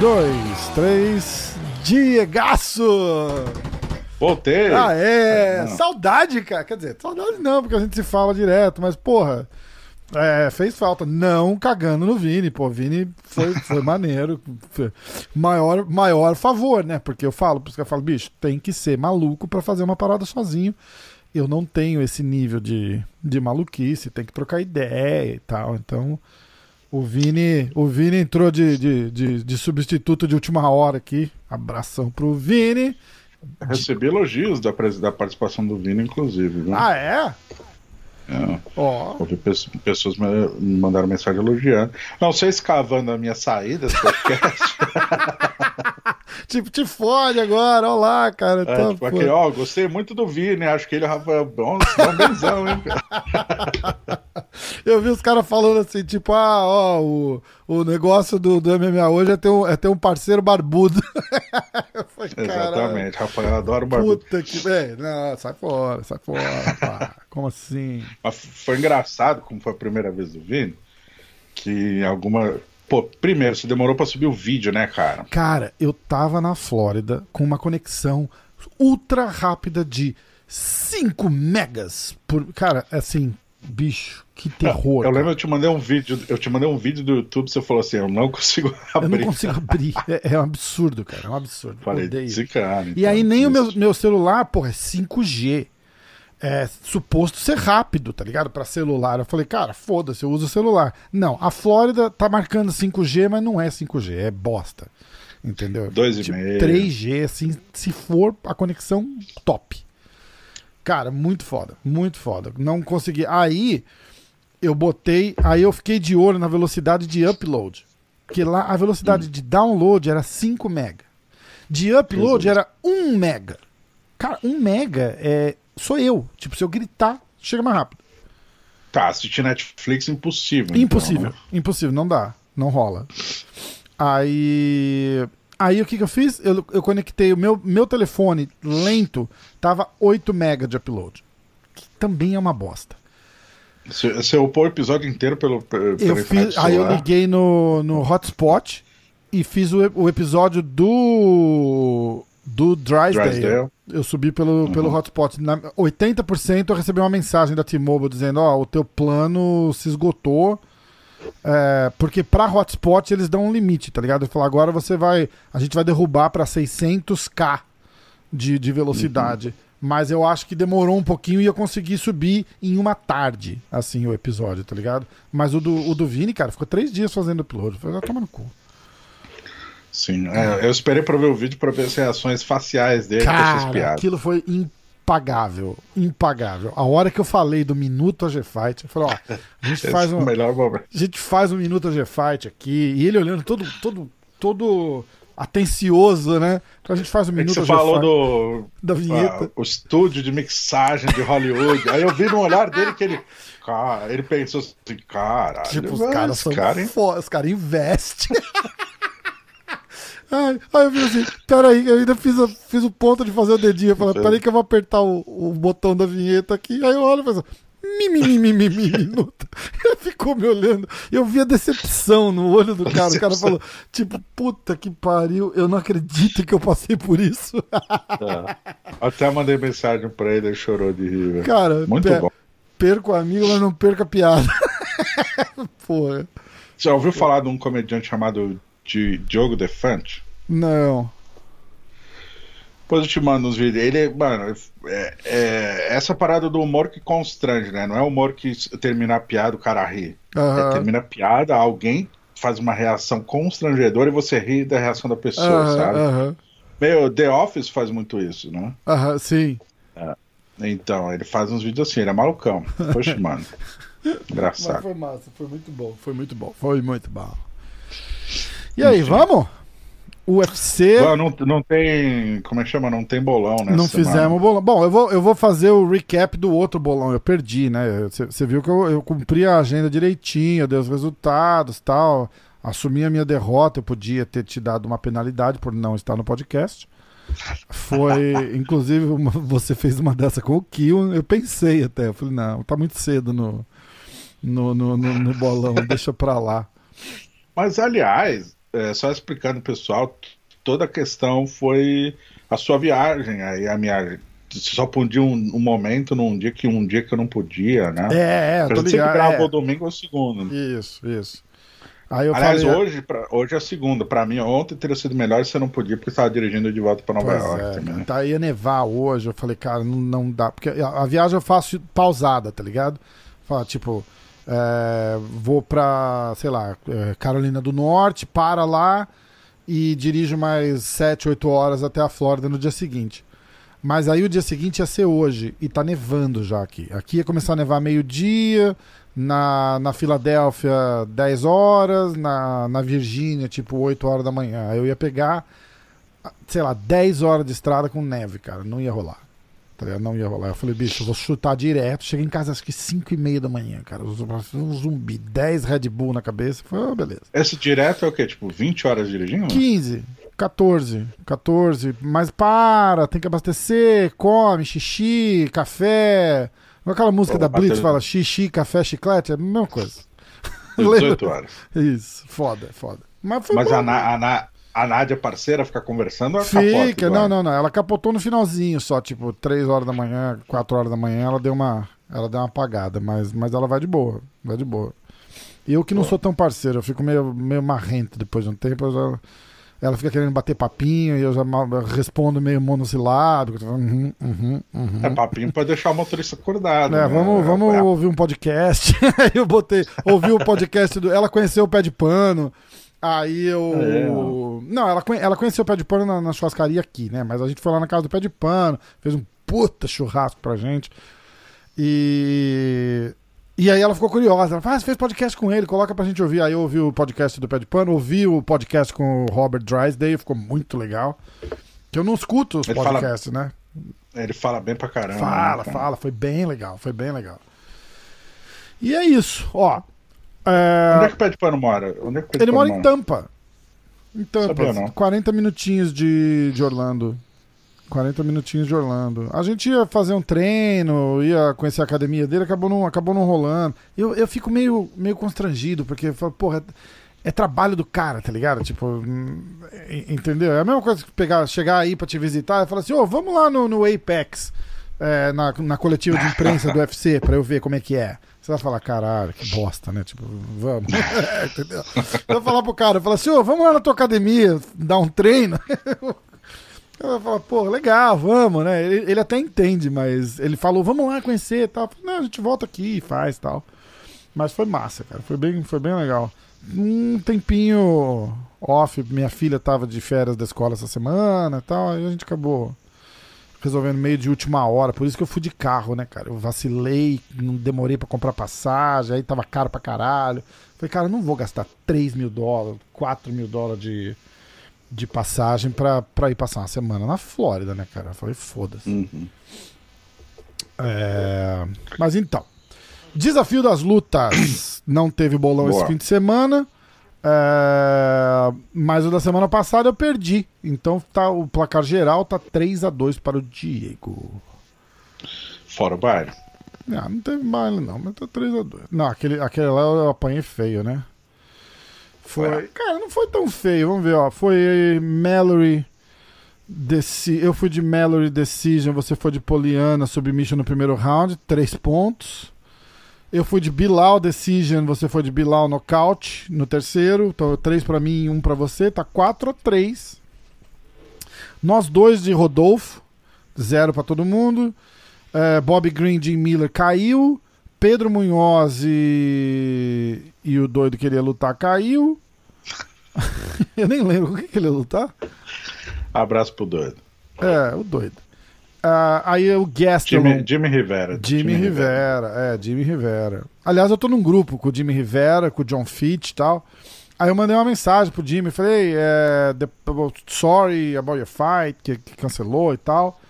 Dois, três, Diegaço! Voltei! Ah, é! Não. Saudade, cara! Quer dizer, saudade não, porque a gente se fala direto, mas porra. É, fez falta. Não cagando no Vini, pô. Vini foi, foi maneiro. Maior, maior favor, né? Porque eu falo, por isso que eu falo, bicho, tem que ser maluco para fazer uma parada sozinho. Eu não tenho esse nível de, de maluquice, tem que trocar ideia e tal. Então, o Vini, o Vini entrou de, de, de, de substituto de última hora aqui. Abração pro Vini. Recebi elogios da, da participação do Vini, inclusive. Viu? Ah, é? É. Oh. Ouvi pessoas me mandaram mensagem elogiando. Não sei se cavando a minha saída do podcast. tipo, te fode agora, olha lá, cara. É, tá, tipo, aqui, ó, gostei muito do Vini, acho que ele é o Rafael Bom, benzão, hein, Eu vi os caras falando assim, tipo, ah, ó, o, o negócio do, do MMA hoje é ter um, é ter um parceiro barbudo. falei, Exatamente, Rafael adora o barbudo. Puta que. É, não, sai fora, sai fora, pá. Como assim? Mas foi engraçado, como foi a primeira vez do Vini, que alguma. Pô, primeiro, você demorou para subir o vídeo, né, cara? Cara, eu tava na Flórida com uma conexão ultra rápida de 5 megas por. Cara, assim, bicho, que terror. eu lembro eu te mandei um vídeo, eu te mandei um vídeo do YouTube, você falou assim, eu não consigo abrir. Eu não consigo abrir. É, é um absurdo, cara. É um absurdo. Falei, esse cara. Então, e aí nem isso. o meu, meu celular, porra, é 5G é suposto ser rápido, tá ligado? Para celular. Eu falei, cara, foda-se, eu uso celular. Não, a Flórida tá marcando 5G, mas não é 5G, é bosta. Entendeu? 2,5. Tipo, 3G, assim, se for a conexão top. Cara, muito foda, muito foda. Não consegui. Aí eu botei, aí eu fiquei de olho na velocidade de upload. Porque lá a velocidade hum. de download era 5 mega. De upload era 1 mega. Cara, 1 mega é sou eu. Tipo, se eu gritar, chega mais rápido. Tá, assistir Netflix impossível. Impossível, então, né? impossível, não dá, não rola. Aí. Aí o que, que eu fiz? Eu, eu conectei o meu, meu telefone lento, tava 8 MB de upload. Que também é uma bosta. Você, você upou o episódio inteiro pelo, pelo eu fiz, Aí eu liguei no, no hotspot e fiz o, o episódio do do Drysdale. Drysdale. Eu subi pelo, uhum. pelo hotspot. Na, 80% eu recebi uma mensagem da T-Mobile dizendo: Ó, oh, o teu plano se esgotou. É, porque para hotspot eles dão um limite, tá ligado? Eu falo, agora você vai. A gente vai derrubar para 600k de, de velocidade. Uhum. Mas eu acho que demorou um pouquinho e eu consegui subir em uma tarde, assim, o episódio, tá ligado? Mas o do, o do Vini, cara, ficou três dias fazendo upload. Foi ah, toma no cu. Sim, é, eu esperei pra ver o vídeo pra ver as reações faciais dele Cara, aquilo foi impagável, impagável. A hora que eu falei do Minuto AG Fight, eu falei, ó, a gente faz um. momento. A gente faz um Minuto AG Fight aqui, e ele olhando todo, todo, todo atencioso, né? Então a gente faz um minuto. É você falou do da vinheta, uh, o estúdio de mixagem de Hollywood. Aí eu vi no olhar dele que ele, cara, ele pensou assim, cara, tipo os caras são cara, os caras investem. Aí, aí eu fiz assim, peraí, eu ainda fiz, a, fiz o ponto de fazer o dedinho. Eu falei, peraí que eu vou apertar o, o botão da vinheta aqui. Aí eu olho e faço, mimimi, minuto. Ele ficou me olhando. Eu vi a decepção no olho do cara. O cara falou, tipo, puta que pariu, eu não acredito que eu passei por isso. É. Até mandei mensagem pra ele, ele chorou de rir. Cara, muito per bom. Perco amigo, mas não perca piada. Porra. Já ouviu falar de um comediante chamado de Diogo Defante? Não. Depois eu te mando uns vídeos. Ele, mano, é, é, essa parada do humor que constrange, né? Não é humor que termina a piada, o cara ri. Uhum. É, termina a piada, alguém faz uma reação constrangedora e você ri da reação da pessoa, uhum, sabe? Uhum. Meio The Office faz muito isso, né? Aham, sim. É. Então, ele faz uns vídeos assim, ele é malucão. Poxa, mano. Engraçado. Mas foi massa, foi muito bom, foi muito bom, foi muito bom. E aí, vamos? UFC. Não, não, não tem. Como é que chama? Não tem bolão, né? Não fizemos bolão. Bom, eu vou, eu vou fazer o recap do outro bolão. Eu perdi, né? Você viu que eu, eu cumpri a agenda direitinho, dei os resultados tal. Assumi a minha derrota. Eu podia ter te dado uma penalidade por não estar no podcast. Foi, inclusive, uma, você fez uma dessa com o Kion. Eu pensei até, eu falei, não, tá muito cedo no, no, no, no, no bolão, deixa pra lá. Mas, aliás, é, só explicando pessoal, toda a questão foi a sua viagem, aí a minha só podia um, um, momento num dia que um dia que eu não podia, né? É, é, tô ligado. sempre gravou é. domingo ou segundo. Isso, isso. Aí eu Aliás, falei, hoje, pra, hoje é segunda. Pra mim, ontem teria sido melhor se eu não podia, porque estava dirigindo de volta para Nova pois York. É, também, né? Tá, ia nevar hoje. Eu falei, cara, não, não dá. Porque a, a, viagem eu faço pausada, tá ligado? Fala, tipo, é, vou pra, sei lá, é, Carolina do Norte, para lá e dirijo mais 7, 8 horas até a Flórida no dia seguinte. Mas aí o dia seguinte ia ser hoje e tá nevando já aqui. Aqui ia começar a nevar meio-dia, na, na Filadélfia 10 horas, na, na Virgínia tipo 8 horas da manhã. Eu ia pegar, sei lá, 10 horas de estrada com neve, cara. Não ia rolar. Tá não ia rolar. Eu falei, bicho, eu vou chutar direto. Cheguei em casa acho que 5 e meia da manhã, cara. Um zumbi, 10 Red Bull na cabeça. Foi, oh, beleza. Esse direto é o quê? Tipo, 20 horas dirigindo? 15. 14, 14, mas para, tem que abastecer, come, xixi, café. Aquela música Pô, da Blitz fala xixi, café, chiclete, é a mesma coisa. 18 horas. Isso, foda, foda. Mas, foi mas bom, a, Na, a, Na, a Nádia parceira fica conversando ou Fica, não, não, não. Ela capotou no finalzinho só, tipo, 3 horas da manhã, 4 horas da manhã, ela deu uma. Ela deu uma apagada, mas, mas ela vai de boa. Vai de boa. E eu que não Pô. sou tão parceiro, eu fico meio, meio marrento depois de um tempo, eu já ela fica querendo bater papinho e eu já respondo meio monossilábico. Uhum, uhum, uhum. É papinho pra deixar o motorista acordado. É, né? Vamos, vamos é. ouvir um podcast. Aí eu botei, ouvi o podcast do. Ela conheceu o pé de pano. Aí eu. É. Não, ela, ela conheceu o pé de pano na, na churrascaria aqui, né? Mas a gente foi lá na casa do pé de pano, fez um puta churrasco pra gente. E e aí ela ficou curiosa. Ela falou, ah, você fez podcast com ele, coloca pra gente ouvir. Aí eu ouvi o podcast do Pé de Pano, ouvi o podcast com o Robert Drysdale, ficou muito legal. Que eu não escuto os ele podcasts, fala... né? Ele fala bem pra caramba. Fala, né, fala. Foi bem legal, foi bem legal. E é isso, ó. É... Onde é que o Pé de Pano mora? Onde é que ele mora, mora em Tampa. Em Tampa, Sabia, 40 minutinhos de, de Orlando. 40 minutinhos de Orlando. A gente ia fazer um treino, ia conhecer a academia dele, acabou não, acabou não rolando. Eu, eu fico meio, meio constrangido, porque, porra, é, é trabalho do cara, tá ligado? Tipo, entendeu? É a mesma coisa que pegar, chegar aí pra te visitar e falar assim, ô, oh, vamos lá no, no Apex, é, na, na coletiva de imprensa do UFC, pra eu ver como é que é. Você vai falar, caralho, que bosta, né? Tipo, vamos. entendeu? Você vai falar pro cara, falar assim, ô, oh, vamos lá na tua academia, dar um treino. Ela fala, pô, legal, vamos, né? Ele, ele, até entende, mas ele falou, vamos lá conhecer e tal. Falei, não, a gente volta aqui e faz tal. Mas foi massa, cara. Foi bem, foi bem legal. Um tempinho off, minha filha tava de férias da escola essa semana e tal, e a gente acabou resolvendo meio de última hora. Por isso que eu fui de carro, né, cara? Eu vacilei, não demorei para comprar passagem, aí tava caro pra caralho. Falei, cara, não vou gastar 3 mil dólares, 4 mil dólares de de passagem pra, pra ir passar uma semana na Flórida, né, cara? Eu falei, foda-se. Uhum. É... Mas então. Desafio das lutas. Não teve bolão Boa. esse fim de semana. É... Mas o da semana passada eu perdi. Então tá, o placar geral tá 3 a 2 para o Diego. Fora o baile. Não, não teve baile não, mas tá 3 a 2 Não, aquele, aquele lá eu apanhei feio, né? Foi. Cara, não foi tão feio. Vamos ver, ó. Foi Mallory. Deci... Eu fui de Mallory Decision, você foi de Poliana Submission no primeiro round, três pontos. Eu fui de Bilal Decision, você foi de Bilal Knockout no terceiro. Então, três para mim e um para você. Tá 4 a 3 Nós dois de Rodolfo, zero para todo mundo. É, Bob Green, Jim Miller caiu. Pedro Munhoz e, e o doido que queria lutar caiu. eu nem lembro o que, que ele ia lutar. Abraço pro doido. É, o doido. Uh, aí o Gastelum. Jimmy, Jimmy Rivera. Jimmy, Jimmy Rivera, Rivera, é, Jimmy Rivera. Aliás, eu tô num grupo com o Jimmy Rivera, com o John Fitch e tal. Aí eu mandei uma mensagem pro Jimmy, falei, é, sorry about your fight, que, que cancelou e tal.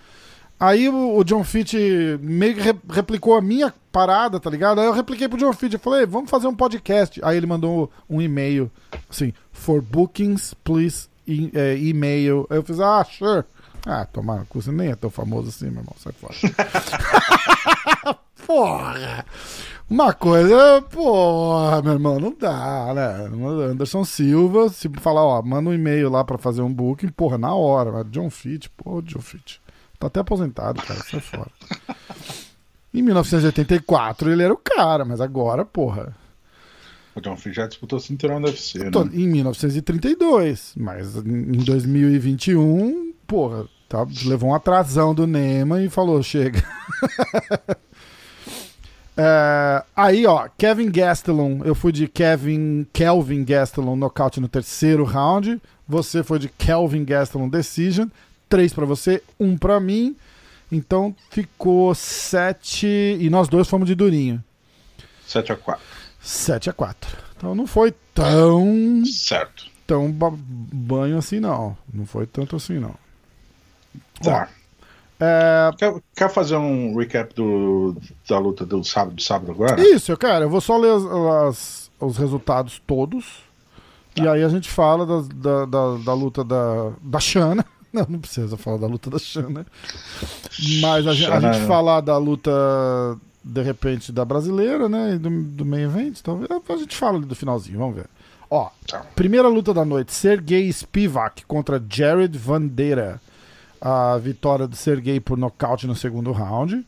Aí o, o John Fitch meio que re, replicou a minha parada, tá ligado? Aí eu repliquei pro John Fitch, eu falei, vamos fazer um podcast. Aí ele mandou um e-mail, assim, for bookings, please e, é, email. Aí eu fiz, ah, sure. Ah, tomar cu, você nem é tão famoso assim, meu irmão. Sai fora. porra! Uma coisa, porra, meu irmão, não dá, né? Anderson Silva, se falar, ó, manda um e-mail lá pra fazer um booking, porra, na hora. John Fitch, porra, John Fitch. Tá até aposentado, cara, sai fora. Em 1984 ele era o cara, mas agora, porra. O John Fitch já disputou o cinturão da UFC, né? Em 1932, mas em 2021, porra, tá, levou um atrasão do Nema e falou: chega. é, aí, ó, Kevin Gastelum, eu fui de Kevin Kelvin Gastelum nocaute no terceiro round. Você foi de Kelvin Gastelum decision. Três para você, um para mim. Então ficou 7 e nós dois fomos de durinho. 7 a 4. 7 a 4. Então não foi tão certo. Tão banho assim não. Não foi tanto assim não. Tá. é... quer, quer, fazer um recap do, da luta do sábado, do sábado agora? Isso, eu quero. Eu vou só ler as, as, os resultados todos. Tá. E aí a gente fala da, da, da, da luta da, da Shana. Não, não precisa falar da luta da Shana. Mas a, Shana... a gente falar da luta, de repente, da brasileira, né? E do, do meio evento, talvez. A gente fala do finalzinho, vamos ver. Ó, tá. primeira luta da noite: Sergei Spivak contra Jared Vandeira. A vitória do Sergei por nocaute no segundo round.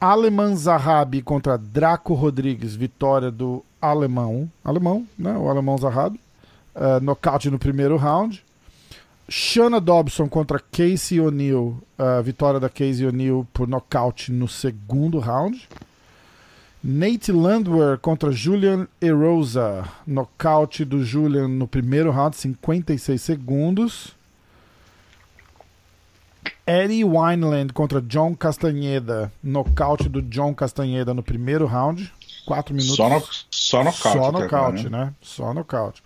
Aleman Zahabi contra Draco Rodrigues, vitória do alemão. Alemão, né? O alemão Zahabi. Uh, nocaute no primeiro round. Shanna Dobson contra Casey O'Neill. A vitória da Casey O'Neill por nocaute no segundo round. Nate Landwehr contra Julian Erosa. Nocaute do Julian no primeiro round, 56 segundos. Eddie Wineland contra John Castaneda. Nocaute do John Castaneda no primeiro round. 4 minutos. Só, no, só nocaute. Só nocaute, né? né? Só nocaute.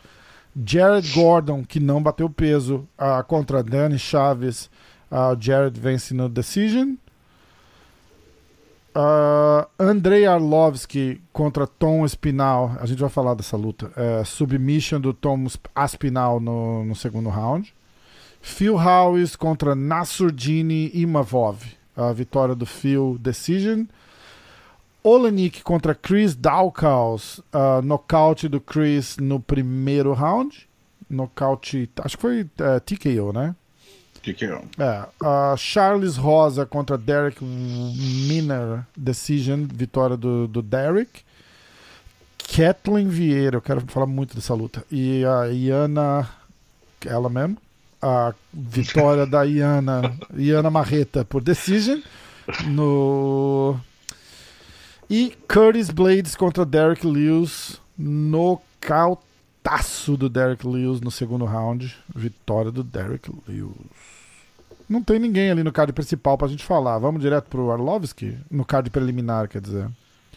Jared Gordon, que não bateu peso, uh, contra Danny Chaves. Uh, Jared vence no decision. Uh, Andrei Arlovski contra Tom Espinal. A gente vai falar dessa luta. Uh, submission do Tom Aspinal no, no segundo round. Phil Howes contra Nasurdini Imavov. A vitória do Phil Decision. Olenik contra Chris Dawkins, uh, nocaute do Chris no primeiro round. Nocaute, acho que foi uh, é, TKO, né? TKO. É, uh, Charles Rosa contra Derek Miner, decision, vitória do, do Derek. Kathleen Vieira, eu quero falar muito dessa luta. E a Iana, ela mesmo, a vitória da Iana, Iana Marreta por decision no e Curtis Blades contra Derek Lewis. Nocautaço do Derek Lewis no segundo round. Vitória do Derek Lewis. Não tem ninguém ali no card principal pra gente falar. Vamos direto pro Arlovski? No card preliminar, quer dizer.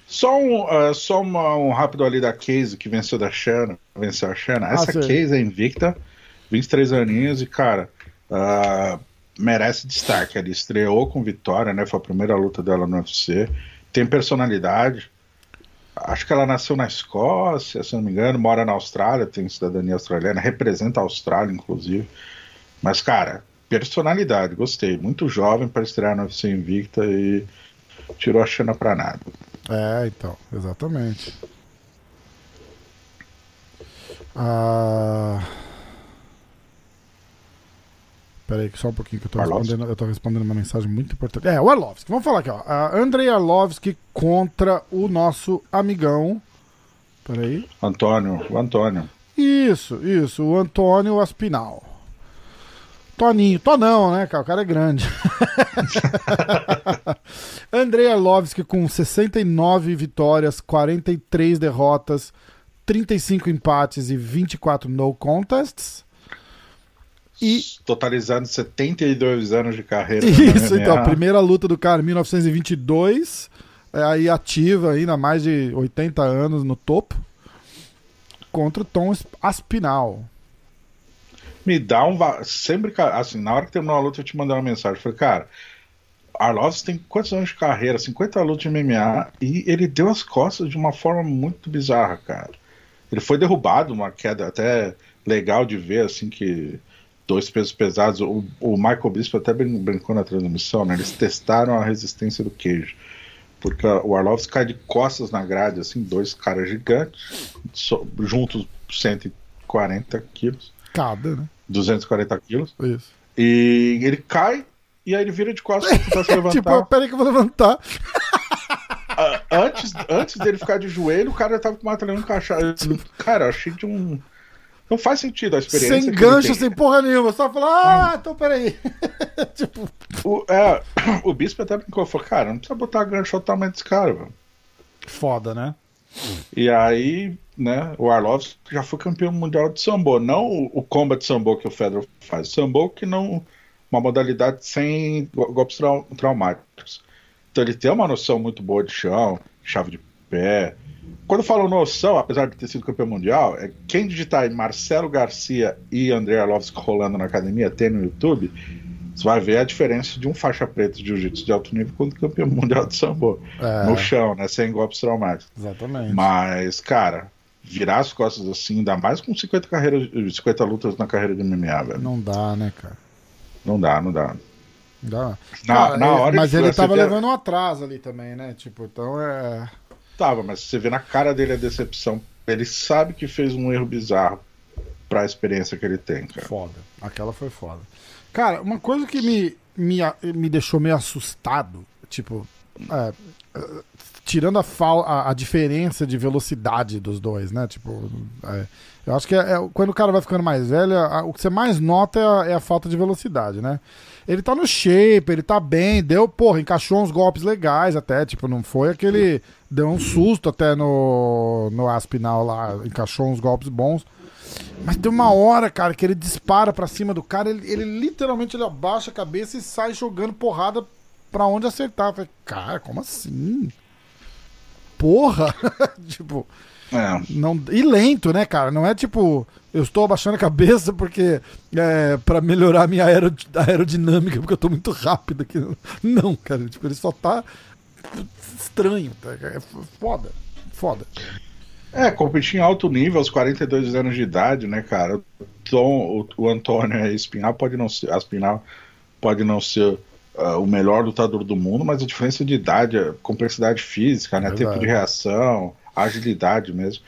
Só um, uh, só uma, um rápido ali da Case que venceu da Shanna. Venceu a Shanna. Ah, Essa Case é invicta, 23 aninhos e, cara, uh, merece destaque. Ela estreou com vitória, né? Foi a primeira luta dela no UFC tem personalidade. Acho que ela nasceu na Escócia, se não me engano, mora na Austrália, tem cidadania australiana, representa a Austrália, inclusive. Mas, cara, personalidade, gostei. Muito jovem para estrear no UFC Invicta e tirou a China pra nada. É, então, exatamente. Ah. Pera aí, só um pouquinho que eu tô, respondendo, eu tô respondendo uma mensagem muito importante. É, o Arlovski. Vamos falar aqui, ó. Uh, Andrei Arlovski contra o nosso amigão. Pera aí. Antônio, o Antônio. Isso, isso. O Antônio Aspinal. Toninho, Tonão, né, cara? O cara é grande. Andrei Arlovski com 69 vitórias, 43 derrotas, 35 empates e 24 no contests. E... Totalizando 72 anos de carreira. Isso, então, a primeira luta do cara, 1922, é aí ativa ainda mais de 80 anos no topo, contra o Tom Aspinal. Me dá um. Sempre, assim, na hora que terminou a luta, eu te mandei uma mensagem. Eu falei, cara, Arlovs tem quantos anos de carreira? 50 lutas de MMA e ele deu as costas de uma forma muito bizarra, cara. Ele foi derrubado, uma queda até legal de ver, assim, que dois pesos pesados. O, o Michael Bispo até brincou na transmissão, né? Eles testaram a resistência do queijo. Porque o Arlovski cai de costas na grade, assim, dois caras gigantes, so, juntos 140 quilos. Cada, né? 240 quilos. Isso. E ele cai e aí ele vira de costas pra se levantar. tipo, peraí que eu vou levantar. antes, antes dele ficar de joelho, o cara tava com o mata-leão encaixado. Cara, eu achei de um. Não faz sentido a experiência. Sem gancho, sem porra nenhuma. Só falar, ah, então peraí. tipo. O, é, o Bispo até brincou, falou, cara, não precisa botar gancho ao tamanho desse cara, velho. Foda, né? E aí, né, o Arlovski já foi campeão mundial de sambo. Não o, o combat sambo que o Federer faz. Sambo que não. Uma modalidade sem golpes trau, traumáticos. Então ele tem uma noção muito boa de chão, chave de pé, quando eu falo noção, apesar de ter sido campeão mundial, é quem digitar aí Marcelo Garcia e André Arlovski rolando na academia, tem no YouTube, você vai ver a diferença de um faixa preta de jiu-jitsu de alto nível com o campeão mundial de sambo. É. No chão, né? Sem golpes traumáticos. Exatamente. Mas, cara, virar as costas assim, ainda mais com 50, carreiras, 50 lutas na carreira de MMA, velho. Não dá, né, cara? Não dá, não dá. Dá. Na, cara, na hora mas ele tava levando um atraso ali também, né? Tipo, então é tava, mas você vê na cara dele a decepção. Ele sabe que fez um erro bizarro pra experiência que ele tem, cara. Foda. Aquela foi foda. Cara, uma coisa que me, me, me deixou meio assustado, tipo, é, tirando a, a, a, diferença de velocidade dos dois, né? Tipo, é, eu acho que é, é, quando o cara vai ficando mais velho, a, o que você mais nota é, é a falta de velocidade, né? Ele tá no shape, ele tá bem, deu, porra, encaixou uns golpes legais até, tipo, não foi aquele. Deu um susto até no, no Aspinal lá, encaixou uns golpes bons. Mas tem uma hora, cara, que ele dispara pra cima do cara, ele, ele literalmente ele abaixa a cabeça e sai jogando porrada pra onde acertar. Eu falei, cara, como assim? Porra! tipo. É. Não, e lento, né, cara? Não é tipo, eu estou abaixando a cabeça porque é, para melhorar a minha aerodinâmica, porque eu tô muito rápido aqui. Não, cara, tipo, ele só tá estranho. Tá? É foda. Foda. É, competir em alto nível aos 42 anos de idade, né, cara? O, Tom, o, o Antônio Espinal pode não ser, Aspinal pode não ser uh, o melhor lutador do mundo, mas a diferença de idade, complexidade física, né, tempo de reação, agilidade mesmo.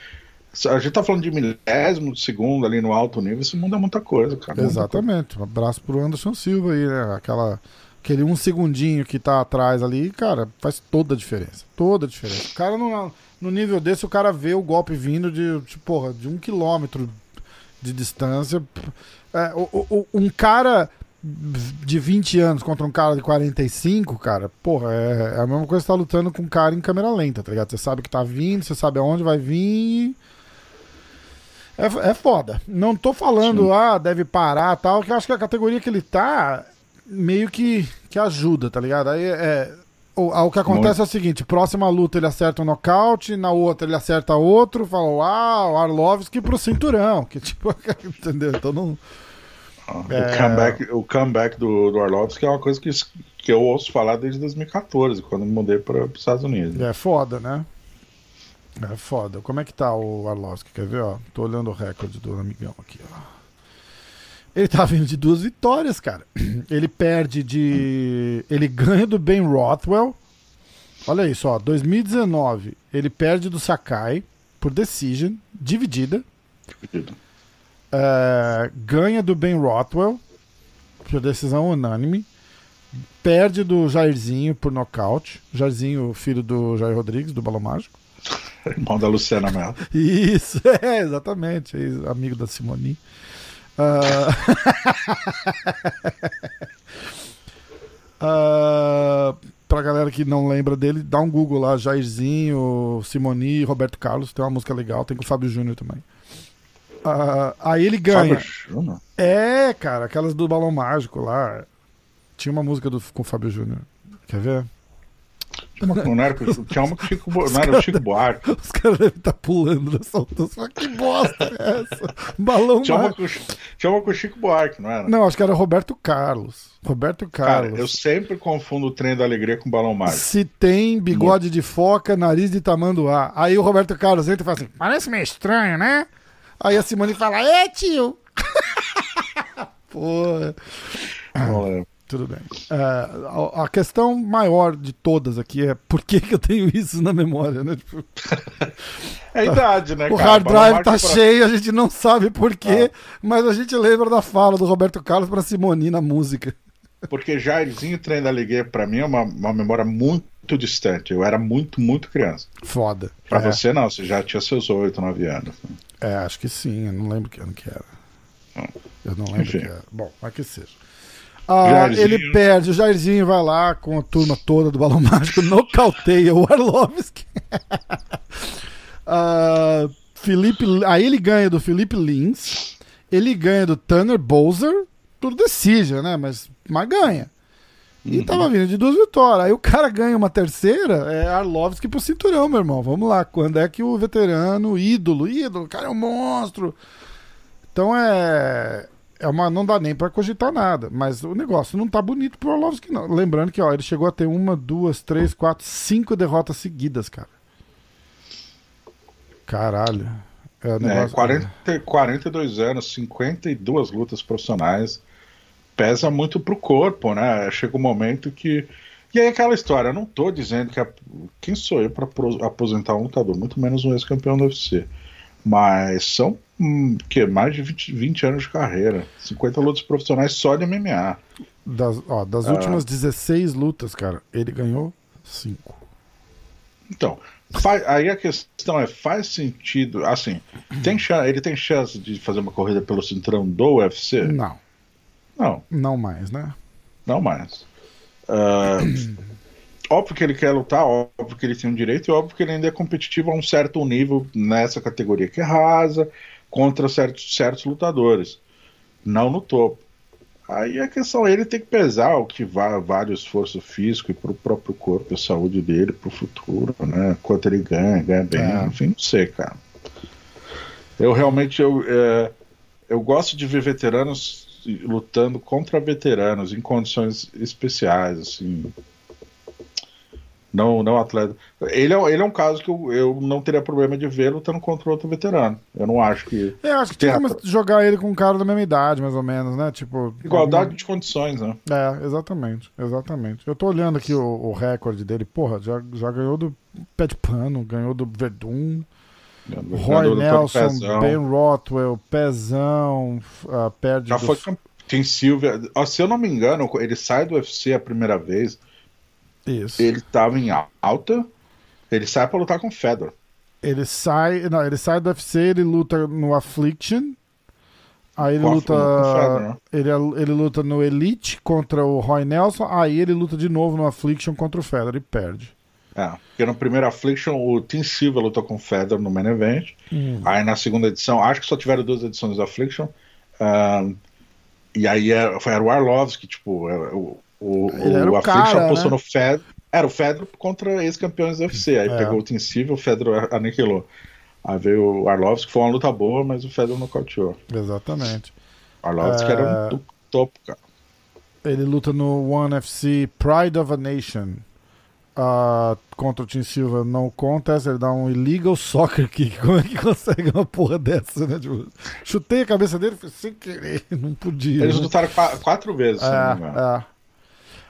A gente tá falando de milésimo de segundo ali no alto nível, isso muda muita coisa, cara. Exatamente. Um abraço pro Anderson Silva aí, né? Aquela, aquele um segundinho que tá atrás ali, cara, faz toda a diferença. Toda a diferença. O cara no, no nível desse, o cara vê o golpe vindo de, de porra, de um quilômetro de distância. É, o, o, um cara de 20 anos contra um cara de 45, cara, porra, é, é a mesma coisa que você tá lutando com um cara em câmera lenta, tá ligado? Você sabe que tá vindo, você sabe aonde vai vir. É, é foda. Não tô falando, Sim. ah, deve parar tal, que eu acho que a categoria que ele tá meio que, que ajuda, tá ligado? Aí é. O, o que acontece Muito. é o seguinte: próxima luta ele acerta um nocaute, na outra ele acerta outro, fala, uau, Arlovski pro cinturão. Que tipo, entendeu? Então não. É... O comeback, o comeback do, do Arlovski é uma coisa que, que eu ouço falar desde 2014, quando me mudei para os Estados Unidos. É foda, né? É foda. Como é que tá o Arlovski? Quer ver? Ó, tô olhando o recorde do amigão aqui. Ó. Ele tá vindo de duas vitórias, cara. Ele perde de. Ele ganha do Ben Rothwell. Olha isso, ó. 2019, ele perde do Sakai por decision, dividida. Dividida. É, ganha do Ben Rothwell por decisão unânime. Perde do Jairzinho por nocaute. Jairzinho, filho do Jair Rodrigues, do Balão Mágico. Irmão da Luciana Mello. Isso, é, exatamente. Amigo da Simoni. Uh... uh... Pra galera que não lembra dele, dá um Google lá, Jairzinho, Simoni, Roberto Carlos. Tem uma música legal, tem com o Fábio Júnior também. Uh, aí ele ganha. É, cara, aquelas do Balão Mágico lá. Tinha uma música do, com o Fábio Júnior. Quer ver? Não era, tinha uma com o Chico, não era o Chico Buarque. Os caras devem estar tá pulando nessa altura. Que bosta é essa? Balão tinha uma, com, tinha uma com o Chico Buarque, não era? Não, acho que era Roberto Carlos. Roberto Carlos. Cara, eu sempre confundo o trem da alegria com o balão mágico. Se tem bigode de foca, nariz de tamanduá. Aí o Roberto Carlos entra e fala assim: parece meio estranho, né? Aí a Simone fala: É, tio! Porra. Ah, tudo bem. Uh, a, a, questão maior de todas aqui é por que, que eu tenho isso na memória, né? Tipo, é a idade, né? O cara? hard drive tá pra... cheio, a gente não sabe por quê, ah. mas a gente lembra da fala do Roberto Carlos para Simoni na música. Porque Jairzinho Trem da Liguei, pra mim, é uma, uma memória muito distante. Eu era muito, muito criança. Foda. Pra é. você, não, você já tinha seus 8, 9 anos. É, acho que sim, eu não lembro que ano que era. Eu não lembro Enfim. que era. Bom, mas que seja. Ah, ele perde, o Jairzinho vai lá com a turma toda do Balão Mágico, nocauteia o Arlovski. ah, Felipe, aí ele ganha do Felipe Lins, ele ganha do Tanner Bowser, tudo decide, né? Mas, mas ganha. E uhum. tava vindo de duas vitórias. Aí o cara ganha uma terceira, é Arlovski pro cinturão, meu irmão. Vamos lá, quando é que o veterano, ídolo, ídolo, o cara é um monstro. Então é é uma, não dá nem para cogitar nada. Mas o negócio não tá bonito pro Orlovski, não. Lembrando que ó, ele chegou a ter uma, duas, três, quatro, cinco derrotas seguidas, cara. Caralho. É, negócio... é 40, 42 anos, 52 lutas profissionais. Pesa muito pro corpo, né? Chega um momento que. E aí aquela história, eu não tô dizendo que. A... Quem sou eu para aposentar um lutador? Muito menos um ex-campeão do UFC. Mas são hum, que mais de 20, 20, anos de carreira. 50 lutas profissionais só de MMA. Das, ó, das ah. últimas 16 lutas, cara, ele ganhou 5. Então, faz, aí a questão é, faz sentido, assim, tem ele tem chance de fazer uma corrida pelo cinturão do UFC? Não. Não. Não mais, né? Não mais. Uh, óbvio que ele quer lutar, óbvio que ele tem um direito, e óbvio que ele ainda é competitivo a um certo nível nessa categoria que é rasa, contra certos, certos lutadores. Não no topo. Aí a questão ele tem que pesar o que vale o esforço físico e para o próprio corpo, a saúde dele, para o futuro, né? Quanto ele ganha, ganha bem, é. enfim, não sei, cara. Eu realmente eu, é, eu gosto de ver veteranos lutando contra veteranos em condições especiais, assim. Não, não atleta. Ele é, ele é um caso que eu, eu não teria problema de ver lutando contra outro veterano. Eu não acho que. Eu acho que tem como jogar ele com um cara da mesma idade, mais ou menos, né? Tipo. Igualdade algum... de condições, né? É, exatamente. Exatamente. Eu tô olhando aqui o, o recorde dele. Porra, já, já ganhou do Pé de Pano, ganhou do Verdun. Roy Nelson, Ben Rothwell, Pezão, uh, perde. Já do... foi. Tem Silvia. Se eu não me engano, ele sai do UFC a primeira vez isso. Ele tava em alta, ele sai pra lutar com o Fedor. Ele sai. Não, ele sai do UFC, ele luta no Affliction. Aí ele luta. Fedor, né? ele, ele luta no Elite contra o Roy Nelson. Aí ele luta de novo no Affliction contra o Fedor e perde. É, porque no primeiro Affliction o Tim Silva lutou com o Fedor no main event. Hum. Aí na segunda edição, acho que só tiveram duas edições do Affliction. Um, e aí era, foi, era o Arlovski, tipo, é, o, o, o, o Affliction cara, apostou né? no Fedor. Era o Fedor contra ex-campeões do UFC. Aí é. pegou o Tim Silva, o Fedor aniquilou. Aí veio o Arlovski, que foi uma luta boa, mas o Fedor nocauteou. Exatamente. O Arlovski é... era um topo, cara. Ele luta no One FC Pride of a Nation. Uh, contra o Tim Silva não contest, ele dá um illegal soccer kick. Como é que consegue uma porra dessa, né? Tipo, chutei a cabeça dele sem querer, não podia. Eles né? lutaram quatro vezes, é, é.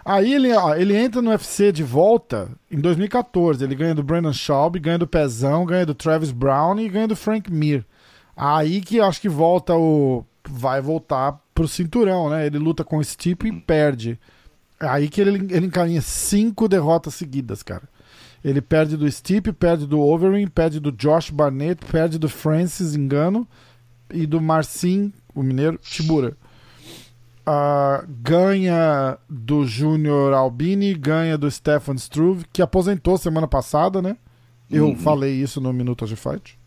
Aí ele, ó, ele entra no UFC de volta em 2014. Ele ganha do Brandon Schaub, ganha do Pezão, ganha do Travis Brown e ganha do Frank Mir. Aí que acho que volta o. Vai voltar pro cinturão, né? Ele luta com o Stipe e perde. Aí que ele, ele encaminha cinco derrotas seguidas, cara. Ele perde do Stipe, perde do Overeem, perde do Josh Barnett, perde do Francis Engano e do Marcin, o mineiro, Tibura uh, ganha do Júnior Albini, ganha do Stefan Struve, que aposentou semana passada, né? Eu uhum. falei isso no Minuto de Fight.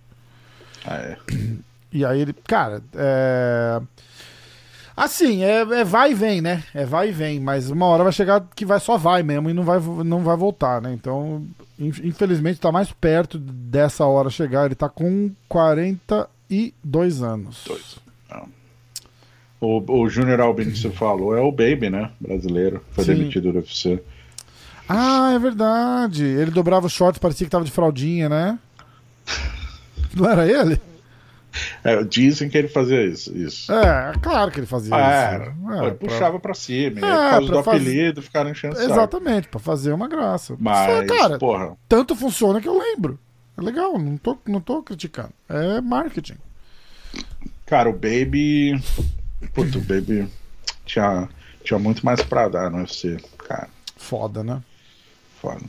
Ah, é. E aí ele, cara, é. Assim, é, é, vai e vem, né? É vai e vem, mas uma hora vai chegar que vai só vai mesmo e não vai, não vai voltar, né? Então, infelizmente, tá mais perto dessa hora chegar. Ele tá com 42 anos. Dois. O, o Júnior você falou é o Baby, né? Brasileiro. Foi Sim. demitido do UFC. Ah, é verdade. Ele dobrava os shorts, parecia que tava de fraldinha, né? Não era ele? É, dizem que ele fazia isso. isso. É, claro que ele fazia ah, isso. É, ele puxava pra, cima. É, por causa do faz... apelido, ficaram enchendo Exatamente, pra fazer uma graça. Mas, cara, porra. tanto funciona que eu lembro. É legal, não tô, não tô criticando. É marketing. Cara, o Baby. Puto, o Baby tinha, tinha muito mais pra dar no UFC, cara. Foda, né? Foda.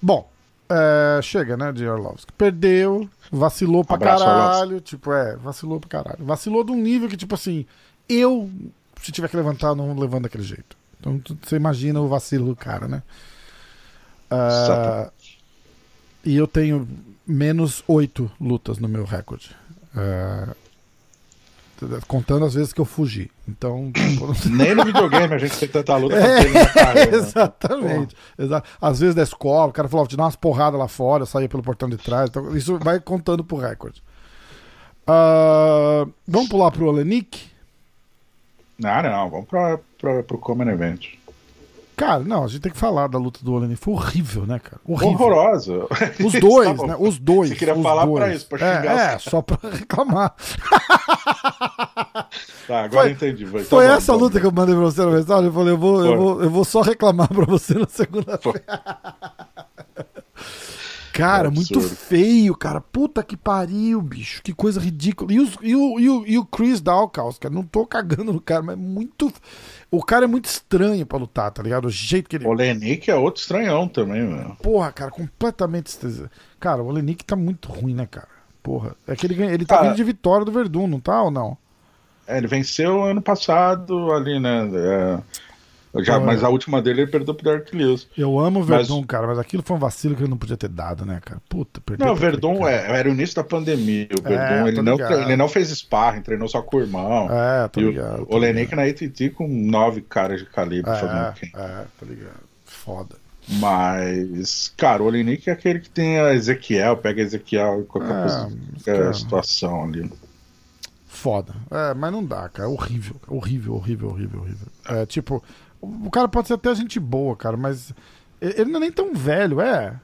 Bom, é, chega, né, de Orlovski. Perdeu, vacilou pra Abraço, caralho. Tipo, é, vacilou pra caralho. Vacilou de um nível que, tipo assim, eu, se tiver que levantar, não levanto daquele jeito. Então você imagina o vacilo do cara, né? Uh, e eu tenho menos oito lutas no meu recorde. Uh, Contando as vezes que eu fugi. Então. Nem no videogame a gente tem tanta luta é, cara, né? Exatamente. Exa às vezes da escola, o cara falou, te dá umas porradas lá fora, saía pelo portão de trás. Então, isso vai contando pro recorde. Uh, vamos pular pro Olenik? Não, não, vamos pra, pra, pro Common Event. Cara, não, a gente tem que falar da luta do Olenin. Foi horrível, né, cara? Horrível. Horrorosa. Os dois, né? Os dois. Você queria falar dois. pra isso, pra xingar. É, é só pra reclamar. tá, agora foi, entendi. Foi, foi tá essa bom, luta que eu mandei pra você na mensagem. Eu falei, eu vou, eu vou, eu vou só reclamar pra você na segunda-feira. Cara, é muito feio, cara. Puta que pariu, bicho. Que coisa ridícula. E, os, e, o, e, o, e o Chris Dawkins, cara. Não tô cagando no cara, mas é muito. O cara é muito estranho pra lutar, tá ligado? O jeito que ele. O Lenick é outro estranhão também, mano. Porra, cara, completamente. Cara, o Lenick tá muito ruim, né, cara? Porra. É que ele, ele tá cara... vindo de vitória do Verdun, não tá ou não? É, ele venceu ano passado ali, né? É, já, mas a última dele ele perdeu pro Dark Lewis. Eu amo o Verdun, mas... cara, mas aquilo foi um vacilo que ele não podia ter dado, né, cara? Puta, perdeu. Não, o Verdun é, era o início da pandemia. O Verdun, é, ele, não, ele não fez sparring, treinou só com o irmão. É, tô ligado. O, o Lenik na ATT com nove caras de calibre é. É, tô ligado. Foda. Mas, cara, o Olenik é aquele que tem a Ezequiel, pega Ezequiel em qualquer, é, coisa, qualquer situação ali. Foda. É, mas não dá, cara. Horrível. Horrível, horrível, horrível, horrível. É, tipo, o cara pode ser até gente boa, cara, mas ele não é nem tão velho, é?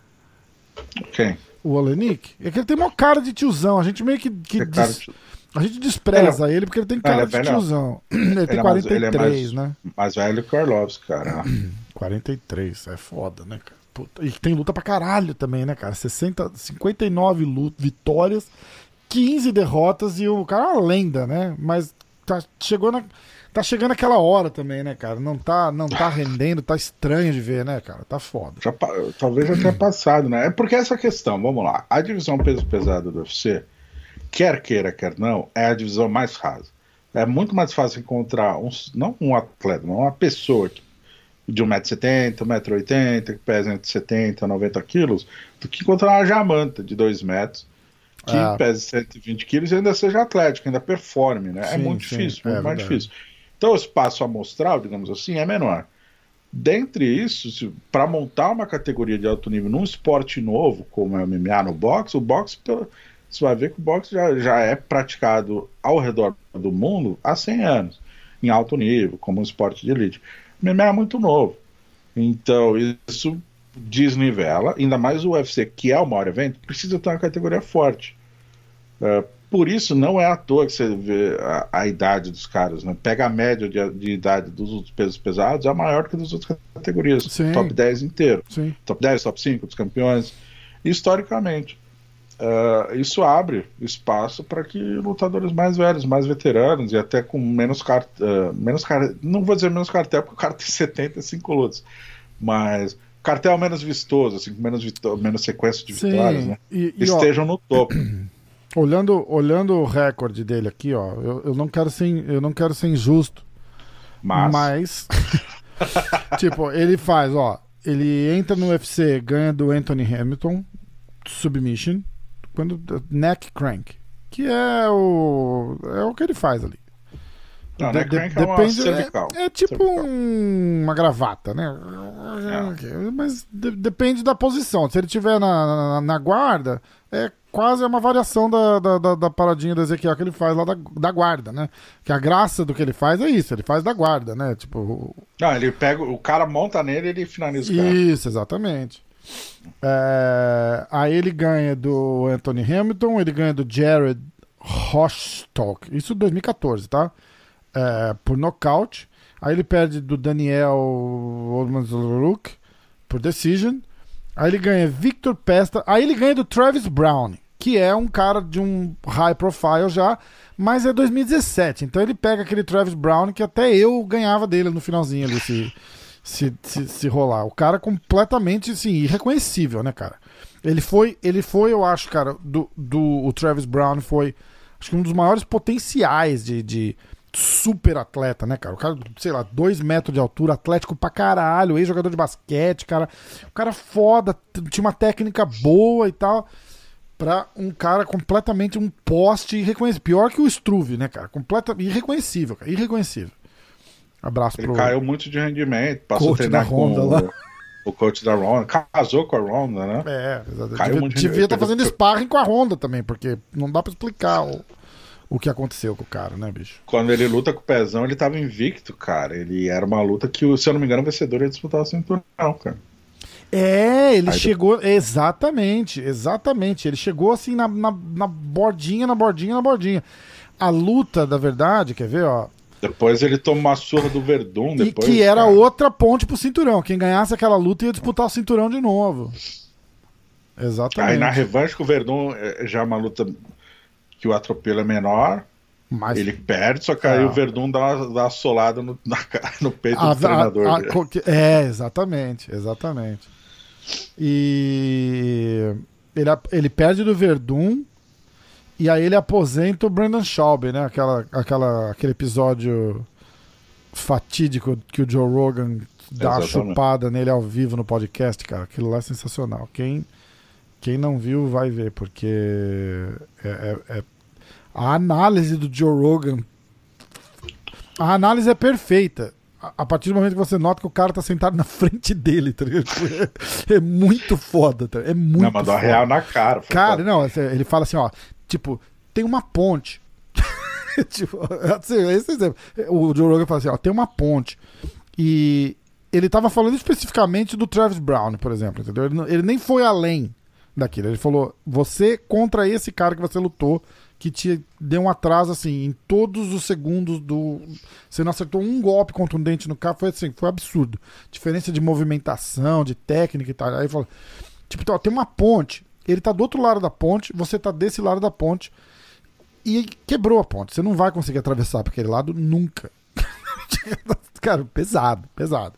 Quem? O Olenik? É que ele tem uma cara de tiozão. A gente meio que. que des... de... A gente despreza ele, é ele, porque ele tem cara ele é de tiozão. Ele, ele tem 43, é mais, ele é mais, né? Mais velho que o Orlovski, cara. 43, é foda, né, cara? Puta. E tem luta pra caralho também, né, cara? 60, 59 luta, vitórias, 15 derrotas e o cara é uma lenda, né? Mas tá, chegou na Tá chegando aquela hora também, né, cara? Não tá, não tá rendendo, tá estranho de ver, né, cara? Tá foda. Já, talvez já tenha passado, né? É porque essa questão, vamos lá. A divisão peso pesado do UFC, quer queira, quer não, é a divisão mais rasa. É muito mais fácil encontrar, um, não um atleta, mas uma pessoa que, de 1,70m, 1,80m, que pesa entre 70 e 90 quilos, do que encontrar uma jamanta de 2 metros que ah. pese 120 quilos e ainda seja atlético, ainda performe, né? É sim, é muito sim, difícil, muito é mais verdade. difícil. Então o espaço amostral, digamos assim, é menor. Dentre isso, para montar uma categoria de alto nível num esporte novo, como é o MMA no boxe, o boxe, você vai ver que o boxe já, já é praticado ao redor do mundo há 100 anos, em alto nível, como um esporte de elite. O MMA é muito novo. Então, isso desnivela, ainda mais o UFC, que é o maior evento, precisa ter uma categoria forte. Uh, por isso, não é à toa que você vê a, a idade dos caras, né? Pega a média de, de, idade dos outros pesos pesados, é maior que das outras categorias. Sim. Top 10 inteiro. Sim. Top 10, top 5 dos campeões. Historicamente. Uh, isso abre espaço para que lutadores mais velhos, mais veteranos e até com menos cartel, uh, menos car não vou dizer menos cartel porque o cara tem 75 lutas, mas cartel menos vistoso, assim, com menos, menos sequência de Sim. vitórias, né? E, e, estejam ó, no topo. Olhando, olhando o recorde dele aqui, ó, eu, eu, não quero ser, eu não quero ser injusto, mas, mas tipo, ele faz, ó, ele entra no UFC, ganha do Anthony Hamilton, submission, quando neck crank, que é o é o que ele faz ali. Não, de, de, é depende, é, é, tipo um, uma gravata, né? É. Mas de, depende da posição. Se ele tiver na, na, na guarda, é quase uma variação da, da, da, da, paradinha do Ezequiel que ele faz lá da, da guarda, né? Que a graça do que ele faz é isso, ele faz da guarda, né? Tipo. Não, ele pega. O cara monta nele e ele finaliza o cara. Isso, exatamente. É, aí ele ganha do Anthony Hamilton, ele ganha do Jared Rostock. Isso em 2014, tá? É, por nocaute. Aí ele perde do Daniel Olmanzuruk por decision. Aí ele ganha Victor Pesta. Aí ele ganha do Travis Brown, que é um cara de um high profile já, mas é 2017. Então ele pega aquele Travis Brown que até eu ganhava dele no finalzinho ali, se, se, se, se rolar. O cara completamente assim, irreconhecível, né, cara? Ele foi, ele foi, eu acho, cara, do, do o Travis Brown foi acho que um dos maiores potenciais de, de super atleta, né, cara? O cara, sei lá, dois metros de altura, atlético pra caralho, ex-jogador de basquete, cara. O cara foda, tinha uma técnica boa e tal. Pra um cara completamente um poste irreconhecível. Pior que o Struve, né, cara? Completa, irreconhecível, cara. Irreconhecível. Abraço Ele pro. caiu muito de rendimento, passou a treinar com lá. o coach da Ronda. Casou com a Ronda, né? É, exatamente. Caiu devia estar tá fazendo sparring com a Ronda também, porque não dá pra explicar o o que aconteceu com o cara, né, bicho? Quando ele luta com o pezão, ele tava invicto, cara. Ele era uma luta que, se eu não me engano, o vencedor ia disputar o cinturão, cara. É, ele Aí chegou. Exatamente, exatamente. Ele chegou assim na, na, na, bordinha, na bordinha, na bordinha. A luta, da verdade, quer ver, ó? Depois ele toma uma surra do Verdun. Depois, e que era cara. outra ponte pro cinturão. Quem ganhasse aquela luta ia disputar o cinturão de novo. Exatamente. Aí na revanche com o Verdun é, já é uma luta que o atropelo é menor. Mas... Ele perde, só que aí o Verdun dá uma, dá uma solada no, na, no peito a, do treinador. A, a, é, exatamente, exatamente. E ele, ele perde do Verdun e aí ele aposenta o Brandon Schaub, né? Aquela, aquela, aquele episódio fatídico que o Joe Rogan dá uma chupada nele ao vivo no podcast, cara. Aquilo lá é sensacional. Quem quem não viu vai ver, porque é, é, é... a análise do Joe Rogan. A análise é perfeita. A partir do momento que você nota que o cara tá sentado na frente dele, tá? É, é muito foda, tá? É muito Não, mandou a real na cara. Cara, não, ele fala assim, ó, tipo, tem uma ponte. tipo, assim, esse exemplo. O Joe Rogan fala assim, ó, tem uma ponte. E ele tava falando especificamente do Travis Brown, por exemplo, entendeu? Ele, ele nem foi além daquilo. Ele falou: você contra esse cara que você lutou, que te deu um atraso assim, em todos os segundos do. Você não acertou um golpe contundente no cara, foi assim, foi absurdo. Diferença de movimentação, de técnica e tal. Aí ele falou: tipo, então, tem uma ponte, ele tá do outro lado da ponte, você tá desse lado da ponte. E quebrou a ponte. Você não vai conseguir atravessar para aquele lado nunca. cara, pesado, pesado.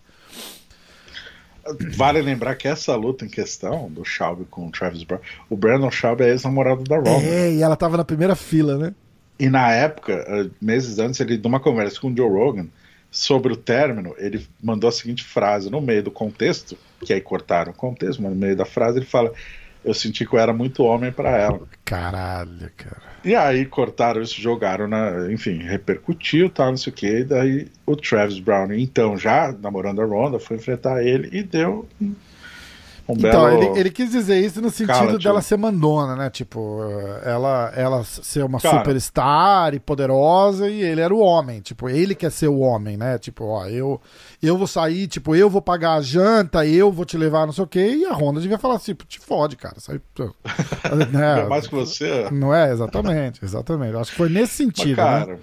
Vale lembrar que essa luta em questão, do Schaub com o Travis Brown, o Brandon Schaub é ex-namorado da Ronda. É, e ela tava na primeira fila, né? E na época, eh, meses antes, ele, numa conversa com o Joe Rogan sobre o término, ele mandou a seguinte frase no meio do contexto, que aí cortaram o contexto, mas no meio da frase ele fala: Eu senti que eu era muito homem para ela. Caralho, cara. E aí cortaram isso, jogaram na. Enfim, repercutiu tal, não sei o que. E daí o Travis Brown, então, já namorando a Ronda, foi enfrentar ele e deu um então, ele, ele, quis dizer isso no sentido dela ser mandona, né? Tipo, ela, ela ser uma Cara, superstar e poderosa e ele era o homem. Tipo, ele quer ser o homem, né? Tipo, ó, eu, eu vou sair, tipo, eu vou pagar a janta, eu vou te levar, não sei o quê. E a Honda devia falar assim, te fode, cara. Sai, né? mais que você. Não é? Exatamente, exatamente. Acho que foi nesse sentido, Mas, cara, né?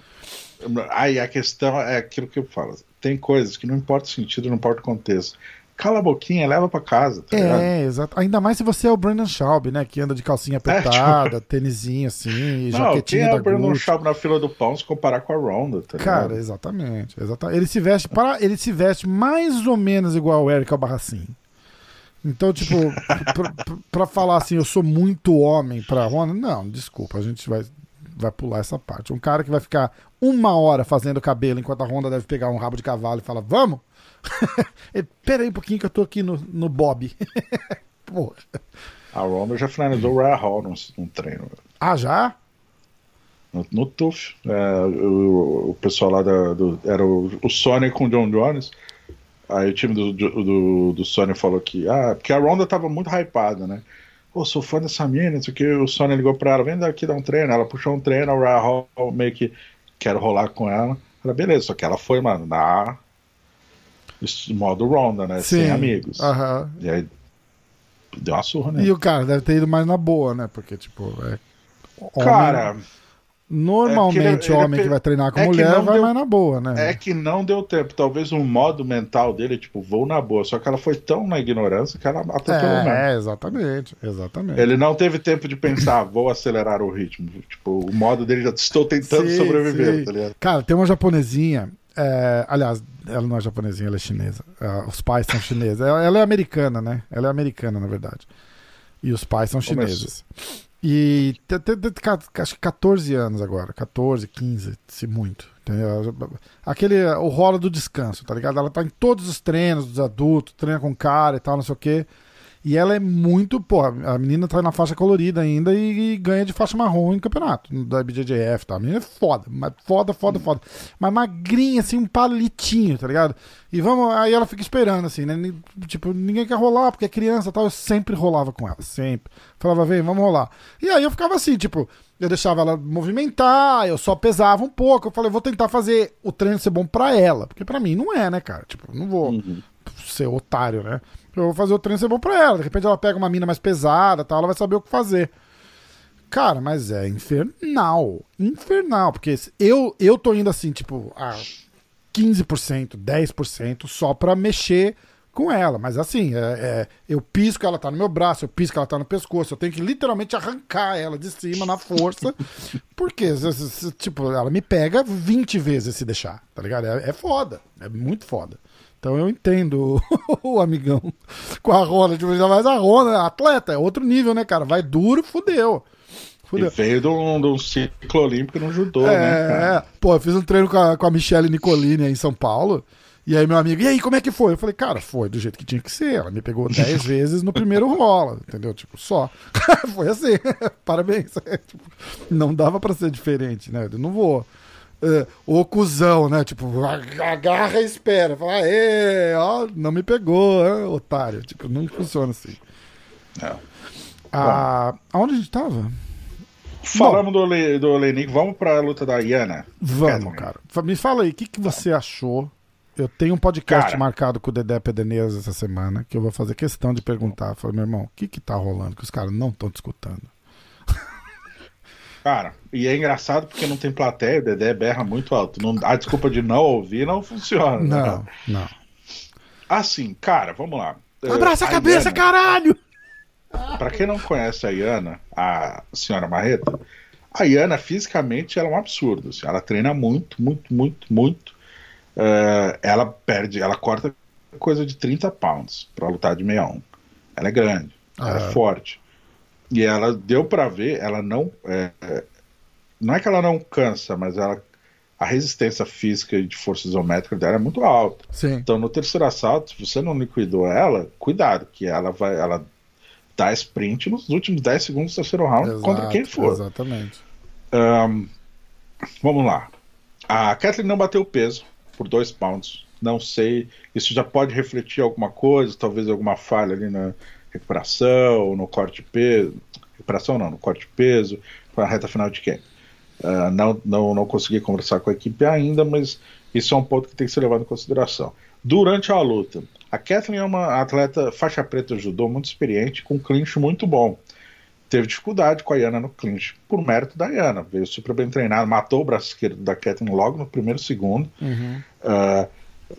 Aí a questão é aquilo que eu falo. Tem coisas que não importa o sentido, não importa o contexto cala a boquinha, leva pra casa. Tá é, exato. Ainda mais se você é o Brandon Schaub, né? Que anda de calcinha apertada, é, tipo... tênisinho assim, Não, jaquetinha quem é o Brandon Schaub na fila do pão se comparar com a Ronda, tá Cara, ligado? exatamente, exatamente. Ele se veste para, ele se veste mais ou menos igual o Eric Albarracin. Então, tipo, pra, pra, falar assim, eu sou muito homem pra Ronda, não, desculpa, a gente vai, vai pular essa parte. Um cara que vai ficar uma hora fazendo cabelo enquanto a Honda deve pegar um rabo de cavalo e falar, vamos? Pera aí um pouquinho que eu tô aqui no, no Bob. Porra. A Ronda já finalizou o Raya Hall num, num treino. Ah, já? No, no TUF. É, o, o, pessoal lá da, do, era o, o Sony com o John Jones. Aí o time do, do, do Sony falou que. Ah, porque a Ronda tava muito hypada, né? Pô, sou fã dessa mina, não sei o que. O Sony ligou pra ela: vem daqui dar um treino. Ela puxou um treino, o Hall meio que quero rolar com ela. Ela, beleza, só que ela foi, mano, na modo Ronda, né? Sim. Sem amigos. Uhum. E aí deu uma surra, né? E o cara deve ter ido mais na boa, né? Porque, tipo, é. Homem... Cara, Normalmente, é ele, homem ele, que vai treinar com é mulher vai deu, mais na boa, né? É que não deu tempo. Talvez o modo mental dele, tipo, vou na boa. Só que ela foi tão na ignorância que ela atropelou é, mesmo. É, exatamente, exatamente. Ele não teve tempo de pensar, vou acelerar o ritmo. Tipo, o modo dele já estou tentando sim, sobreviver, sim. tá ligado? Cara, tem uma japonesinha. É, aliás, ela não é japonesinha, ela é chinesa. É, os pais são chineses. Ela, ela, é americana, né? Ela é americana, na verdade. E os pais são chineses. E acho que 14 anos agora, 14, 15, se muito. Entendeu? Aquele, o rola do descanso, tá ligado? Ela tá em todos os treinos dos adultos, treina com cara e tal, não sei o quê. E ela é muito, pô, a menina tá na faixa colorida ainda e, e ganha de faixa marrom em campeonato da BJJF, tá? A menina é foda, mas foda, foda, foda. Mas magrinha, assim, um palitinho, tá ligado? E vamos, aí ela fica esperando, assim, né? Tipo, ninguém quer rolar porque é criança tal. Eu sempre rolava com ela, sempre. Falava, vem, vamos rolar. E aí eu ficava assim, tipo, eu deixava ela movimentar, eu só pesava um pouco. Eu falei, vou tentar fazer o treino ser bom pra ela, porque pra mim não é, né, cara? Tipo, não vou uhum. ser otário, né? Eu vou fazer o treino ser bom pra ela. De repente ela pega uma mina mais pesada, tal, ela vai saber o que fazer. Cara, mas é infernal. Infernal. Porque eu, eu tô indo assim, tipo, a 15%, 10% só pra mexer com ela. Mas assim, é, é, eu pisco, ela tá no meu braço, eu pisco, ela tá no pescoço. Eu tenho que literalmente arrancar ela de cima na força. porque, tipo, ela me pega 20 vezes se deixar, tá ligado? É, é foda. É muito foda. Então eu entendo o amigão com a roda, tipo, já mais a roda, atleta, é outro nível, né, cara? Vai duro, fudeu. fudeu. E veio de um, de um ciclo olímpico no judô, é, né? Cara? É, pô, eu fiz um treino com a, com a Michelle Nicolini aí em São Paulo. E aí meu amigo, e aí, como é que foi? Eu falei, cara, foi do jeito que tinha que ser. Ela me pegou 10 vezes no primeiro rola, entendeu? Tipo, só. foi assim, parabéns. tipo, não dava para ser diferente, né? Eu não vou uh, o cuzão, né? Tipo, agarra e espera. Fala, Aê, ó, não me pegou, hein, otário. Tipo, não funciona assim. É. Ah, aonde a gente tava? Falamos Bom, do, Le, do Lenik, vamos pra luta da Iana. Vamos, cara. Me fala aí, o que, que você achou? Eu tenho um podcast cara, marcado com o Dedé Pederneiras essa semana, que eu vou fazer questão de perguntar. Falei, meu irmão, o que que tá rolando? Que os caras não estão discutindo. Cara, e é engraçado porque não tem plateia, o Dedé berra muito alto. Não, a desculpa de não ouvir não funciona. Né, não, né? não. Assim, cara, vamos lá. Abraça a, a cabeça, Iana, caralho! Pra quem não conhece a Iana, a senhora Marreta, a Iana fisicamente ela é um absurdo. Assim, ela treina muito, muito, muito, muito. Uh, ela perde, ela corta coisa de 30 pounds pra lutar de 61. Ela é grande, ela é forte. E ela deu para ver, ela não. É, não é que ela não cansa, mas ela a resistência física e de força isométrica dela é muito alta. Sim. Então, no terceiro assalto, se você não liquidou ela, cuidado, que ela vai. Ela dá sprint nos últimos 10 segundos do terceiro round Exato, contra quem for. Exatamente. Um, vamos lá. A Kathleen não bateu peso por 2 pounds. Não sei. Isso já pode refletir alguma coisa, talvez alguma falha ali na, recuperação, no corte de peso. Recuperação não, no corte de peso, para a reta final de quem? Uh, não, não, não consegui conversar com a equipe ainda, mas isso é um ponto que tem que ser levado em consideração. Durante a luta, a Kathleen é uma atleta faixa preta judô muito experiente, com um clinch muito bom. Teve dificuldade com a Iana no clinch, por mérito da Iana. Veio super bem treinado, matou o braço esquerdo da Kathleen logo no primeiro segundo. Uhum. Uh,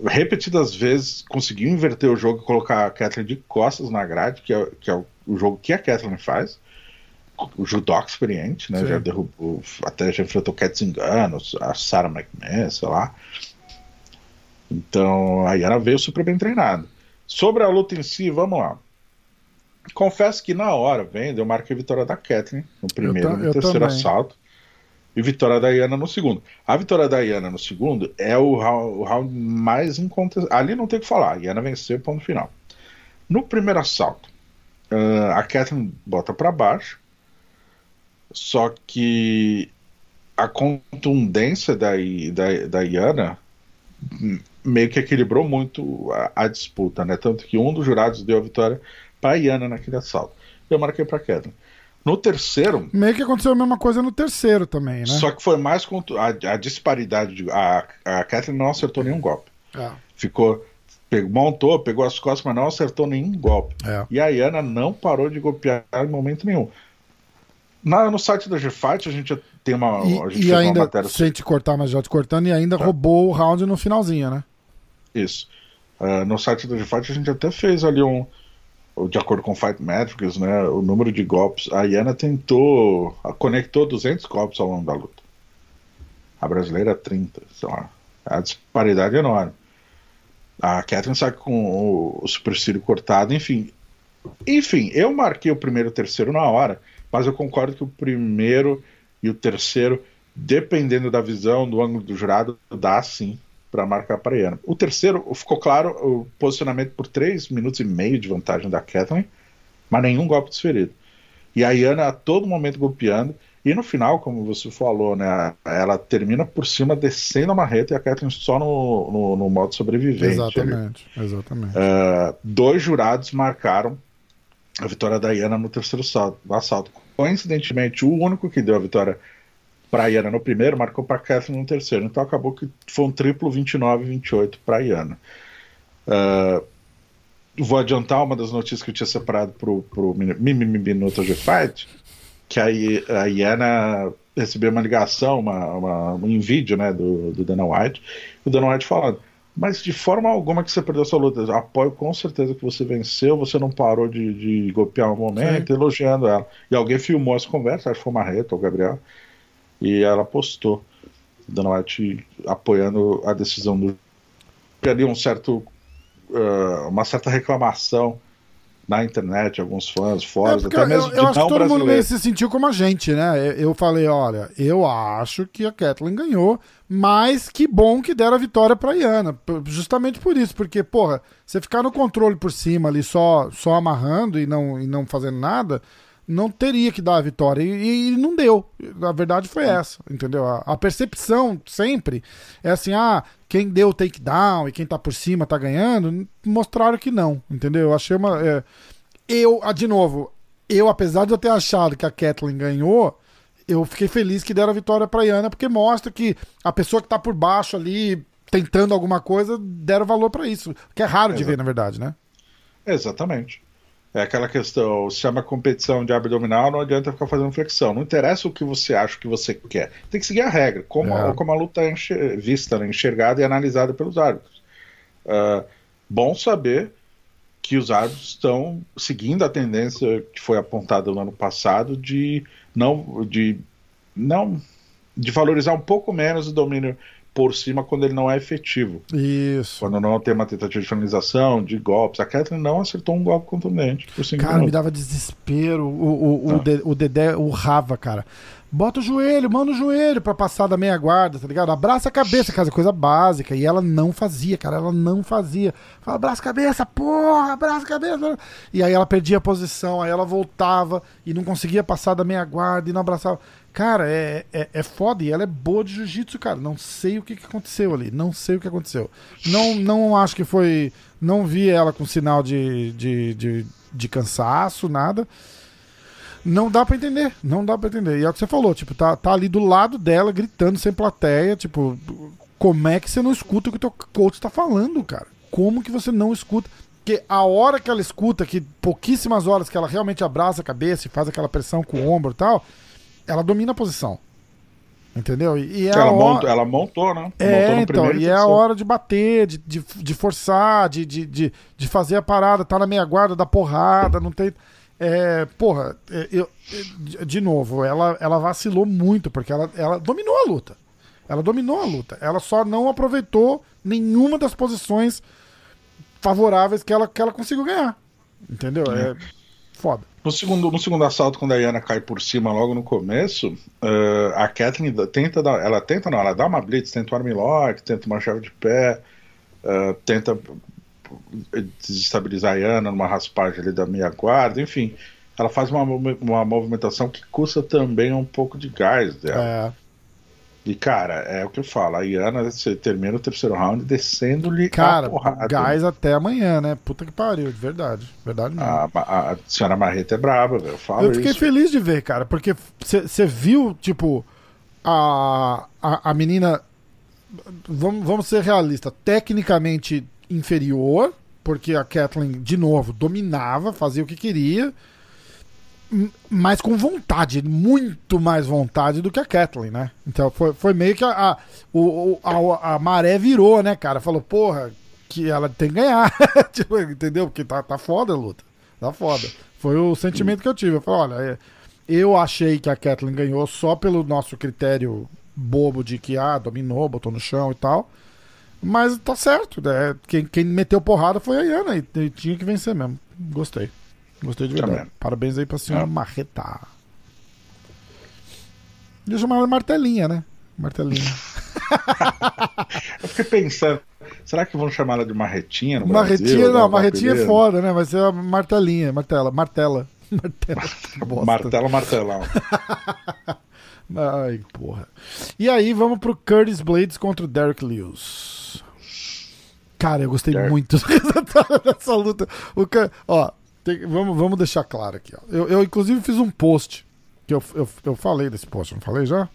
repetidas vezes conseguiu inverter o jogo e colocar a Kathleen de costas na grade, que é, que é o, o jogo que a Kathleen faz. O judoca experiente, né? Sim. Já derrubou, até já enfrentou Cat Zingano, a Sarah McMahon, sei lá. Então, aí ela veio super bem treinada. Sobre a luta em si, vamos lá. Confesso que na hora, vendo, eu marquei a vitória da Kathleen no primeiro e no terceiro também. assalto e vitória da Iana no segundo. A vitória da Iana no segundo é o round, o round mais incontestável. Ali não tem o que falar. A Iana venceu, ponto final. No primeiro assalto, uh, a Catherine bota para baixo, só que a contundência da, da, da Iana meio que equilibrou muito a, a, disputa, né? Tanto que um dos jurados deu a vitória para a Iana naquele assalto. Eu marquei para Catherine. No terceiro. Meio que aconteceu a mesma coisa no terceiro também, né? Só que foi mais. A, a disparidade. De, a, a Catherine não acertou nenhum golpe. É. Ficou. Pegou, montou, pegou as costas, mas não acertou nenhum golpe. É. E a Iana não parou de golpear em momento nenhum. Na, no site da G-Fight a gente tem uma. E, a gente e ainda, matéria... sem te cortar, mas já te cortando, e ainda tá. roubou o round no finalzinho, né? Isso. Uh, no site da G-Fight a gente até fez ali um. De acordo com Fight Metrics, né? O número de golpes. A Iana tentou. Conectou 200 golpes ao longo da luta. A brasileira 30. Sei lá. A disparidade é enorme. A Catherine sai com o, o supercílio cortado, enfim. Enfim, eu marquei o primeiro e o terceiro na hora, mas eu concordo que o primeiro e o terceiro, dependendo da visão, do ângulo do jurado, dá sim para marcar para a Iana. O terceiro, ficou claro o posicionamento por 3 minutos e meio de vantagem da Kathleen, mas nenhum golpe desferido. E a Iana a todo momento golpeando, e no final, como você falou, né, ela termina por cima descendo a marreta e a Kathleen só no, no, no modo sobrevivente. Exatamente, ali. exatamente. Uh, dois jurados marcaram a vitória da Iana no terceiro salto, assalto. Coincidentemente, o único que deu a vitória para a Iana no primeiro marcou para Kathleen no terceiro. Então acabou que foi um triplo 29-28 para a Iana. Uh, vou adiantar uma das notícias que eu tinha separado para o Minuto de Fight, que a, a Iana recebeu uma ligação, uma, uma, um vídeo né, do, do Dana White, o Dana White falando mas de forma alguma que você perdeu sua luta. Apoio com certeza que você venceu, você não parou de, de golpear um momento, Sim. elogiando ela. E alguém filmou essa conversa, acho que foi o Marreta ou o Gabriel, e ela postou, Dana White apoiando a decisão do. Ali um certo, uh, uma certa reclamação na internet, alguns fãs, fóruns, é até mesmo eu, eu acho que todo mundo meio se sentiu como a gente, né? Eu falei, olha, eu acho que a Kathleen ganhou, mas que bom que deram a vitória pra Iana. Justamente por isso, porque, porra, você ficar no controle por cima ali, só, só amarrando e não, e não fazendo nada, não teria que dar a vitória. E, e não deu. A verdade foi essa, entendeu? A, a, percepção sempre é assim: ah, quem deu o takedown e quem tá por cima tá ganhando. Mostraram que não, entendeu? Eu achei uma. É, eu, ah, de novo, eu, apesar de eu ter achado que a Kathleen ganhou, eu fiquei feliz que deram a vitória pra Iana, porque mostra que a pessoa que tá por baixo ali, tentando alguma coisa, deram valor para isso. Que é raro de ver, na verdade, né? Exatamente. É aquela questão, se chama competição de abdominal, não adianta ficar fazendo flexão. Não interessa o que você acha, o que você quer. Tem que seguir a regra, como, é. como a luta é vista, né, enxergada e analisada pelos árbitros. Uh, bom saber que os árbitros estão seguindo a tendência que foi apontada no ano passado de não de não de valorizar um pouco menos o domínio por cima quando ele não é efetivo. Isso. Quando não tem uma tentativa de finalização, de golpes. A Catherine não acertou um golpe contundente por cinco Cara, minutos. me dava desespero. O, o, o, ah. o Dedé urrava, cara. Bota o joelho, manda o joelho pra passar da meia guarda, tá ligado? Abraça a cabeça, casa, coisa básica. E ela não fazia, cara, ela não fazia. Fala, abraça a cabeça, porra, abraça a cabeça. E aí ela perdia a posição, aí ela voltava e não conseguia passar da meia guarda e não abraçava. Cara, é, é, é foda e ela é boa de jiu-jitsu, cara. Não sei o que, que aconteceu ali. Não sei o que aconteceu. Não, não acho que foi. Não vi ela com sinal de, de, de, de cansaço, nada. Não dá para entender. Não dá para entender. E é o que você falou, tipo, tá, tá ali do lado dela, gritando sem plateia. Tipo, como é que você não escuta o que o teu coach tá falando, cara? Como que você não escuta? Porque a hora que ela escuta, que pouquíssimas horas que ela realmente abraça a cabeça e faz aquela pressão com o ombro e tal ela domina a posição. Entendeu? E é ela, hora... montou, ela montou, né? É, montou então, e é a hora de bater, de, de, de forçar, de, de, de, de, fazer a parada, tá na meia guarda, da porrada, não tem. É, porra, é, eu, de novo, ela, ela vacilou muito, porque ela, ela dominou a luta. Ela dominou a luta. Ela só não aproveitou nenhuma das posições favoráveis que ela, que ela conseguiu ganhar. Entendeu? É, é foda. No segundo, no segundo assalto, quando a Yana cai por cima logo no começo, uh, a Kathleen tenta dar, ela tenta não, ela dá uma blitz, tenta um armlock, tenta uma chave de pé, uh, tenta desestabilizar a Yana numa raspagem ali da meia guarda, enfim, ela faz uma, uma movimentação que custa também um pouco de gás dela. É. E, cara, é o que eu falo. A Iana termina o terceiro round descendo-lhe Cara, a porrada. gás até amanhã, né? Puta que pariu, de verdade. Verdade mesmo. A, a, a senhora Marreta é brava, velho. Eu falo Eu fiquei isso. feliz de ver, cara, porque você viu, tipo, a, a, a menina. Vamos, vamos ser realistas. Tecnicamente inferior, porque a Kathleen, de novo, dominava, fazia o que queria. Mas com vontade, muito mais vontade do que a Kathleen, né? Então foi, foi meio que a, a, o, a, a maré virou, né, cara? Falou, porra, que ela tem que ganhar. tipo, entendeu? Porque tá, tá foda a luta. Tá foda. Foi o sentimento que eu tive. Eu falei, olha, é, eu achei que a Kathleen ganhou só pelo nosso critério bobo de que, ah, dominou, botou no chão e tal. Mas tá certo, né? Quem, quem meteu porrada foi a Iana e, e tinha que vencer mesmo. Gostei. Gostei de verdade. Também. Parabéns aí pra senhora é. Marreta. Deixa chamar ela Martelinha, né? Martelinha. eu fiquei pensando, será que vão chamar ela de Marretinha no Marretinha, Brasil, não, Marretinha é foda, né? Vai ser a Martelinha, Martela, Martela. Martela, martela, martelão. Ai, porra. E aí, vamos pro Curtis Blades contra o Derek Lewis. Cara, eu gostei Derek. muito dessa luta. O ó, tem, vamos, vamos deixar claro aqui. Ó. Eu, eu, inclusive, fiz um post. Que eu, eu, eu falei desse post, não falei já?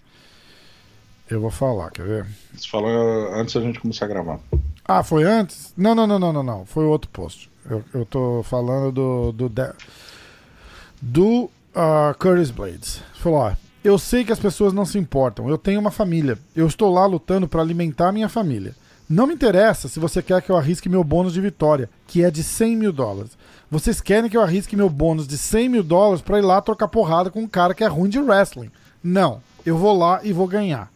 Eu vou falar, quer ver? Você falou antes da gente começar a gravar. Ah, foi antes? Não, não, não, não, não, não. Foi outro post. Eu, eu tô falando do. do, do uh, Curtis Blades. Falou, ó. Eu sei que as pessoas não se importam. Eu tenho uma família. Eu estou lá lutando para alimentar minha família. Não me interessa se você quer que eu arrisque meu bônus de vitória, que é de 100 mil dólares. Vocês querem que eu arrisque meu bônus de 100 mil dólares para ir lá trocar porrada com um cara que é ruim de wrestling. Não. Eu vou lá e vou ganhar.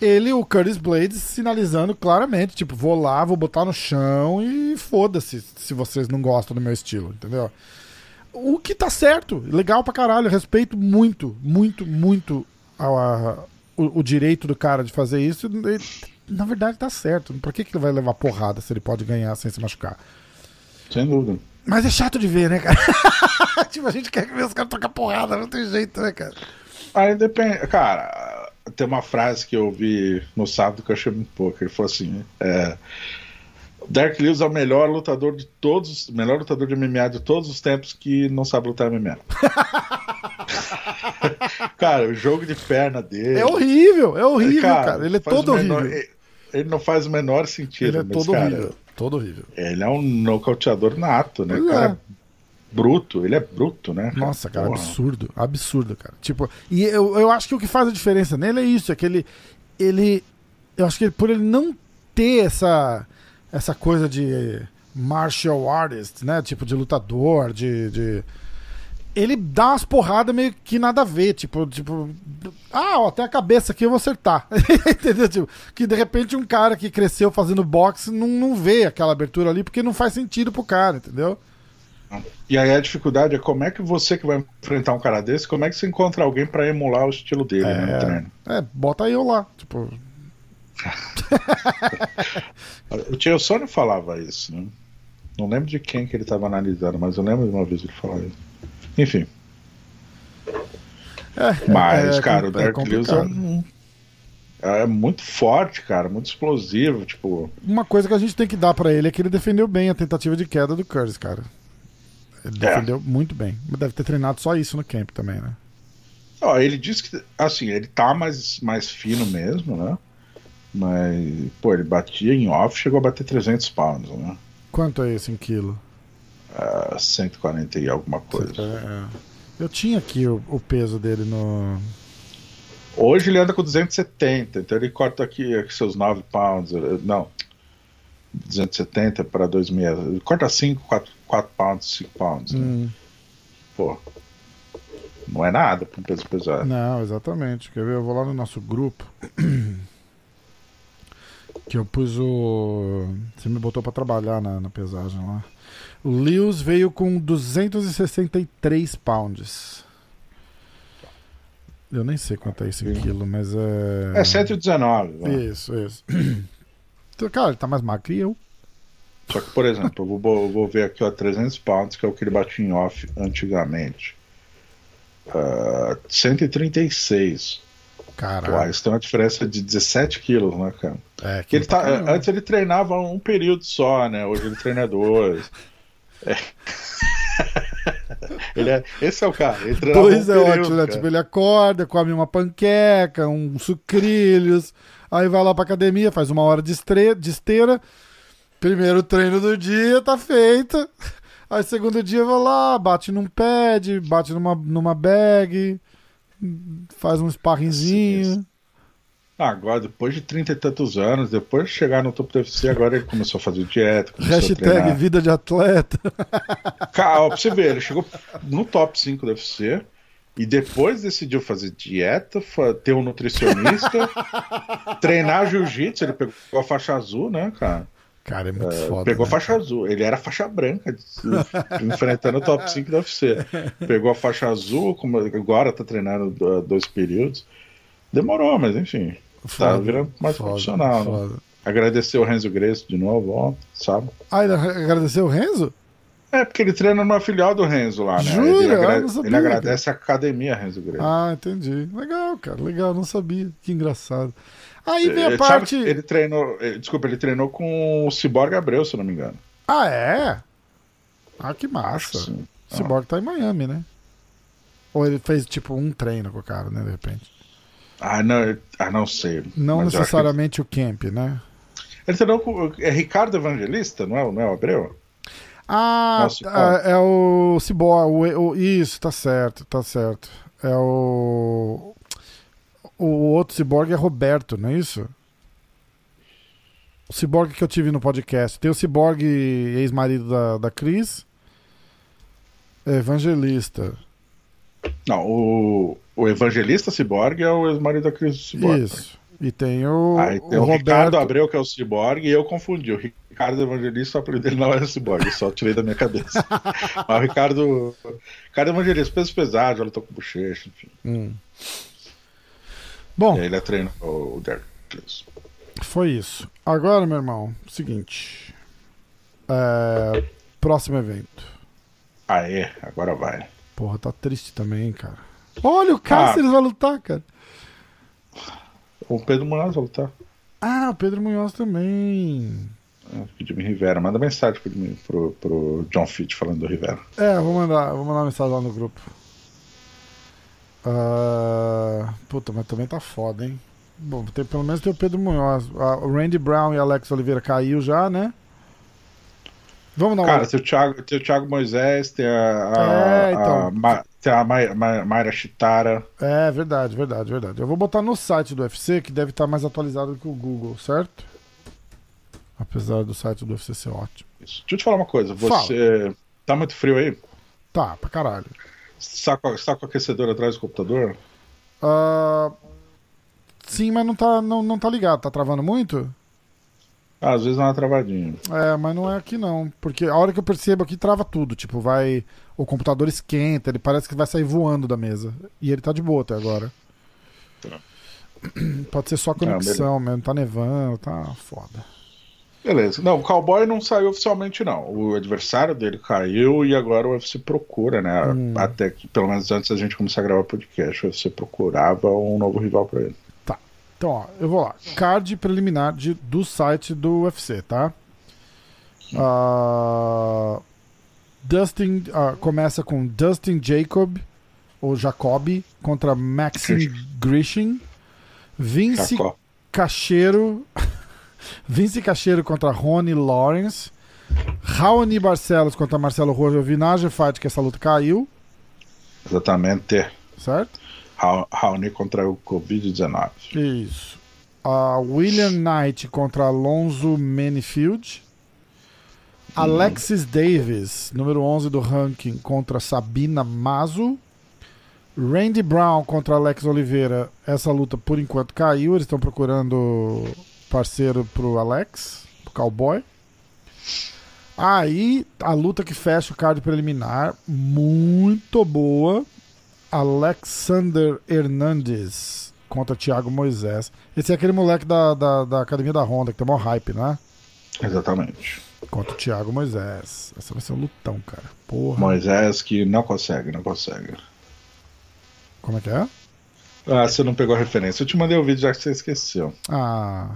Ele, o Curtis Blades, sinalizando claramente, tipo, vou lá, vou botar no chão e foda-se se vocês não gostam do meu estilo, entendeu? O que tá certo, legal pra caralho, respeito muito, muito, muito a, a, o, o, direito do cara de fazer isso. Ele, na verdade tá certo. Por que, que ele vai levar porrada se ele pode ganhar sem se machucar? Sem dúvida. Mas é chato de ver, né, cara? tipo, a gente quer ver os caras tocar porrada, não tem jeito, né, cara? Aí depende. Cara, tem uma frase que eu ouvi no sábado que eu achei muito pouco. Ele falou assim: é, Dark Lewis é o melhor lutador de todos, melhor lutador de MMA de todos os tempos que não sabe lutar MMA. cara, o jogo de perna dele. É horrível, é horrível, cara. cara. Ele é todo menor, horrível. Ele não faz o menor sentido. Ele é todo cara, horrível. Todo horrível. Ele é um nocauteador nato, né? Cara, é. bruto, ele é bruto, né? Cara? Nossa, cara, Porra. absurdo. Absurdo, cara. Tipo, e eu, eu acho que o que faz a diferença nele é isso, é que ele. ele eu acho que ele, por ele não ter essa essa coisa de martial artist, né? Tipo, de lutador, de. de... Ele dá umas porradas meio que nada a ver, tipo, tipo, ah, ó, tem a cabeça aqui, eu vou acertar. Entendeu? Tipo, que de repente um cara que cresceu fazendo boxe não, não vê aquela abertura ali porque não faz sentido pro cara, entendeu? E aí a dificuldade é como é que você que vai enfrentar um cara desse, como é que você encontra alguém para emular o estilo dele é, no treino? É, bota eu lá, tipo, o Tio Sônia falava isso, né? Não lembro de quem que ele estava analisando, mas eu lembro de uma vez ele falar isso. Enfim. É, mas, é, cara, é, o Dark Lewis é, é, muito forte, cara, muito explosivo, tipo... Uma coisa que a gente tem que dar para ele é que ele defendeu bem a tentativa de queda do Curtis, cara. Ele é. defendeu muito bem. Deve ter treinado só isso no camp também, né? Ó, ele disse que, assim, ele tá mais, mais fino mesmo, né? Mas, pô, ele batia em off, chegou a bater 300 pounds, né? Quanto é esse em quilo? Uh, 140 e alguma coisa. É, é. Eu tinha aqui o, o, peso dele no. Hoje ele anda com 270, então ele corta aqui, aqui seus 9 pounds. Eh, não, 270 para 2,6. Ele corta 5, 4, 4 pounds, 5 pounds. Né? Hum. Pô, não é nada para um peso pesado. Não, exatamente. Quer ver? Eu vou lá no nosso grupo. Que eu pus o. Você me botou para trabalhar na, na pesagem lá. O Lewis veio com 263 pounds. Eu nem sei quanto é isso em quilo, mas é. É 119. Isso, isso. Então, cara, ele tá mais magro que eu. Só que, por exemplo, eu vou, vou ver aqui, ó, 300 pounds, que é o que ele batia em off antigamente. Uh, 136. Caralho. isso tem uma diferença de 17 quilos, né, cara? É, que ele tá, antes ele treinava um período só, né? Hoje ele treina dois. É. ele é, esse é o cara. Ele dois é período, ótimo, né? Tipo, ele acorda, come uma panqueca, um sucrilhos, aí vai lá pra academia, faz uma hora de, estre... de esteira. Primeiro treino do dia, tá feito. Aí segundo dia vai lá, bate num pad, bate numa, numa bag, faz um sparringzinho. Ah, agora, depois de trinta e tantos anos, depois de chegar no topo do UFC, agora ele começou a fazer dieta. Hashtag vida de atleta. Cara, pra você ver, ele chegou no top 5 do UFC e depois decidiu fazer dieta, ter um nutricionista, treinar jiu-jitsu. Ele pegou a faixa azul, né, cara? Cara, é muito é, foda. Pegou né? a faixa azul. Ele era faixa branca, enfrentando o top 5 do UFC. Pegou a faixa azul, agora tá treinando dois períodos. Demorou, mas enfim. Tá foda, tá virando mais foda, profissional. Né? Foda. Né? Agradecer o Renzo Grace de novo, ó, sabe? Ah, ele agradeceu o Renzo? É, porque ele treina numa filial do Renzo lá, né? Jura? Ele, agra sabia, ele agradece cara. a academia Renzo Grace. Ah, entendi. Legal, cara, legal, não sabia. Que engraçado. Aí vem a parte. Sabe, ele treinou. Desculpa, ele treinou com o Cyborg Abreu, se eu não me engano. Ah, é? Ah, que massa. Sim. O Cyborg ah. tá em Miami, né? Ou ele fez tipo um treino com o cara, né, de repente? Ah, não, ah, não sei. Não necessariamente que... o camp, né? Ele treinou com. É Ricardo Evangelista, não é, não é o Abreu? Ah, é, é o o, isso, tá certo, tá certo. É o. O outro Cyborg é Roberto, não é isso? O Cyborg que eu tive no podcast. Tem o Cyborg, ex-marido da, da Cris. É evangelista. Não, o, o Evangelista Cyborg é o ex-marido da Cris Cyborg. Isso. E tem o. Aí tem o, o Roberto... Ricardo Abreu, que é o Cyborg, e eu confundi. O Ricardo Evangelista, o apelido dele não era Cyborg, só tirei da minha cabeça. Mas o Ricardo. Ricardo Evangelista, peso pesado, já lutou com bochecha, enfim. Hum. Bom. E aí ele é treino o Derek Foi isso. Agora, meu irmão, seguinte. É... Próximo evento. Aê, agora vai. Porra, tá triste também, cara. Olha, o Cáceres ah. vai lutar, cara. O Pedro Munhoz vai lutar. Ah, o Pedro Munhoz também. É, Jimmy Rivera. Manda mensagem pro, pro, pro John Fitch falando do Rivera. É, vou mandar, vou mandar uma mensagem lá no grupo. Uh, puta, mas também tá foda, hein? Bom, tem, pelo menos tem o Pedro Munhoz. Uh, o Randy Brown e Alex Oliveira caiu já, né? Vamos dar Cara, tem o, Thiago, tem o Thiago Moisés, tem a, a, é, então. a, tem a Mayra Chitara. É, verdade, verdade, verdade. Eu vou botar no site do UFC, que deve estar mais atualizado que o Google, certo? Apesar do site do UFC ser ótimo. Isso. Deixa eu te falar uma coisa. Você. Fala. Tá muito frio aí? Tá, pra caralho. Você tá com, tá com o aquecedor atrás do computador? Uh, sim, mas não tá, não, não tá ligado. Tá travando muito? Ah, às vezes dá uma travadinha. É, mas não é aqui não. Porque a hora que eu percebo aqui trava tudo. Tipo, vai. O computador esquenta, ele parece que vai sair voando da mesa. E ele tá de boa até agora. Tá. Pode ser só conexão mesmo. Tá nevando, tá foda. Beleza. Não, o Cowboy não saiu oficialmente, não. O adversário dele caiu e agora o UFC procura, né? Hum. Até que, pelo menos antes da gente começar a gravar o podcast, o UFC procurava um novo rival para ele. Então, ó, eu vou lá. Card preliminar de, do site do UFC, tá? Uh, Dustin uh, começa com Dustin Jacob ou Jacob contra Maxim Grishin. Vince Cacheiro Vince Cacheiro contra Rony Lawrence. Raoni Barcelos contra Marcelo Rojo Vinage Fight, que essa luta caiu. Exatamente. Certo? Raoni contra o Covid-19. Isso. Uh, William Knight contra Alonso Manifield. Hum. Alexis Davis, número 11 do ranking, contra Sabina Mazo. Randy Brown contra Alex Oliveira. Essa luta por enquanto caiu. Eles estão procurando parceiro pro Alex, pro Cowboy. Aí a luta que fecha o card preliminar, muito boa. Alexander Hernandez contra Thiago Moisés. Esse é aquele moleque da, da, da academia da Honda que tem maior hype, né? Exatamente. Contra o Thiago Moisés. Essa vai ser um lutão, cara. Porra. Moisés que não consegue, não consegue. Como é que é? Ah, você não pegou a referência. Eu te mandei o vídeo já que você esqueceu. Ah.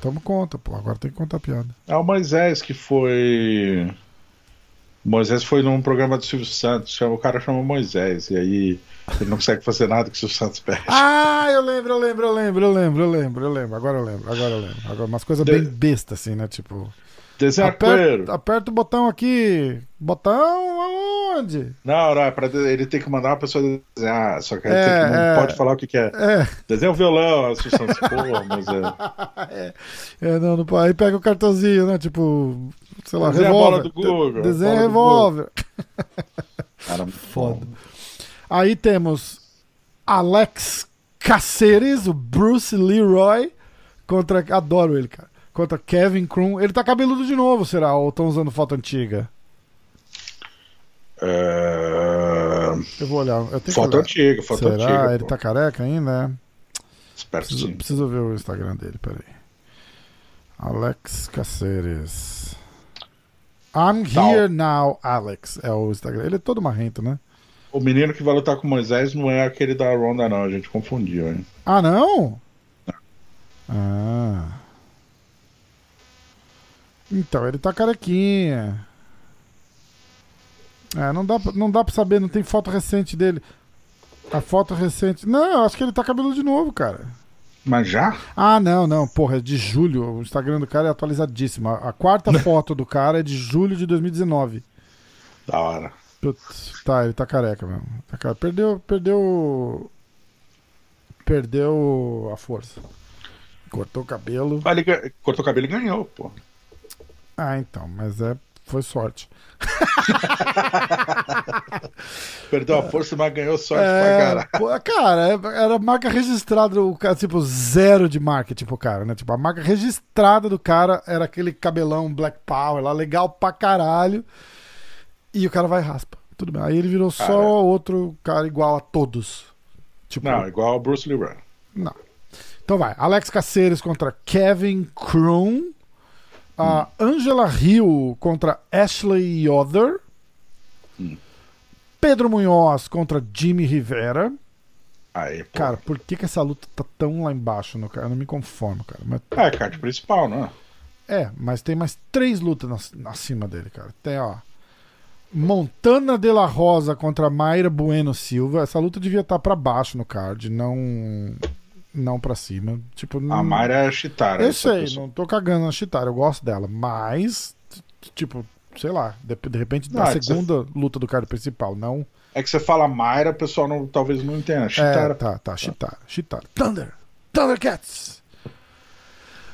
Tamo conta, pô. Agora tem que contar a piada. É o Moisés que foi. Moisés foi num programa do Silvio Santos, o cara chama Moisés, e aí ele não consegue fazer nada que o Silvio Santos pede. Ah, eu lembro, eu lembro, eu lembro, eu lembro, eu lembro, eu lembro. Agora eu lembro, agora eu lembro. Agora, umas coisas bem bestas, assim, né? Tipo. Desenha aperta, aperta o botão aqui. Botão aonde? Não, não, é pra, ele tem que mandar uma pessoa desenhar. Só que, é, não é, pode falar o que, que é. é. Desenha o violão, a Susan, porra, mas é. é. É, não, não Aí pega o cartãozinho, né? Tipo, sei lá, desenha revólver. a bola do Google. Desenha revólver. Cara, foda. Aí temos Alex Caceres, o Bruce Leroy, contra. Adoro ele, cara contra Kevin Krum. Ele tá cabeludo de novo, será? Ou estão usando foto antiga? É... Eu vou olhar. Eu foto antiga, foto será? antiga. Ele pô. tá careca ainda? É? Espero preciso, sim. preciso ver o Instagram dele, peraí. Alex Caceres. I'm here now, Alex. É o Instagram. Ele é todo marrento, né? O menino que vai lutar com Moisés não é aquele da Ronda, não. A gente confundiu, hein? Ah, não? Ah. Então, ele tá carequinha. É, não dá, não dá pra saber, não tem foto recente dele. A foto recente. Não, acho que ele tá cabelo de novo, cara. Mas já? Ah, não, não. Porra, é de julho. O Instagram do cara é atualizadíssimo. A quarta foto do cara é de julho de 2019. Da hora. Putz, tá, ele tá careca mesmo. Tá careca. Perdeu, perdeu. Perdeu a força. Cortou o cabelo. Ah, ele cortou o cabelo e ganhou, pô. Ah, então, mas é, foi sorte. Perdeu a força, mas ganhou sorte é, pra caralho. Cara, é, era marca registrada, o cara, tipo, zero de marketing pro cara, né? Tipo, a marca registrada do cara era aquele cabelão Black Power lá, legal pra caralho. E o cara vai e raspa. Tudo bem. Aí ele virou cara, só outro cara igual a todos. Tipo, não, igual ao Bruce Lee Brown. Não. Então vai. Alex Caceres contra Kevin Kroon. A Angela Hill contra Ashley Yoder. Hum. Pedro Munhoz contra Jimmy Rivera. Aí, cara, por que, que essa luta tá tão lá embaixo, no cara? Eu não me conformo, cara. Mas... É, card principal, não é? É, mas tem mais três lutas na, acima dele, cara. Tem, ó. Montana de la Rosa contra Mayra Bueno Silva. Essa luta devia estar tá para baixo no card, não não pra cima. Tipo, a Mayra é a Chitara. Eu sei, pessoa. não tô cagando na Chitara, eu gosto dela. Mas, tipo, sei lá, de, de repente não, a é segunda você... luta do card principal, não. É que você fala Mayra, o pessoal não, talvez não entenda. Chitara. É, tá, tá, Chitara, Chitara. Thunder! Thundercats!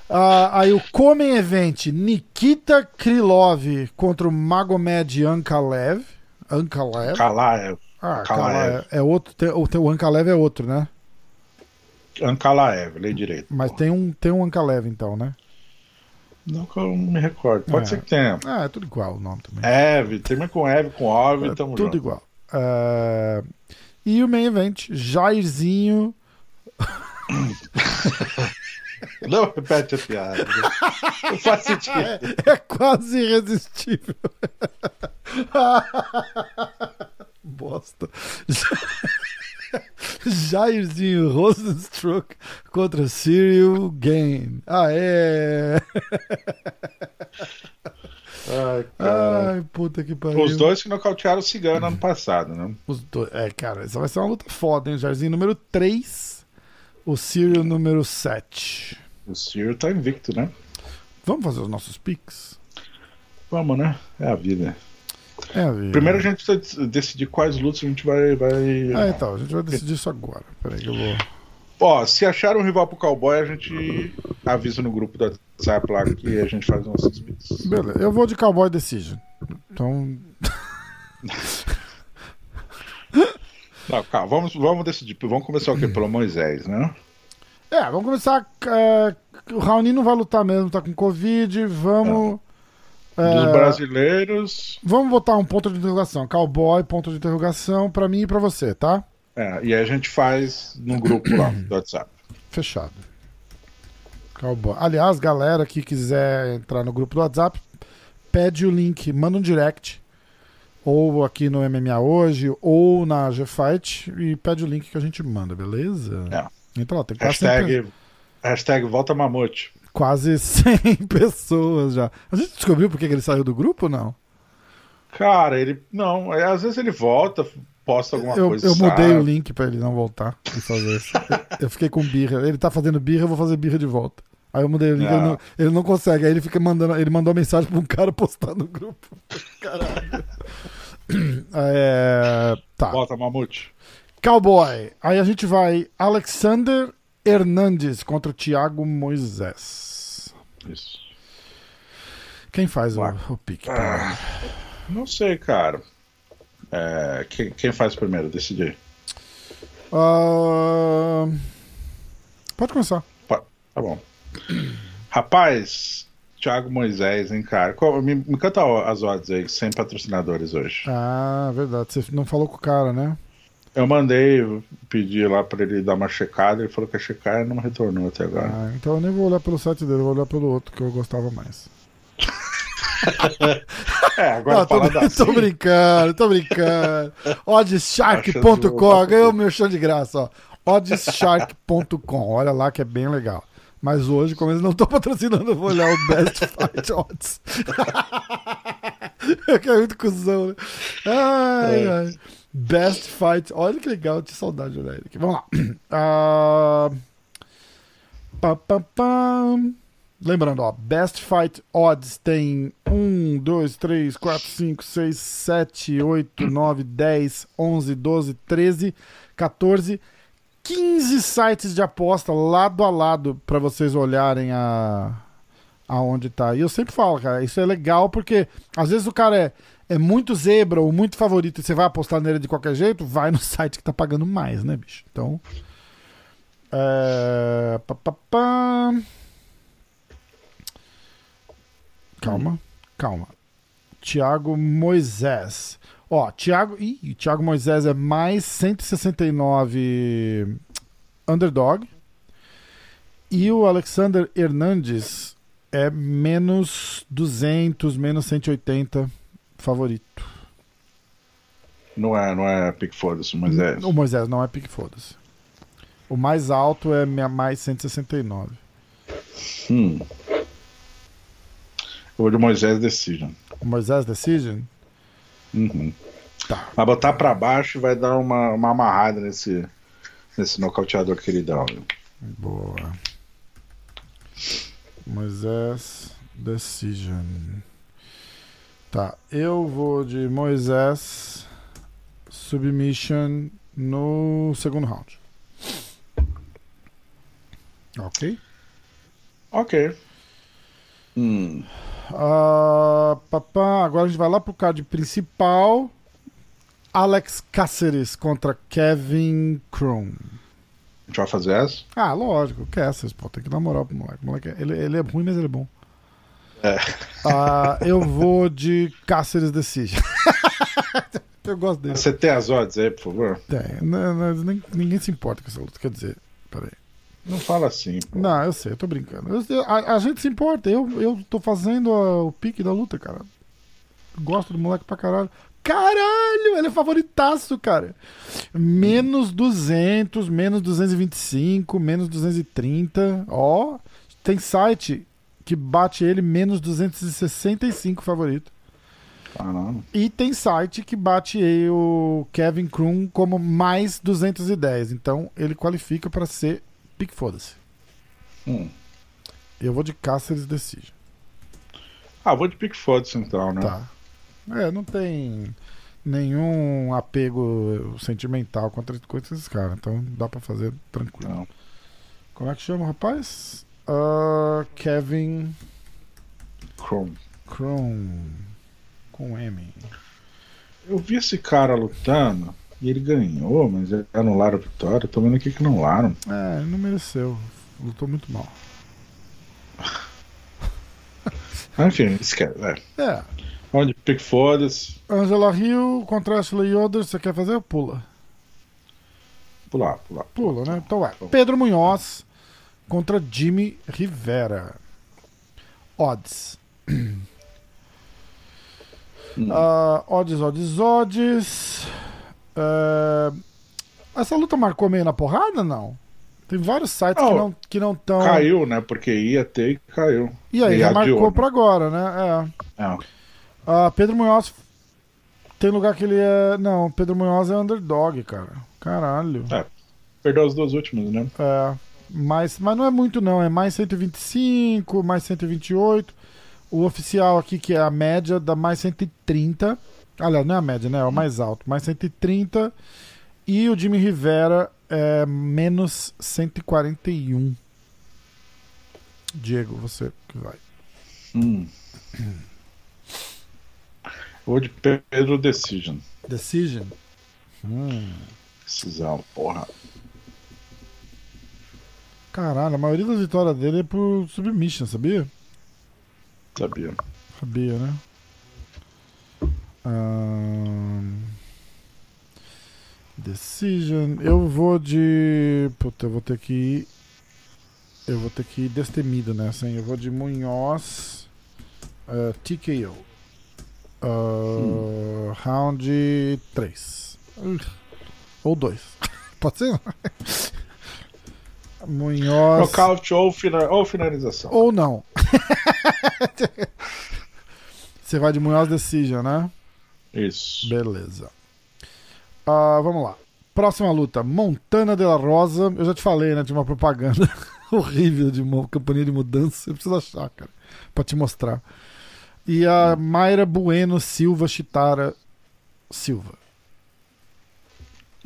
Uh, aí o Comem Event, Nikita Krylov contra o Magomed Ankalev. Ankalev? Kalaev. Ah, Kalaev. É outro, tem, o, o Ankalev é outro, né? Ankalaev, lei direito. Mas tem um, tem um Ankalev então, né? Não que eu me recordo. Pode é. ser que tenha. Ah, é tudo igual o nome também. Eve, termina com Eve, com Ove, é, tamo Tudo junto. igual. Uh... E o main event, Jairzinho. Não repete a piada. Não faz sentido. É, é quase irresistível. Bosta. Jairzinho Rosenstruck contra Cyril Gain. Ah, é. Ai, cara. Ai, puta que pariu. Os dois que nocautearam o Cigano ano passado, né? Os dois. É, cara, essa vai ser uma luta foda, hein? O Jairzinho número 3, o Cyril número 7. O Cyril tá invicto, né? Vamos fazer os nossos picks? Vamos, né? É a vida. É. Primeiro a gente precisa decidir quais lutas a gente vai. vai... Ah, então, a gente vai decidir isso agora. Peraí que eu vou. Ó, se achar um rival pro cowboy, a gente avisa no grupo da WhatsApp lá que a gente faz nossos picks. Beleza, eu vou de Cowboy Decision. Então. Não, calma, vamos, vamos decidir. Vamos começar o quê? Pelo Moisés, né? É, vamos começar. É, o Raoni não vai lutar mesmo, tá com Covid. Vamos. É, Dos brasileiros. Vamos botar um ponto de interrogação. Cowboy, ponto de interrogação, pra mim e pra você, tá? É, e aí a gente faz no grupo lá do WhatsApp. Fechado. Cowboy. Aliás, galera que quiser entrar no grupo do WhatsApp, pede o link, manda um direct. Ou aqui no MMA hoje, ou na G-Fight, e pede o link que a gente manda, beleza? É. Entra lá, tem quase hashtag, sempre... hashtag volta mamute. Quase 100 pessoas já. A gente descobriu por que ele saiu do grupo ou não? Cara, ele. Não, é, às vezes ele volta, posta alguma eu, coisa. Eu mudei o link pra ele não voltar e eu fiquei com birra. Ele tá fazendo birra, eu vou fazer birra de volta. Aí eu mudei o link, ele, não, ele não consegue. Aí ele fica mandando. Ele mandou uma mensagem pra um cara postar no grupo. Caralho. É, tá. Bota, Mamute. Cowboy. Aí a gente vai Alexander Hernandes contra o Thiago Moisés. Isso. Quem faz o, o pique? Ah, não sei, cara. É, quem, quem, faz primeiro? Decidi. Uh... Pode começar. Tá bom. Rapaz, Thiago Moisés, hein, cara? Me, me canta as odds aí, sem patrocinadores hoje. Ah, verdade. Você não falou com o cara, né? Eu mandei pedir lá pra ele dar uma checada, ele falou que ia checar e não retornou até agora. Ah, então eu nem vou olhar pelo site dele, vou olhar pelo outro que eu gostava mais. é, agora não, tô, assim. tô brincando, tô brincando. Oddshark.com, ganhou meu chão de graça, ó. Oddshark.com, olha lá que é bem legal. Mas hoje, como eles não estão patrocinando, eu vou olhar o Best Fight Odds. que é muito cuzão, né? Ai, é. ai. Best Fight. Olha que legal, de saudade de olhar ele aqui. Vamos lá. Uh... Pá, pá, pá. Lembrando, ó, Best Fight Odds tem 1, 2, 3, 4, 5, 6, 7, 8, 9, 10, 11, 12, 13, 14, 15 sites de aposta lado a lado para vocês olharem a aonde tá. E eu sempre falo, cara, isso é legal porque às vezes o cara é, é muito zebra ou muito favorito e você vai apostar nele de qualquer jeito, vai no site que tá pagando mais, né, bicho? Então. É... Pá, pá, pá. Calma, calma. Tiago Moisés. Ó, Thiago, ih, Thiago Moisés é mais 169 underdog. E o Alexander Hernandes é menos 200, menos 180 favorito. Não é, não é pique foda-se, Moisés. O Moisés não é pique foda-se. O mais alto é mais 169. Hum. Eu vou de Moisés Decision. O Moisés Decision? Uhum. Tá. Vai botar para baixo e vai dar uma, uma amarrada nesse, nesse nocauteador queridão. Viu? Boa. Moisés Decision. Tá, eu vou de Moisés Submission no segundo round. Ok? Ok. Hum. Uh, papá, agora a gente vai lá pro card principal. Alex Cáceres contra Kevin Kron. A gente vai fazer essa? Ah, lógico, Cáceres, pô, tem que dar moral pro moleque. moleque ele, ele é ruim, mas ele é bom. É. Uh, eu vou de Cáceres Decision. eu gosto dele. Você tem as odds aí, por favor? Tem. Não, não, ninguém se importa com essa luta, quer dizer. Peraí. Não fala assim. Pô. Não, eu sei, eu tô brincando. Eu, a, a, gente se importa. Eu, eu tô fazendo a, o pique da luta, cara. Gosto do moleque pra caralho. Caralho, ele é favoritaço, cara. Menos 200, menos 225, menos 230. Ó, tem site que bate ele menos 265 favorito. Caramba. E tem site que bate o Kevin Krum como mais 210. Então ele qualifica para ser Pique foda-se. Hum. Eu vou de Cáceres Decision. Ah, vou de pique foda-se então, né? Tá. É, não tem nenhum apego sentimental contra, contra esses caras. Então dá pra fazer tranquilo. Não. Como é que chama o rapaz? Uh, Kevin. Chrome. Chrome. Com M. Eu vi esse cara lutando. E ele ganhou, mas anularam a vitória. Tô vendo aqui que anularam. É, ele não mereceu. Lutou muito mal. Enfim, esquece. É. é. Onde pick foda-se. Angela Hill contra Ashley Yoder, você quer fazer? Pula. Pular, pular. Pula, né? Então é. Pedro Munhoz contra Jimmy Rivera. Odds. Uh, odds, odds, odds. Uh, essa luta marcou meio na porrada, não? Tem vários sites oh, que não que não estão. Caiu, né? Porque ia ter e caiu. E aí, e já marcou pra agora, né? É. é. Uh, Pedro Munhoz tem lugar que ele é. Não, Pedro Munhoz é underdog, cara. Caralho. É. Perdeu as duas últimas, né? É. mais, mas não é muito não, é mais 125, mais 128. O oficial aqui, que é a média, dá mais 130. Aliás, não é a média, né? É o mais alto. Mais 130. E o Jimmy Rivera é menos 141. Diego, você que vai. Hum. Vou de Pedro Decision. Decision? Hum. Decisão, porra. Caralho, a maioria das vitórias dele é por submission, sabia? Sabia. Sabia, né? Um... Decision. Eu vou de. Puta, eu vou ter que ir. Eu vou ter que ir destemido nessa, hein? Eu vou de Munhoz. Uh, TKO. Uh, hum. Round 3. Uh, ou 2. Pode ser? Munhoz. Nocaute ou, fina... ou finalização. Ou não. Você vai de Munhoz Decision, né? Isso. Beleza. Uh, vamos lá. Próxima luta, Montana de la Rosa. Eu já te falei, né? De uma propaganda horrível de uma companhia de mudança. Eu preciso achar, cara, pra te mostrar. E a. Mayra Bueno Silva Chitara Silva.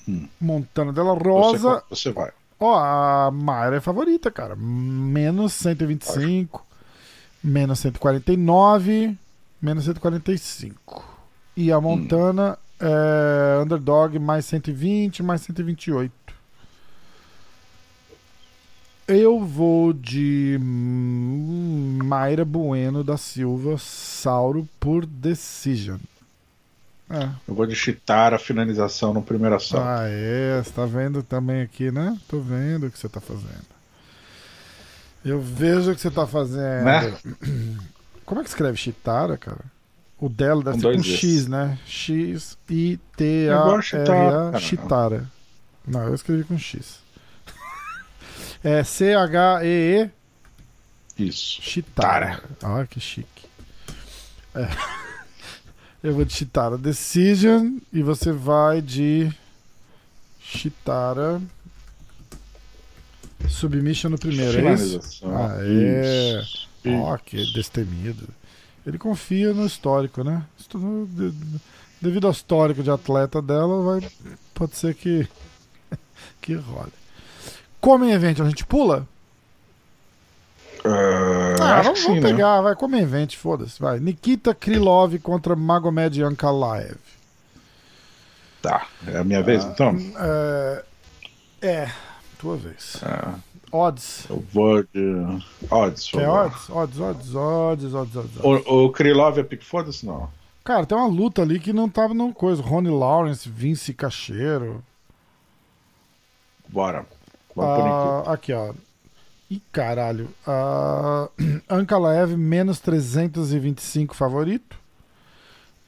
Hum. Montana de la Rosa. Você, você vai. Ó, a Mayra é favorita, cara. Menos 125, Acho. menos 149, menos 145. E a. Montana hum é, underdog mais 120, mais 128. Eu vou de Mayra Bueno da Silva Sauro por decision. É. Eu vou de a finalização no primeiro assalto. Ah, é. Você tá vendo também aqui, né? Tô vendo o que você tá fazendo. Eu vejo o que você tá fazendo. Né? Como é que escreve chitara, cara? O dela deve ser com X, né? X I T A R A Chitara. Não, eu escrevi com X. é C H E E. Isso. Chitara. Olha que chique. É. Eu vou de Chitara Decision e você vai de Chitara Submission no primeiro, é isso? Ah, é. Ó, oh, que destemido. Ele confia no histórico, né? Devido ao histórico de atleta dela, vai, pode ser que, que role. Como event, a gente pula? Uh, ah, vamos, sim, né? pegar, né? vai, como event, foda-se, vai. Nikita Krylov contra Magomed Ankalaev. Tá, é a minha vez, então? É, é tua vez. Ah. Odds. Eu vou de. Odds. Quer odds? Odds, odds, odds, odds, odds. O, o Krylov é pique foda-se, não? Cara, tem uma luta ali que não tava no coisa. Ronnie Lawrence, Vince Cacheiro. Bora. Vamos ah, Aqui, ó. Ih, caralho. Ah, Ankalaev, menos 325 favorito.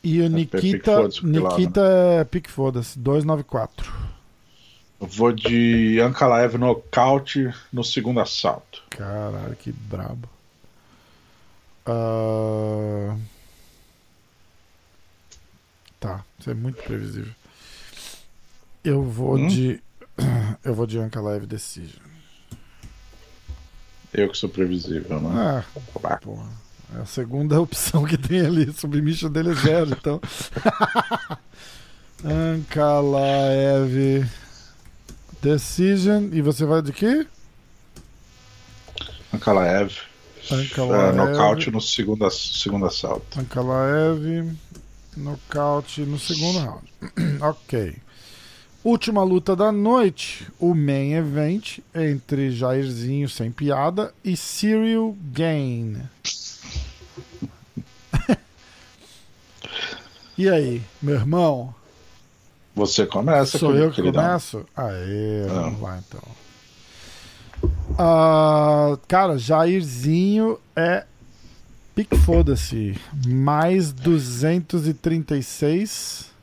E o Nikita, Nikita é pique foda-se, 294 vou de Ankalaev nocaute no segundo assalto. Caralho, que brabo. Uh... Tá, isso é muito previsível. Eu vou hum? de. Eu vou de Ankalaev Decision. Eu que sou previsível, né? Ah, porra. É a segunda opção que tem ali. Submission dele é zero, então. Ankalaev. Decision. E você vai de quê? Ankalaev. Ankalaev. É, nocaute no segundo, segundo assalto. Ankalaev. Nocaute no segundo round. ok. Última luta da noite. O main event entre Jairzinho sem piada e Cyril Gain. e aí, meu irmão? Você começa. Sou eu que começo? Aê, ah. vamos lá então. Uh, cara, Jairzinho é pique foda-se. Mais 236.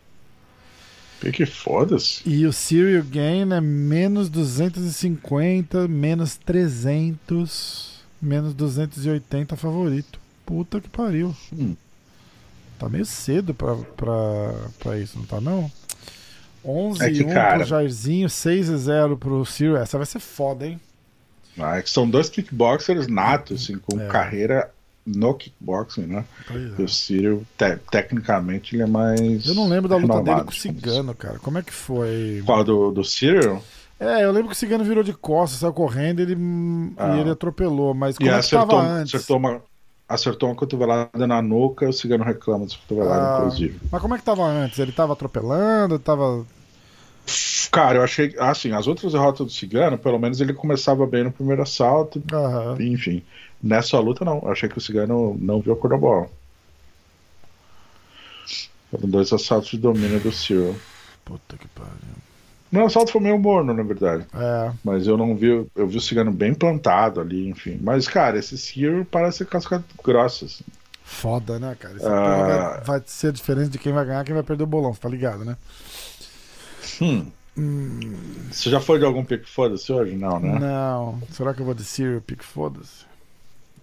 Pique foda-se. E o Serial Gain é menos 250, menos 300, menos 280 favorito. Puta que pariu. Hum. Tá meio cedo pra, pra, pra isso, não tá não? 11 é que, 1 cara... pro Jairzinho, 6 e 0 pro Ciro. Essa vai ser foda, hein? Ah, é que são dois kickboxers natos, assim, com é. carreira no kickboxing, né? É. O Cyril, te, tecnicamente, ele é mais. Eu não lembro da luta dele com o Cigano, cara. Como é que foi? Qual do, do? É, eu lembro que o Cigano virou de costas, saiu correndo ele, ah. e ele atropelou. Mas como e é acertou, antes? Acertou uma, acertou uma cotovelada na nuca, o Cigano reclama dessa cotovelada, ah, inclusive. Mas como é que tava antes? Ele tava atropelando? Tava. Cara, eu achei. Assim, as outras derrotas do Cigano, pelo menos ele começava bem no primeiro assalto. Uhum. Enfim. Nessa luta, não. Eu achei que o Cigano não viu a cor da bola. Foram dois assaltos de domínio do Cyril. Puta que pariu. Meu assalto foi meio morno, na verdade. É. Mas eu não vi. Eu vi o Cigano bem plantado ali, enfim. Mas, cara, esse Cyril parece ser casca grossa. Assim. Foda, né, cara? Esse ah... vai, vai ser a diferença de quem vai ganhar quem vai perder o bolão, tá ligado, né? Hum. Hum. Você já foi de algum pique foda-se hoje? Não, né? Não. Será que eu vou de Cyril pique foda-se?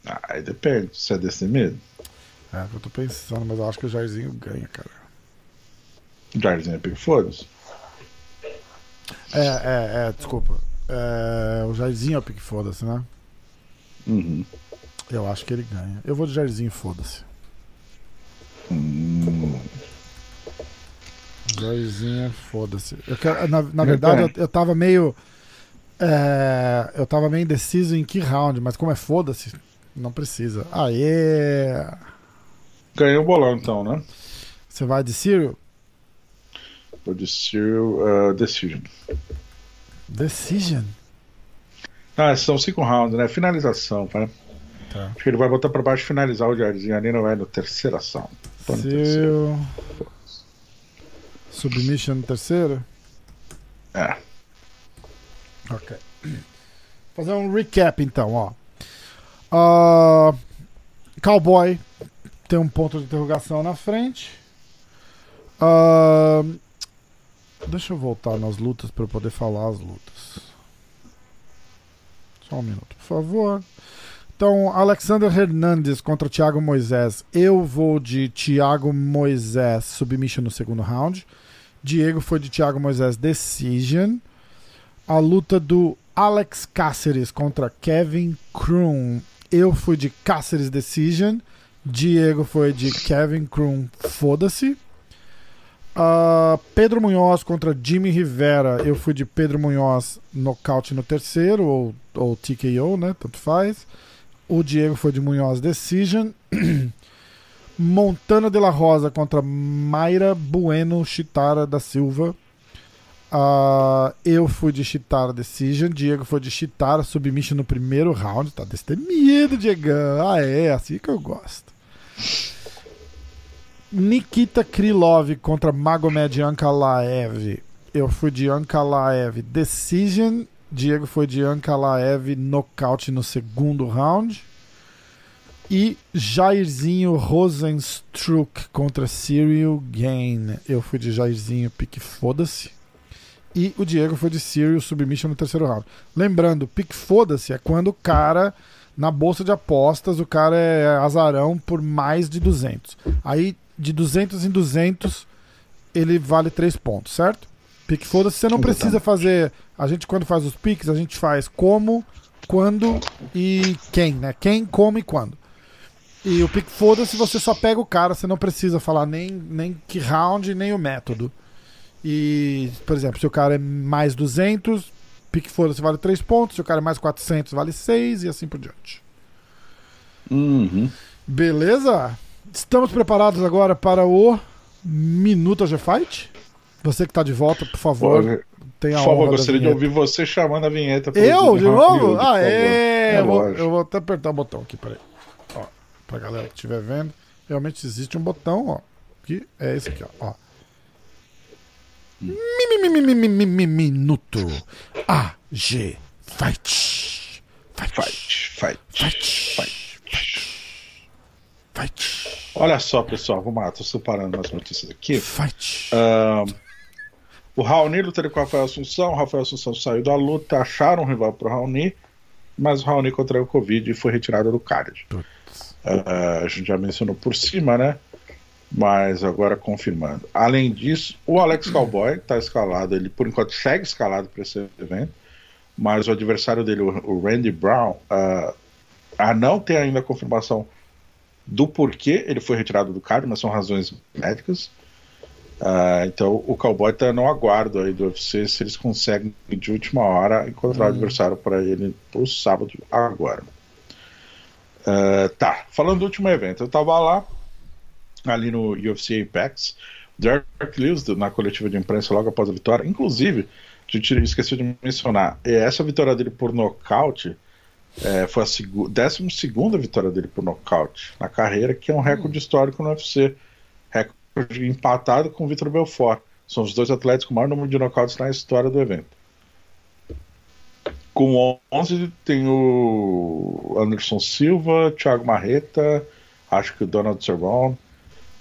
Ah, aí depende, você é desse medo. É, eu tô pensando, mas eu acho que o Jairzinho ganha, cara. O Jairzinho é pique foda-se? É, é, é, desculpa. É, o Jairzinho é o pique foda-se, né? Uhum. Eu acho que ele ganha. Eu vou de Jairzinho, foda-se. Hum. Jairzinho, foda-se. Na, na verdade, eu, eu tava meio. É, eu tava meio indeciso em que round, mas como é foda-se, não precisa. Aê! Ganhei o bolão então, né? Você vai de Cyril? Vou de Cyril uh, Decision. Decision? Ah, são cinco rounds, né? Finalização, tá? tá. Acho que ele vai botar pra baixo e finalizar o Jairzinho ali, não vai no terceira ação. Cyril... Submission no terceiro? É. Ok. Fazer um recap então, ó. Uh, Cowboy tem um ponto de interrogação na frente. Uh, deixa eu voltar nas lutas para eu poder falar as lutas. Só um minuto, por favor. Então, Alexander Hernandes contra Thiago Moisés. Eu vou de Thiago Moisés submission no segundo round. Diego foi de Thiago Moisés decision. A luta do Alex Cáceres contra Kevin Kroon eu fui de Cáceres Decision. Diego foi de Kevin Krum, foda-se. Uh, Pedro Munhoz contra Jimmy Rivera. Eu fui de Pedro Munhoz nocaute no terceiro, ou, ou TKO, né? Tanto faz. O Diego foi de Munhoz Decision. Montana de la Rosa contra Mayra Bueno Chitara da Silva. Uh, eu fui de Chitara Decision, Diego foi de Chitara Submission no primeiro round. Tá destemido, Diegão. Ah, é, assim que eu gosto. Nikita Krylov contra Magomed Ankalaev. Eu fui de Ankalaev Decision. Diego foi de Ankalaev Knockout no segundo round. E Jairzinho Rosenstruck contra Cyril Gain. Eu fui de Jairzinho, pique foda-se. E o Diego foi de Serious Submission no terceiro round. Lembrando, pique foda-se é quando o cara, na bolsa de apostas, o cara é azarão por mais de 200. Aí, de 200 em 200, ele vale 3 pontos, certo? Pique foda-se, você não precisa fazer. A gente, quando faz os piques, a gente faz como, quando e quem, né? Quem, como e quando. E o pique foda-se, você só pega o cara, você não precisa falar nem, nem que round, nem o método. E, por exemplo, se o cara é mais 200, pique foda-se vale 3 pontos. Se o cara é mais 400, vale 6 e assim por diante. Uhum. Beleza? Estamos preparados agora para o Minuto G Fight? Você que está de volta, por favor. Pode. Tem a por favor, gostaria de ouvir você chamando a vinheta. Eu? De novo? Ah, é. é eu, vou, eu, vou, até apertar o botão aqui, peraí. Ó, pra galera que estiver vendo. Realmente existe um botão, ó. Que é esse aqui, ó. ó. Minuto AG Fight. Fight. Fight. Fight. Fight. Fight. Olha só, pessoal, vamos lá, tô separando as notícias aqui. Fight. O Raoni lutaria com o Rafael Assunção. O Rafael Assunção saiu da luta, acharam um rival pro Raoni, mas o Raoni contraiu o Covid e foi retirado do card. Uh, a gente já mencionou por cima, né? Mas agora confirmando. Além disso, o Alex Cowboy está escalado, ele por enquanto segue escalado para esse evento. mas o adversário dele, o Randy Brown, uh, a não ter ainda a confirmação do porquê ele foi retirado do card, mas são razões médicas. Uh, então o Cowboy está no aguardo aí do UFC se eles conseguem de última hora encontrar uhum. o adversário para ele pro sábado agora. Uh, tá, falando do último evento, eu estava lá ali no UFC Apex, Derek Lewis na coletiva de imprensa logo após a vitória, inclusive a gente esqueceu de mencionar, essa vitória dele por nocaute é, foi a 12 vitória dele por nocaute na carreira, que é um recorde hum. histórico no UFC. Recorde empatado com o Vitor Belfort. São os dois atletas com o maior número de nocautes na história do evento. Com 11 tem o Anderson Silva, Thiago Marreta, acho que o Donald Cerrone,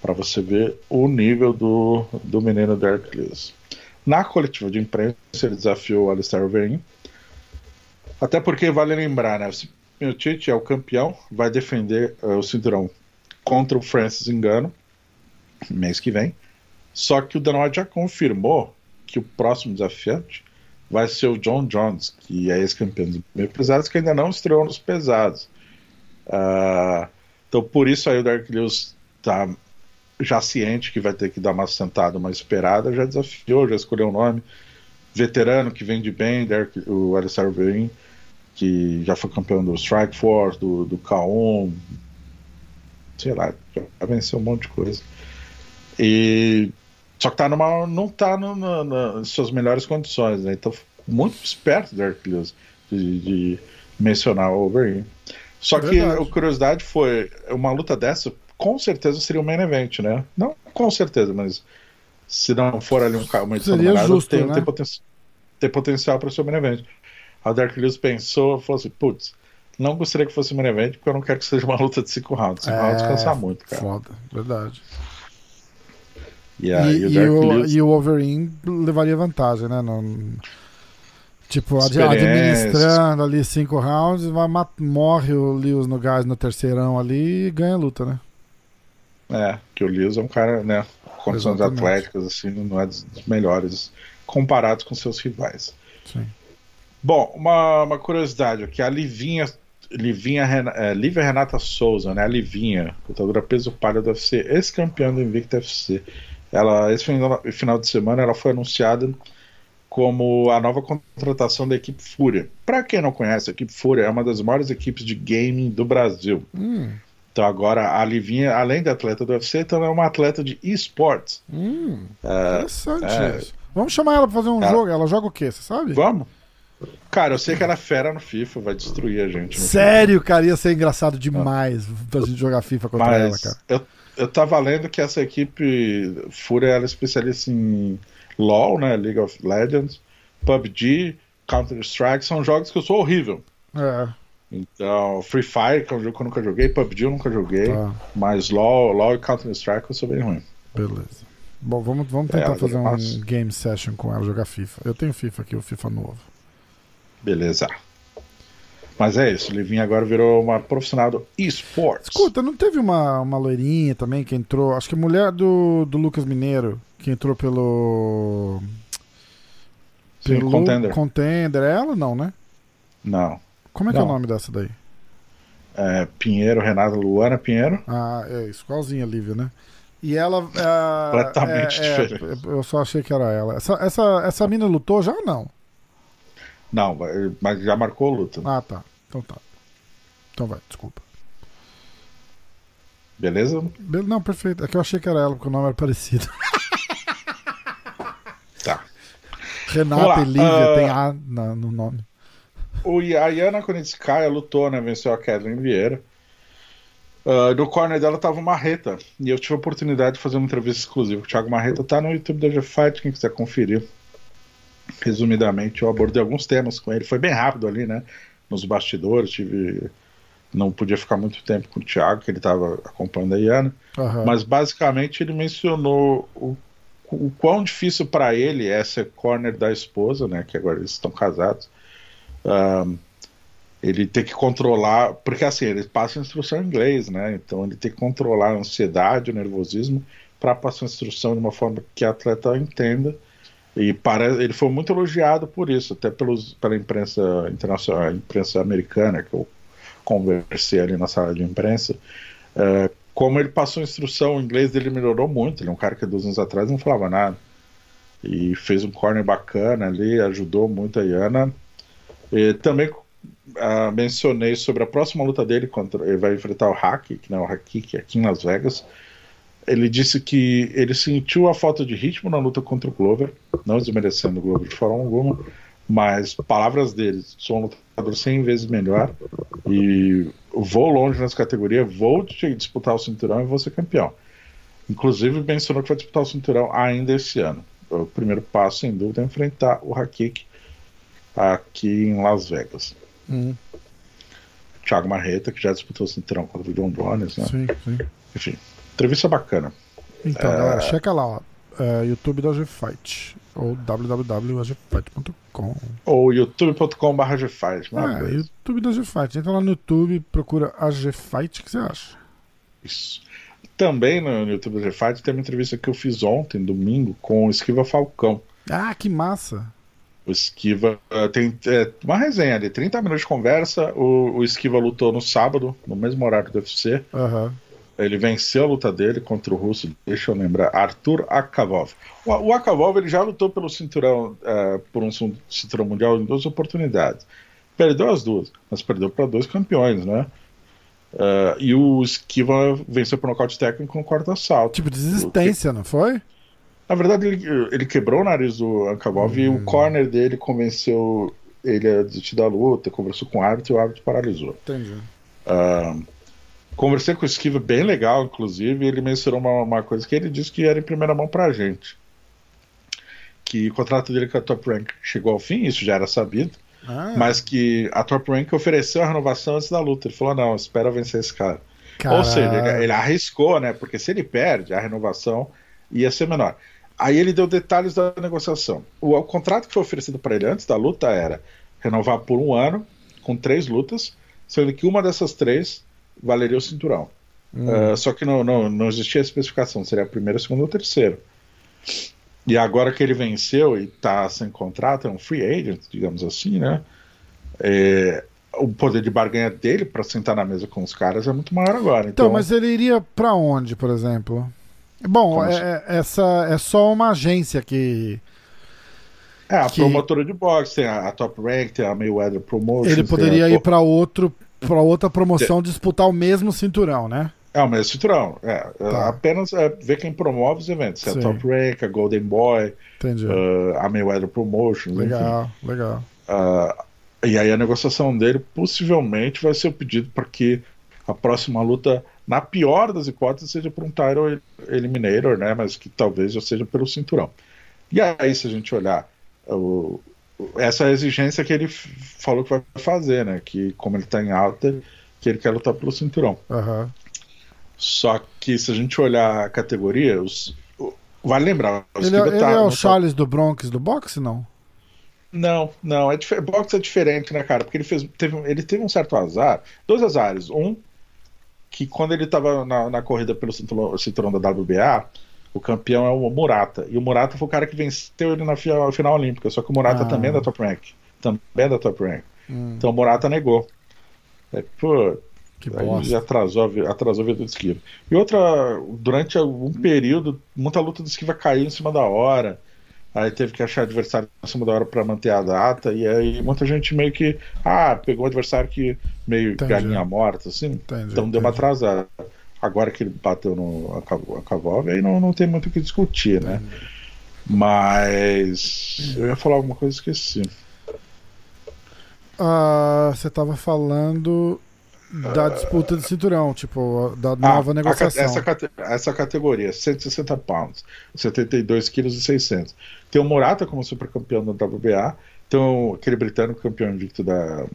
para você ver o nível do, do menino Derek Lewis. Na coletiva de imprensa, ele desafiou o Alistair Overeem. Até porque vale lembrar, né? O Miocic é o campeão, vai defender uh, o cinturão contra o Francis Engano mês que vem. Só que o Dana já confirmou que o próximo desafiante vai ser o John Jones, que é ex-campeão dos meio pesados, que ainda não estreou nos pesados. Uh, então por isso aí o Dark Lewis tá já ciente que vai ter que dar uma sentada, uma esperada, já desafiou, já escolheu o um nome. Veterano que vende bem, Derek, o Alistair Overeem, que já foi campeão do Strike Force, do, do K1, sei lá, já venceu um monte de coisa. E só que tá numa, não tá no, no, nas suas melhores condições, né? Então, muito esperto Derek Lewis de, de mencionar o Overeem. Só que a curiosidade foi, uma luta dessa com certeza seria um main event, né? Não com certeza, mas se não for ali um, uma edição seria justo, tem, né? tem, poten tem potencial para ser um main event. A Dark Lewis pensou, falou assim, putz, não gostaria que fosse um main event porque eu não quero que seja uma luta de 5 rounds. 5 é, rounds cansa muito, cara. Foda, verdade. e, e, o, e, o, Lewis... e o Wolverine levaria vantagem, né? No, tipo, administrando ali cinco rounds, vai, morre o Lewis no gás no terceirão ali e ganha a luta, né? É, que o Lewis é um cara, né? Condições Exatamente. atléticas, assim, não é dos melhores comparados com seus rivais. Sim. Bom, uma, uma curiosidade aqui, a Livinha, Livinha é, Lívia Renata Souza, né? A Livinha, lutadora peso palha do UFC, ex-campeã do Invicta UFC. Ela, esse final de semana, ela foi anunciada como a nova contratação da equipe Fúria. Para quem não conhece, a equipe Fúria é uma das maiores equipes de gaming do Brasil. Hum. Então agora a Livinha, além de atleta do UFC, também é uma atleta de esportes. Hum, é, interessante é, isso. Vamos chamar ela pra fazer um ela, jogo. Ela joga o quê? Você sabe? Vamos. Cara, eu sei que ela é fera no FIFA, vai destruir a gente. Sério, cara, ia ser engraçado demais ah. pra gente jogar FIFA contra Mas ela, cara. Eu, eu tava lendo que essa equipe Fúria ela é especialista em LoL, né? League of Legends, PUBG, Counter-Strike, são jogos que eu sou horrível. É. Então, Free Fire, que é um jogo que eu nunca joguei, PUBG eu nunca joguei, tá. mas LoL, LoL e Counter-Strike eu sou bem ruim. Beleza. Bom, vamos, vamos tentar é, fazer um game session com ela, jogar FIFA. Eu tenho FIFA aqui, o FIFA novo. Beleza. Mas é isso, o Livinho agora virou uma profissional do esportes. Escuta, não teve uma, uma loirinha também que entrou, acho que a mulher do, do Lucas Mineiro, que entrou pelo. Sim, pelo Contender. Contender. É ela não, né? Não. Como é que Não. é o nome dessa daí? É, Pinheiro, Renata Luana Pinheiro. Ah, é isso, igualzinha a Lívia, né? E ela. É, Completamente é, diferente. É, eu só achei que era ela. Essa, essa, essa mina lutou já ou não? Não, mas já marcou a luta. Ah, tá. Então tá. Então vai, desculpa. Beleza? Be não, perfeito. É que eu achei que era ela, porque o nome era parecido. Tá. Renata e Lívia uh... tem A no nome o, a Yana Konitskaya lutou, né? Venceu a Kathleen Vieira. Uh, no corner dela tava o Marreta. E eu tive a oportunidade de fazer uma entrevista exclusiva. O Thiago Marreta tá no YouTube da G-Fight, quem quiser conferir. Resumidamente, eu abordei alguns temas com ele. Foi bem rápido ali, né? Nos bastidores, tive. Não podia ficar muito tempo com o Thiago, que ele estava acompanhando a Iana. Uhum. Mas basicamente ele mencionou o, o quão difícil para ele é ser corner da esposa, né? Que agora eles estão casados ele tem que controlar, porque assim, ele passa instrução em inglês, né? Então ele tem que controlar a ansiedade, o nervosismo, para passar a instrução de uma forma que a atleta entenda E para, ele foi muito elogiado por isso, até pelos, pela imprensa internacional, imprensa americana, que eu conversei ali na sala de imprensa. É, como ele passou instrução, o inglês dele melhorou muito. Ele é um cara que dois anos atrás não falava nada. E fez um corner bacana ali, ajudou muito a Iana. E também uh, mencionei sobre a próxima luta dele contra. Ele vai enfrentar o Hack, que não é o Hakik, aqui em Las Vegas ele disse que ele sentiu a falta de ritmo na luta contra o Glover, não desmerecendo o Glover de forma alguma, mas palavras dele, sou um lutador 100 vezes melhor e vou longe nessa categoria, vou disputar o cinturão e vou ser campeão. Inclusive mencionou que vai disputar o cinturão ainda esse ano. O primeiro passo, sem dúvida, é enfrentar o Hakik aqui em Las Vegas. Hum. Thiago Marreta, que já disputou o cinturão contra o John Jones, né? Sim, sim. Enfim, Entrevista bacana. Então, é... galera, checa lá, ó. É, YouTube da GFight. Ou www.gfight.com. Ou youtube.com.br GFight. É, YouTube da GFight. Entra lá no YouTube, procura a GFight, o que você acha? Isso. Também no YouTube da GFight tem uma entrevista que eu fiz ontem, domingo, com o Esquiva Falcão. Ah, que massa! O Esquiva uh, tem é, uma resenha ali, 30 minutos de conversa. O, o Esquiva lutou no sábado, no mesmo horário do UFC. Uhum. Ele venceu a luta dele contra o russo, deixa eu lembrar, Arthur Akavov. O, o Akavov ele já lutou pelo cinturão, uh, por um cinturão mundial em duas oportunidades. Perdeu as duas, mas perdeu para dois campeões, né? Uh, e o Esquiva venceu por nocaute técnico no quarto assalto. Tipo, desistência, que... não foi? Na verdade, ele, ele, quebrou o nariz do Akavov hum. e o hum. corner dele convenceu ele a desistir da luta, conversou com o árbitro e o árbitro paralisou. Entendi. Uh, Conversei com o Esquiva, bem legal, inclusive, e ele mencionou uma, uma, coisa que ele disse que era em primeira mão pra gente. Que o contrato dele com a Top Rank chegou ao fim, isso já era sabido, ah. mas que a Top Rank ofereceu a renovação antes da luta. Ele falou: não, espera vencer esse cara. Ou seja, ele, ele, arriscou, né? Porque se ele perde, a renovação ia ser menor. Aí ele deu detalhes da negociação. O, o contrato que foi oferecido para ele antes da luta era renovar por um ano, com três lutas, sendo que uma dessas três valeria o cinturão. Hum. Uh, só que não, não, não existia especificação, seria a primeira, a segunda ou a terceira. E agora que ele venceu e está sem contrato, é um free agent, digamos assim, né? É, o poder de barganha dele para sentar na mesa com os caras é muito maior agora. Então, então mas ele iria para onde, por exemplo? Bom, é, é, essa é só uma agência que. É, a que... promotora de boxe, tem a, a, Top Rank, tem a Mayweather Promotions. Ele poderia ir para outro para outra promoção disputar o mesmo cinturão, né? É o mesmo cinturão. É, é tá. Apenas é, ver quem promove os eventos. Se é a Top Rank, a Golden Boy, uh, a Mayweather Promotions. Legal, enfim. legal. Uh, e aí a negociação dele possivelmente vai ser o pedido para que a próxima luta, na pior das hipóteses, seja por um title eliminator, né? Mas que talvez já seja pelo cinturão. E aí, se a gente olhar o, essa é a exigência que ele falou que vai fazer, né? Que como ele tá em alta, que ele quer lutar pelo cinturão. Uhum. Só que se a gente olhar a categoria, os, vale lembrar. Ele, é, ele tá, é o Charles tá... do Bronx do boxe, não? Não, não. É boxe é diferente, né, cara? Porque ele fez, teve, ele teve um certo azar, dois azares. Um que quando ele tava na, na corrida pelo cinturão, cinturão da WBA, o campeão é o Murata. E o Murata foi o cara que venceu ele na final, final olímpica. Só que o Murata ah. também é da top rank. Também é da top rank. Hum. Então o Murata negou. É, pô, que aí atrasou, atrasou a vida do esquiva. E outra, durante um período, muita luta do esquiva caiu em cima da hora. Aí teve que achar adversário em cima da hora para manter a data. E aí muita gente meio que. Ah, pegou um adversário que meio entendi. galinha morta, assim. Entendi, então deu uma atrasada agora que ele bateu no Akavov, aí não, não tem muito o que discutir, né? Mas eu ia falar alguma coisa e esqueci. Ah, você estava falando da disputa de cinturão, tipo, da ah, nova ah, negociação. essa, essa categoria, 160 pounds, 72 quilos e 600. Tem o Morata como super campeão da WBA, tem o, aquele britânico campeão invicto da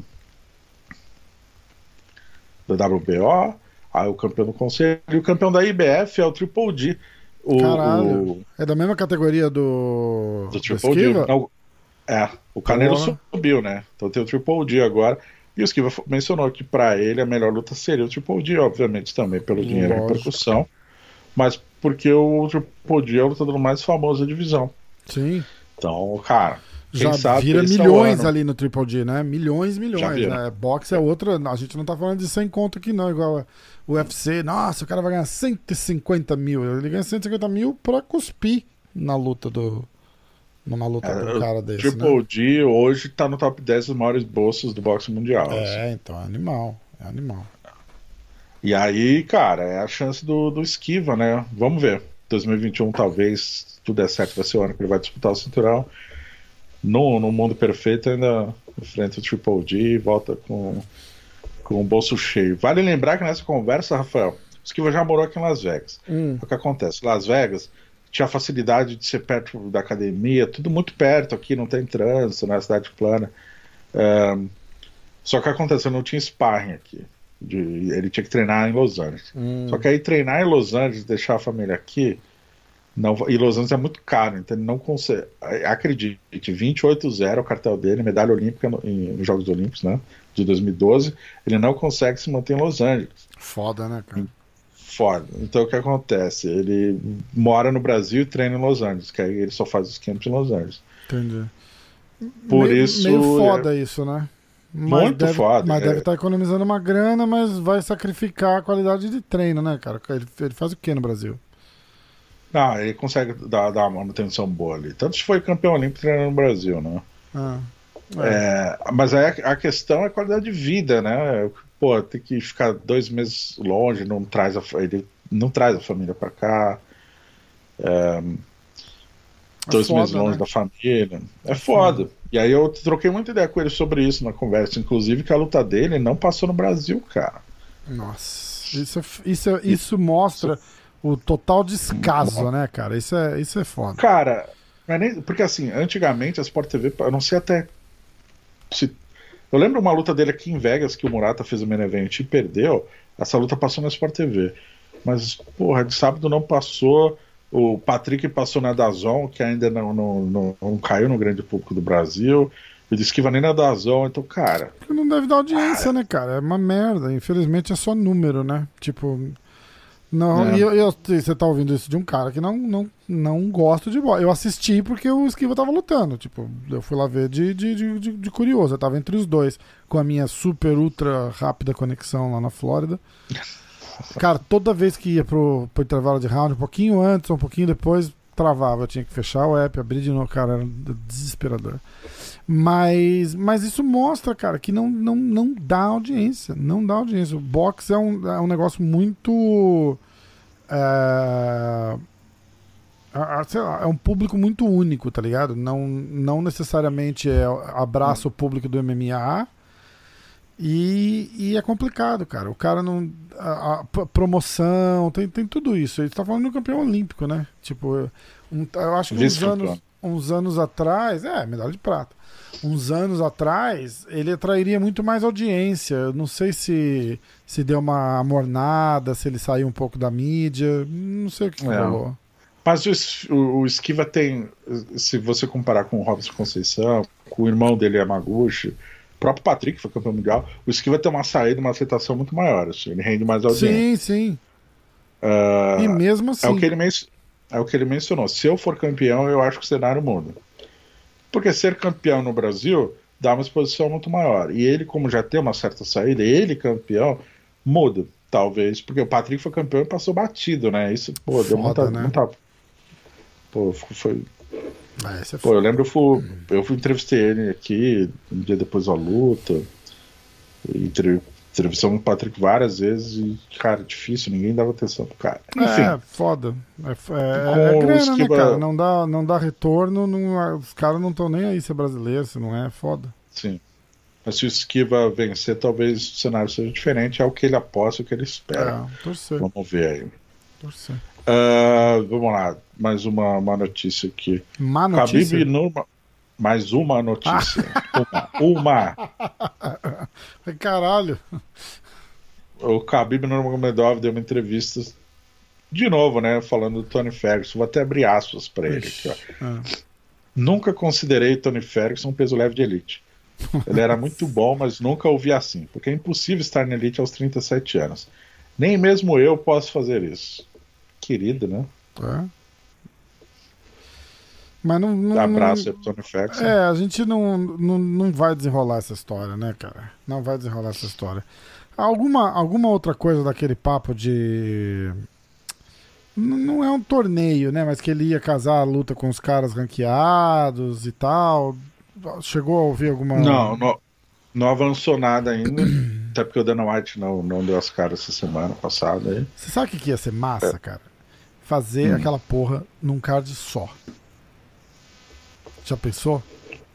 da WBO, Aí o campeão do conselho. E o campeão da IBF é o Triple D. O, Caralho. O... É da mesma categoria do. Do Triple D. Não, é, o Canelo subiu, né? Então tem o Triple D agora. E o Esquiva mencionou que para ele a melhor luta seria o Triple D, obviamente também pelo dinheiro Lógico. e repercussão, mas porque o Triple D é o lutador mais famoso da divisão. Sim. Então, cara. Já sabe, vira milhões é ali no Triple G, né? Milhões, milhões. Né? Boxe é outra. A gente não tá falando de 100 conto aqui, não, igual o UFC. Nossa, o cara vai ganhar 150 mil. Ele ganha 150 mil pra cuspir na luta do. Numa luta é, com um cara desse. Triple né? G hoje tá no top 10 dos maiores bolsos do boxe mundial. É, assim. então é animal. É animal. E aí, cara, é a chance do, do esquiva, né? Vamos ver. 2021, talvez, tudo der certo, vai ser o ano que ele vai disputar o cinturão. No, no mundo perfeito, ainda enfrenta o Triple G e volta com, com o bolso cheio. Vale lembrar que nessa conversa, Rafael, o Esquiva já morou aqui em Las Vegas. Hum. O que acontece? Las Vegas tinha a facilidade de ser perto da academia, tudo muito perto aqui, não tem trânsito, na né? cidade plana. Um, só que aconteceu, não tinha sparring aqui. De, ele tinha que treinar em Los Angeles. Hum. Só que aí treinar em Los Angeles, deixar a família aqui, não, e Los Angeles é muito caro, então ele não consegue. Acredite, 28-0 o cartel dele, medalha olímpica no, em, nos Jogos Olímpicos, né? De 2012. Ele não consegue se manter em Los Angeles. Foda, né, cara? Foda. Então o que acontece? Ele mora no Brasil e treina em Los Angeles, que aí ele só faz os campos em Los Angeles. Entendi. Por meio, isso. Meio foda é... isso, né? Mas Muito deve, foda. Mas é. deve estar tá economizando uma grana, mas vai sacrificar a qualidade de treino, né, cara? Ele, ele faz o que no Brasil? Não, ele consegue dar, dar uma manutenção boa ali. Tanto se foi campeão olímpico treinando no Brasil, né? Ah, é. É, mas aí a, a, questão é a qualidade de vida, né? Pô, tem que ficar dois meses longe, não traz a, ele não traz a família para cá. É, é dois foda, meses longe né? da família. É foda. E aí eu troquei muita ideia com ele sobre isso na conversa, inclusive que a luta dele não passou no Brasil, cara. Nossa, isso, é isso, é, isso mostra o total descaso, né, cara? Isso é, isso é foda. Cara, nem, porque assim, antigamente a Sport TV, eu não sei até se eu lembro uma luta dele aqui em Vegas que o Murata fez o main event e perdeu. Essa luta passou na Sport TV. Mas, porra, de sábado não passou. O Patrick passou na Dazon, que ainda não, não, não, não caiu no grande público do Brasil. Ele disse que vai nem na Dazon, então, cara. Não deve dar audiência, ah, né, cara? É uma merda. Infelizmente é só número, né? Tipo. Não, é. e eu, eu, você tá ouvindo isso de um cara que não, não, não gosta de bola. Eu assisti porque o Esquiva tava lutando. Tipo, eu fui lá ver de, de, de, de, curioso. Eu tava entre os dois, com a minha super, ultra rápida conexão lá na Flórida. Cara, toda vez que ia pro, pro intervalo de round, um pouquinho antes, um pouquinho depois, travava. Eu tinha que fechar o app, abrir de novo. Cara, era desesperador. Mas, mas isso mostra, cara, que não, não, não dá audiência. Não dá audiência. O box é um, é um negócio muito. É, lá, é um público muito único, tá ligado? Não, não necessariamente é, abraça o público do MMA e, e, é complicado, cara. O cara não. A, a, promoção, tem, tem tudo isso. Ele tá falando do campeão olímpico, né? Tipo, um, eu acho que uns anos, uns anos atrás. É, medalha de prata. Uns anos atrás, ele atrairia muito mais audiência. Eu não sei se, se deu uma mornada, se ele saiu um pouco da mídia. Não sei o que, é. falou. Mas o, o, Esquiva tem. Se você comparar com o Robson Conceição, com o irmão dele, Yamaguchi próprio Patrick foi campeão mundial, o Esquiva tem uma saída, uma aceitação muito maior, assim, ele rende mais audiência. Sim, sim. Uh, e mesmo assim. É o, que ele é o que ele mencionou. Se eu for campeão, eu acho que o cenário muda. Porque ser campeão no Brasil dá uma exposição muito maior. E ele, como já tem uma certa saída, ele campeão, muda. Talvez, porque o Patrick foi campeão e passou batido, né? Isso, pô, Foda, deu muita, né? muita. Pô, foi, ah, é Pô, eu lembro, eu fui, eu fui entrevistei ele aqui um dia depois da luta. Entrevistamos o Patrick várias vezes e, cara, difícil, ninguém dava atenção pro cara. Enfim. É, foda. É, é, é grana, né, cara? Não dá, não dá retorno, não, os caras não estão nem aí ser brasileiro, se não é, foda. Sim. Mas se o Esquiva vencer, talvez o cenário seja diferente, é o que ele aposta, o que ele espera. É, torcer. Vamos ver aí. Torcer. Uh, vamos lá, mais uma, uma notícia aqui. Uma notícia? Khabib Nurma... Mais uma notícia. Ah. uma. uma. Caralho. O Khabib Nurmagomedov deu uma entrevista de novo, né, falando do Tony Ferguson. Vou até abrir aspas para ele aqui, ah. Nunca considerei Tony Ferguson um peso leve de elite. Ele era muito bom, mas nunca ouvi assim, porque é impossível estar na elite aos 37 anos. Nem mesmo eu posso fazer isso querido, né? É. Mas não. não Abraço Tony Facts. É, a gente não, não, não vai desenrolar essa história, né, cara? Não vai desenrolar essa história. Alguma, alguma outra coisa daquele papo de. Não é um torneio, né? Mas que ele ia casar a luta com os caras ranqueados e tal. Chegou a ouvir alguma. Não, não, não avançou nada ainda. até porque o Dana White não, não deu as caras essa semana passada aí. Você sabe o que, que ia ser massa, é. cara? Fazer hum. aquela porra num card só. Já pensou?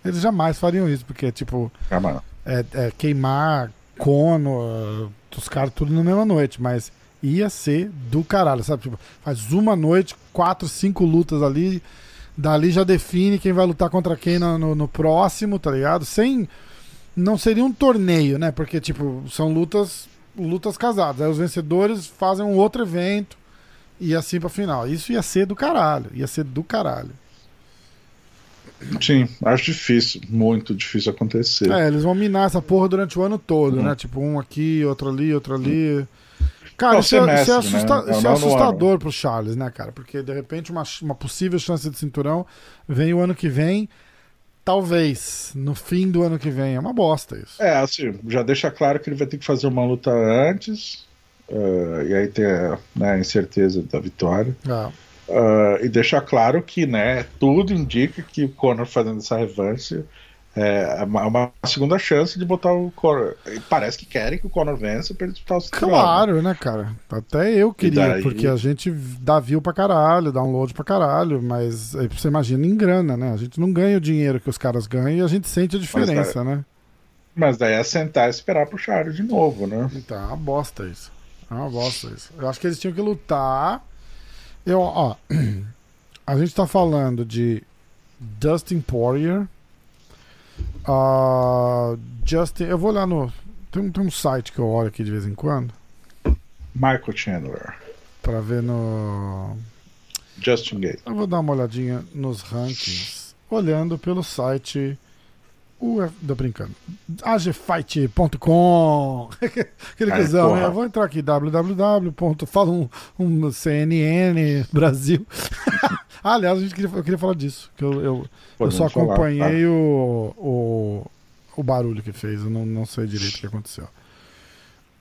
Eles jamais fariam isso, porque, tipo. É, é, queimar cono, os caras tudo na mesma noite, mas ia ser do caralho, sabe? Tipo, faz uma noite, quatro, cinco lutas ali, dali já define quem vai lutar contra quem no, no, no próximo, tá ligado? Sem. Não seria um torneio, né? Porque, tipo, são lutas lutas casadas. Aí os vencedores fazem um outro evento e assim pra final. Isso ia ser do caralho. Ia ser do caralho. Sim, acho difícil, muito difícil acontecer. É, eles vão minar essa porra durante o ano todo, né? Tipo, um aqui, outro ali, outro ali. Cara, isso, é, isso, é, assusta né? isso é assustador pro Charles, né, cara? Porque de repente uma, uma possível chance de cinturão vem o ano que vem, talvez, no fim do ano que vem. É uma bosta isso. É, assim, já deixa claro que ele vai ter que fazer uma luta antes, uh, e aí ter né, a incerteza da vitória. Ah. Uh, e deixar claro que né, tudo indica que o Conor fazendo essa revanche é uma, uma, segunda chance de botar o Conor. Parece que querem que o Conor vença para ele disputar o Claro, né, cara? Até eu queria, daí... porque a gente dá view pra caralho, download pra caralho, mas aí você imagina em grana, né? A gente não ganha o dinheiro que os caras ganham e a gente sente a diferença, mas né? Mas daí é sentar e esperar pro Charles de novo, né? Então, é uma bosta isso. É uma bosta isso. Eu acho que eles tinham que lutar eu, ó, a gente tá falando de Dustin Poirier. Uh, Justin, eu vou olhar no. Tem um, tem um site que eu olho aqui de vez em quando. Michael Chandler. Pra ver no. Justin Gate. Eu vou dar uma olhadinha nos rankings. Olhando pelo site Uf, tô brincando. agfight.com Aquele é, cuzão, né? Vou entrar aqui, www. Fala um, um CNN Brasil. ah, aliás, a gente queria, eu queria falar disso. Que eu, eu, eu só acompanhei falar, tá? o, o, o barulho que fez. Eu não, não sei direito o que aconteceu.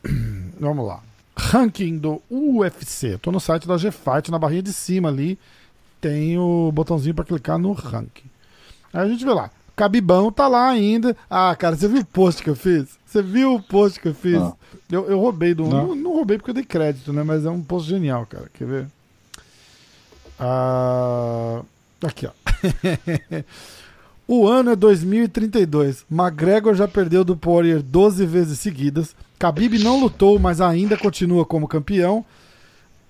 Vamos lá. Ranking do UFC. Tô no site da Gfight, na barrinha de cima ali. Tem o botãozinho para clicar no ranking. Aí a gente vê lá. Cabibão tá lá ainda. Ah, cara, você viu o post que eu fiz? Você viu o post que eu fiz? Ah. Eu, eu roubei do. Não. não. Não, roubei porque eu dei crédito, né? Mas é um post genial, cara. Quer ver? Ah, aqui, ó. o ano é 2032. McGregor já perdeu do Poirier 12 vezes seguidas. Khabib não lutou, mas ainda continua como campeão.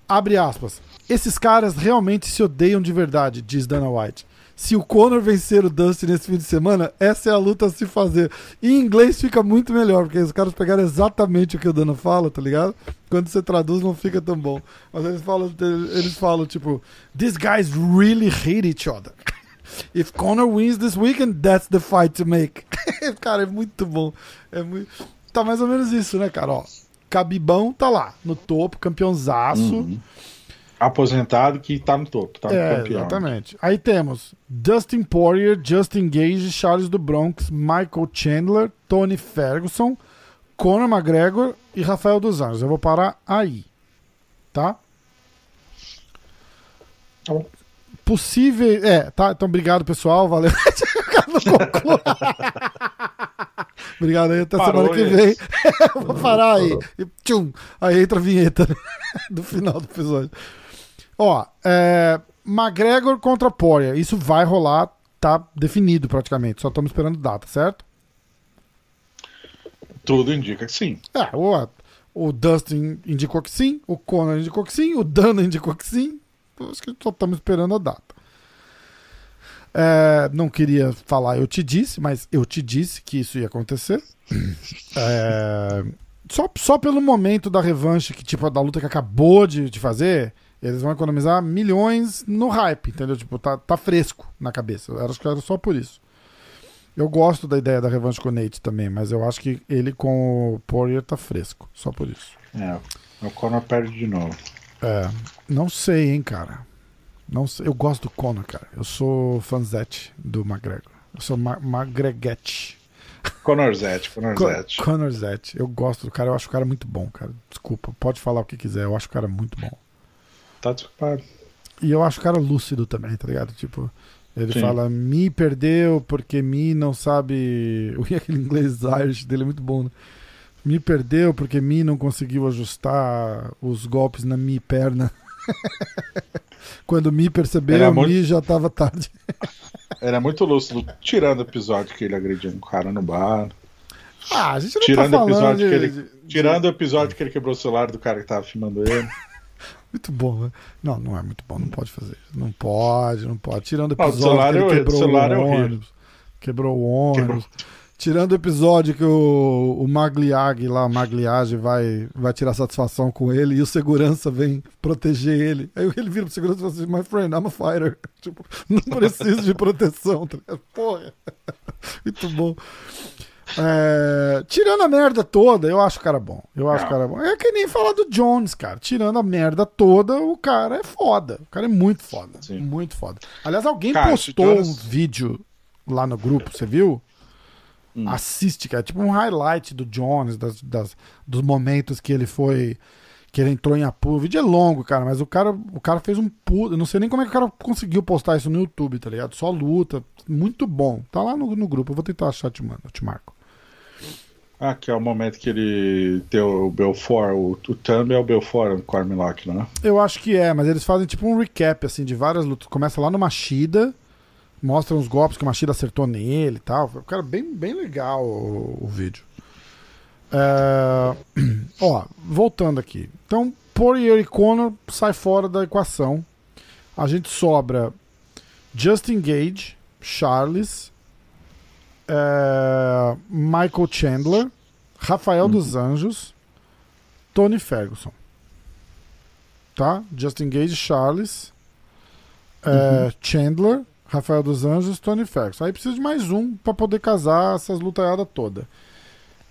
Abre aspas. Esses caras realmente se odeiam de verdade, diz Dana White se o Conor vencer o Dustin nesse fim de semana, essa é a luta a se fazer. Em inglês fica muito melhor, porque os caras pegaram exatamente o que o Dana fala, tá ligado? Quando você traduz não fica tão bom. Mas eles falam, eles falam tipo, these guys really hate each other. If Conor wins this weekend, that's the fight to make. cara, é muito bom. É muito... Tá mais ou menos isso, né, cara? Ó, Cabibão tá lá, no topo, campeãozaço. Uhum aposentado que tá no topo, tá é, campeão. Exatamente. Aí temos Dustin Poirier, Justin Gage, Charles do Bronx, Michael Chandler, Tony Ferguson, Conor McGregor e Rafael dos Anjos. Eu vou parar aí. Tá? Tá bom. Possível. É, tá. Então, obrigado, pessoal. Valeu. Obrigado aí, até Parou semana que vem. vou parar aí. E, tchum, aí entra a vinheta do final do episódio. Ó, é, McGregor contra Poirier. Isso vai rolar, tá definido praticamente. Só estamos esperando data, certo? Tudo indica que sim. É, o, o Dustin indicou que sim, o Conor indicou que sim, o Dana indicou que sim. Acho que só estamos esperando a data. É, não queria falar, eu te disse, mas eu te disse que isso ia acontecer. É, só, só pelo momento da revanche, que tipo, da luta que acabou de, de fazer, eles vão economizar milhões no hype, entendeu? Tipo, tá, tá fresco na cabeça. Eu acho que era só por isso. Eu gosto da ideia da revanche com o Nate também, mas eu acho que ele com o Poirier tá fresco. Só por isso. É, o Conor perde de novo. É, não sei, hein, cara. Não sei, eu gosto do Conor, cara. Eu sou fanzete do McGregor. Eu sou ma Magreguete. Conor Zete, Conor Zete. Conor Zete. Eu gosto do cara, eu acho o cara muito bom, cara. Desculpa, pode falar o que quiser, eu acho o cara muito bom. Tá desculpado. E eu acho o cara lúcido também, tá ligado? Tipo, ele Sim. fala, me perdeu porque me não sabe. E aquele inglês Irish dele é muito bom, né? Me perdeu porque me não conseguiu ajustar os golpes na minha perna. Quando me percebeu, muito... mi já tava tarde. Era muito lúcido, tirando o episódio que ele agrediu um cara no bar. Ah, a gente não tá tirando tá falando episódio de, que ele, Tirando o episódio que ele quebrou o celular do cara que tava filmando ele. Muito bom, né? Não, não é muito bom, não pode fazer isso. Não pode, não pode. Tirando o episódio não, que ele quebrou o, o ônibus. Quebrou o ônibus. Quebrou. Tirando o episódio que o, o Magliag lá, Magliage, vai, vai tirar satisfação com ele e o segurança vem proteger ele. Aí ele vira pro segurança e fala assim: My friend, I'm a fighter. Tipo, não preciso de proteção. Porra. Muito bom. É, tirando a merda toda, eu acho o cara bom. Eu acho o cara bom. É que nem falar do Jones, cara. Tirando a merda toda, o cara é foda. O cara é muito foda. Sim. Muito foda. Aliás, alguém cara, postou Jones... um vídeo lá no grupo, você viu? Hum. Assiste, cara. Tipo um highlight do Jones, das, das, dos momentos que ele foi. Que ele entrou em apuro. O vídeo é longo, cara, mas o cara, o cara fez um pulo. Eu não sei nem como é que o cara conseguiu postar isso no YouTube, tá ligado? Só luta. Muito bom. Tá lá no, no grupo. Eu vou tentar achar, te mando, eu te marco. Ah, que é o momento que ele tem o Belfort, o, o Thumb é o Belfort com o Armlock, né? Eu acho que é, mas eles fazem tipo um recap, assim, de várias lutas. Começa lá no Machida, mostra uns golpes que o Machida acertou nele e tal. Cara, bem, bem legal o, o vídeo. É... Ó, voltando aqui. Então, Poirier e Conor sai fora da equação. A gente sobra Justin Gage, Charles, é... Michael Chandler, Rafael uhum. dos Anjos, Tony Ferguson. Tá? Justin Gage, Charles, é... uhum. Chandler, Rafael dos Anjos, Tony Ferguson. Aí precisa de mais um para poder casar essas lutaiadas toda.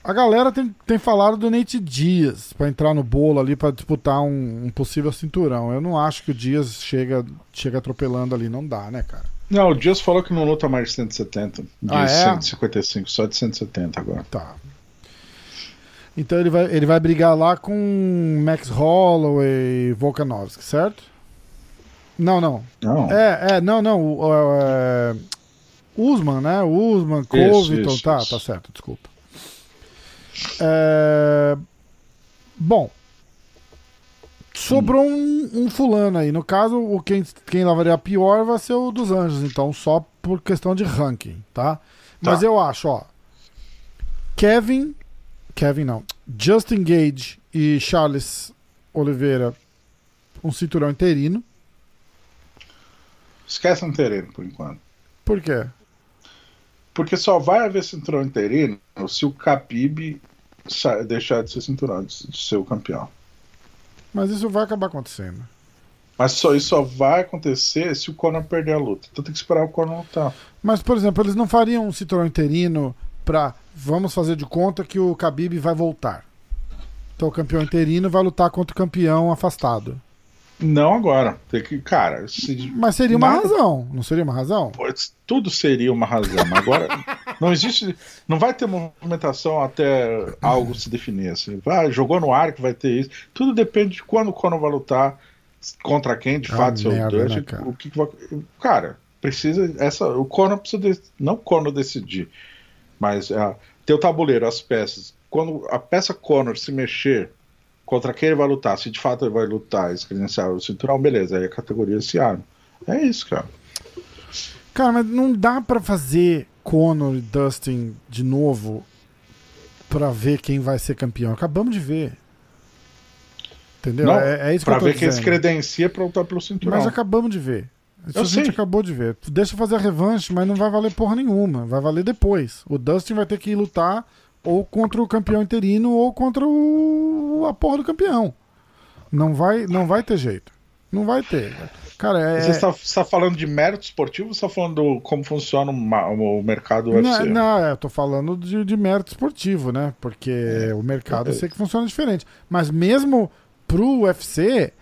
A galera tem, tem falado do Nate Dias para entrar no bolo ali para disputar um, um, possível cinturão. Eu não acho que o Dias chega, chega atropelando ali, não dá, né, cara? Não, o Dias falou que não luta mais de 170. De ah, é? 155, só de 170 agora. Tá. Então ele vai, ele vai brigar lá com Max Holloway e Volkanovski, certo? Não, não. Não. É, é, não, não. O, é, Usman, né? Usman, Covington, tá, isso. tá certo, desculpa. É, bom. Sobrou um, um, fulano aí. No caso, o quem, quem lavaria pior vai ser o dos Anjos, então, só por questão de ranking, tá? Mas tá. eu acho, ó. Kevin. Kevin não. Justin Gage e Charles Oliveira, um cinturão interino. Esquece um interino por enquanto. Por quê? Porque só vai haver cinturão interino se o Khabib deixar de ser cinturão, de ser o campeão. Mas isso vai acabar acontecendo. Mas só isso só vai acontecer se o Conor perder a luta. Então tem que esperar o Conor lutar. Mas, por exemplo, eles não fariam um cinturão interino pra vamos fazer de conta que o Khabib vai voltar. Então o campeão interino vai lutar contra o campeão afastado. Não agora. Tem que, cara. Se... Mas seria uma Nada... razão, não seria uma razão? tudo seria uma razão. Agora não existe, não vai ter movimentação até algo se definir assim. Vai, jogou no ar que vai ter isso. Tudo depende de quando o Conor vai lutar contra quem, de é fato, seu merda, Dutch, né, o que, que vai... cara, precisa essa, o Conor precisa de, não o Conor decidir, mas uh, ter o tabuleiro, as peças. Quando a peça Conor se mexer contra quem ele vai lutar. Se de fato ele vai lutar e credenciar o cinturão, beleza, aí a categoria se arma. É isso, cara. Cara, mas não dá para fazer Conor e Dustin de novo para ver quem vai ser campeão. Acabamos de ver. Entendeu? Não, é, é, isso que pra eu tô ver dizendo. quem se credencia pra lutar pelo cinturão. Mas acabamos de ver. Isso eu a gente acabou de ver. Deixa fazer a revanche, mas não vai valer porra nenhuma. Vai valer depois. O Dustin vai ter que ir lutar ou contra o campeão interino ou contra o, a porra do campeão. Não vai, não vai ter jeito. Não vai ter. Cara, é... Você está, está falando de mérito esportivo ou está falando do, como funciona o, o mercado UFC? Não, não é, eu tô falando de, de mérito esportivo, né? Porque é. o mercado eu sei que funciona diferente. Mas mesmo pro UFC,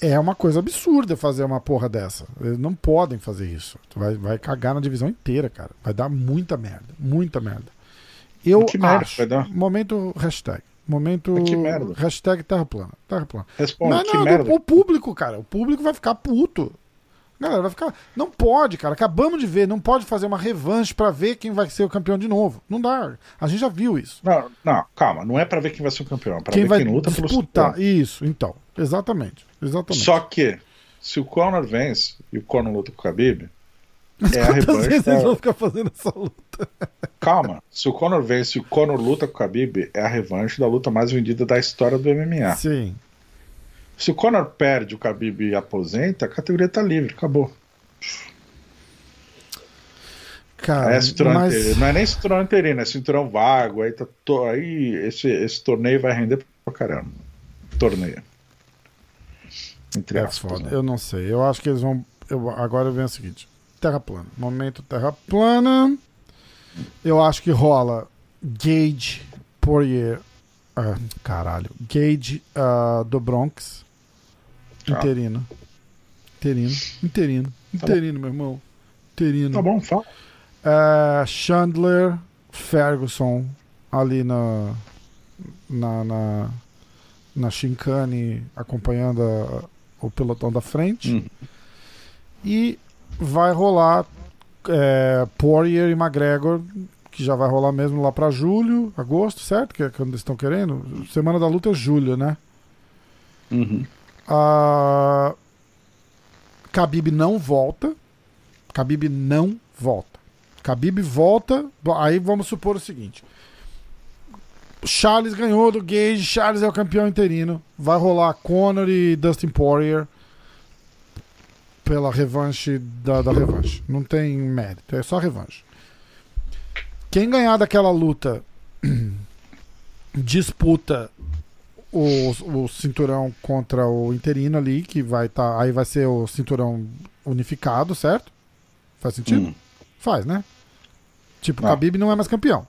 é uma coisa absurda fazer uma porra dessa. Eles não podem fazer isso. Vai, vai cagar na divisão inteira, cara. Vai dar muita merda. Muita merda. Eu que acho. Merda, momento hashtag. Momento. Que merda. Hashtag terra plana. Terra plana. Responde, não, não, que merda. O público, cara. O público vai ficar puto. Galera, vai ficar. Não pode, cara. Acabamos de ver. Não pode fazer uma revanche para ver quem vai ser o campeão de novo. Não dá. A gente já viu isso. Não, não calma. Não é para ver quem vai ser o campeão. É pra quem ver vai quem luta disputar. pelo Isso, então. Exatamente. Exatamente. Só que, se o Conor vence e o Conor luta com o Khabib, Mas é a revanche. Vezes eles vão ficar fazendo essa luta? Calma. Se o Conor vence e o Conor luta com o Khabib, é a revanche da luta mais vendida da história do MMA. Sim. Se o Conor perde, o Khabib aposenta, a categoria tá livre, acabou. Cara, é cinturão mas... Não é nem cinturão interino, é cinturão vago. Aí, tá to... aí esse, esse torneio vai render pra caramba. Torneio. Entre é aspas, foda. Né? Eu não sei. Eu acho que eles vão. Eu... Agora vem o seguinte: Terra plana. Momento Terra plana. Eu acho que rola Gage Poirier. Ah, caralho. Gage uh, do Bronx Tá. Interino. Interino. Interino. Tá Interino, meu irmão. Interino. Tá bom, fala. É, Chandler Ferguson ali na, na, na, na Shinkane acompanhando a, o pelotão da frente. Hum. E vai rolar é, Poirier e McGregor, que já vai rolar mesmo lá para julho, agosto, certo? Que é quando eles estão querendo. Semana da luta é julho, né? Uhum. A Khabib não volta. Khabib não volta. Khabib volta. Aí vamos supor o seguinte: Charles ganhou do Gage, Charles é o campeão interino. Vai rolar Conor e Dustin Poirier pela revanche da, da revanche. Não tem mérito, é só revanche. Quem ganhar daquela luta disputa o, o cinturão contra o interino ali, que vai estar. Tá, aí vai ser o cinturão unificado, certo? Faz sentido? Hum. Faz, né? Tipo, o Khabib não é mais campeão.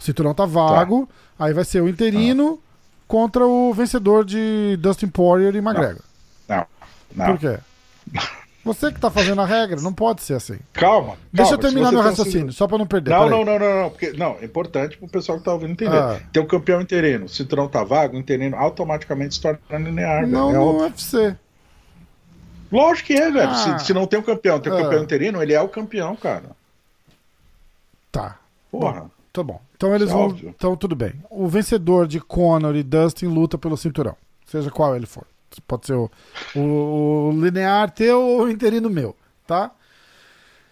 O cinturão tá vago, tá. aí vai ser o interino ah. contra o vencedor de Dustin Poirier e McGregor. Não. não. Por quê? Você que tá fazendo a regra, não pode ser assim. Calma. Deixa calma, eu terminar meu raciocínio, só para não perder. Não, não, não, não, não, porque não, é importante pro pessoal que tá ouvindo entender. Ah. Tem o um campeão interino, o cinturão tá vago, o interino automaticamente se torna linear. Não, é no óbvio. UFC. Lógico que é, velho. Ah. Se, se, não tem um campeão, tem um ah. campeão interino, ele é o campeão, cara. Tá. Porra. Bom, tá bom. Então eles é vão. Óbvio. Então tudo bem. O vencedor de Conor e Dustin luta pelo cinturão. Seja qual ele for. Pode ser o, o, o linear teu ou o interino meu tá?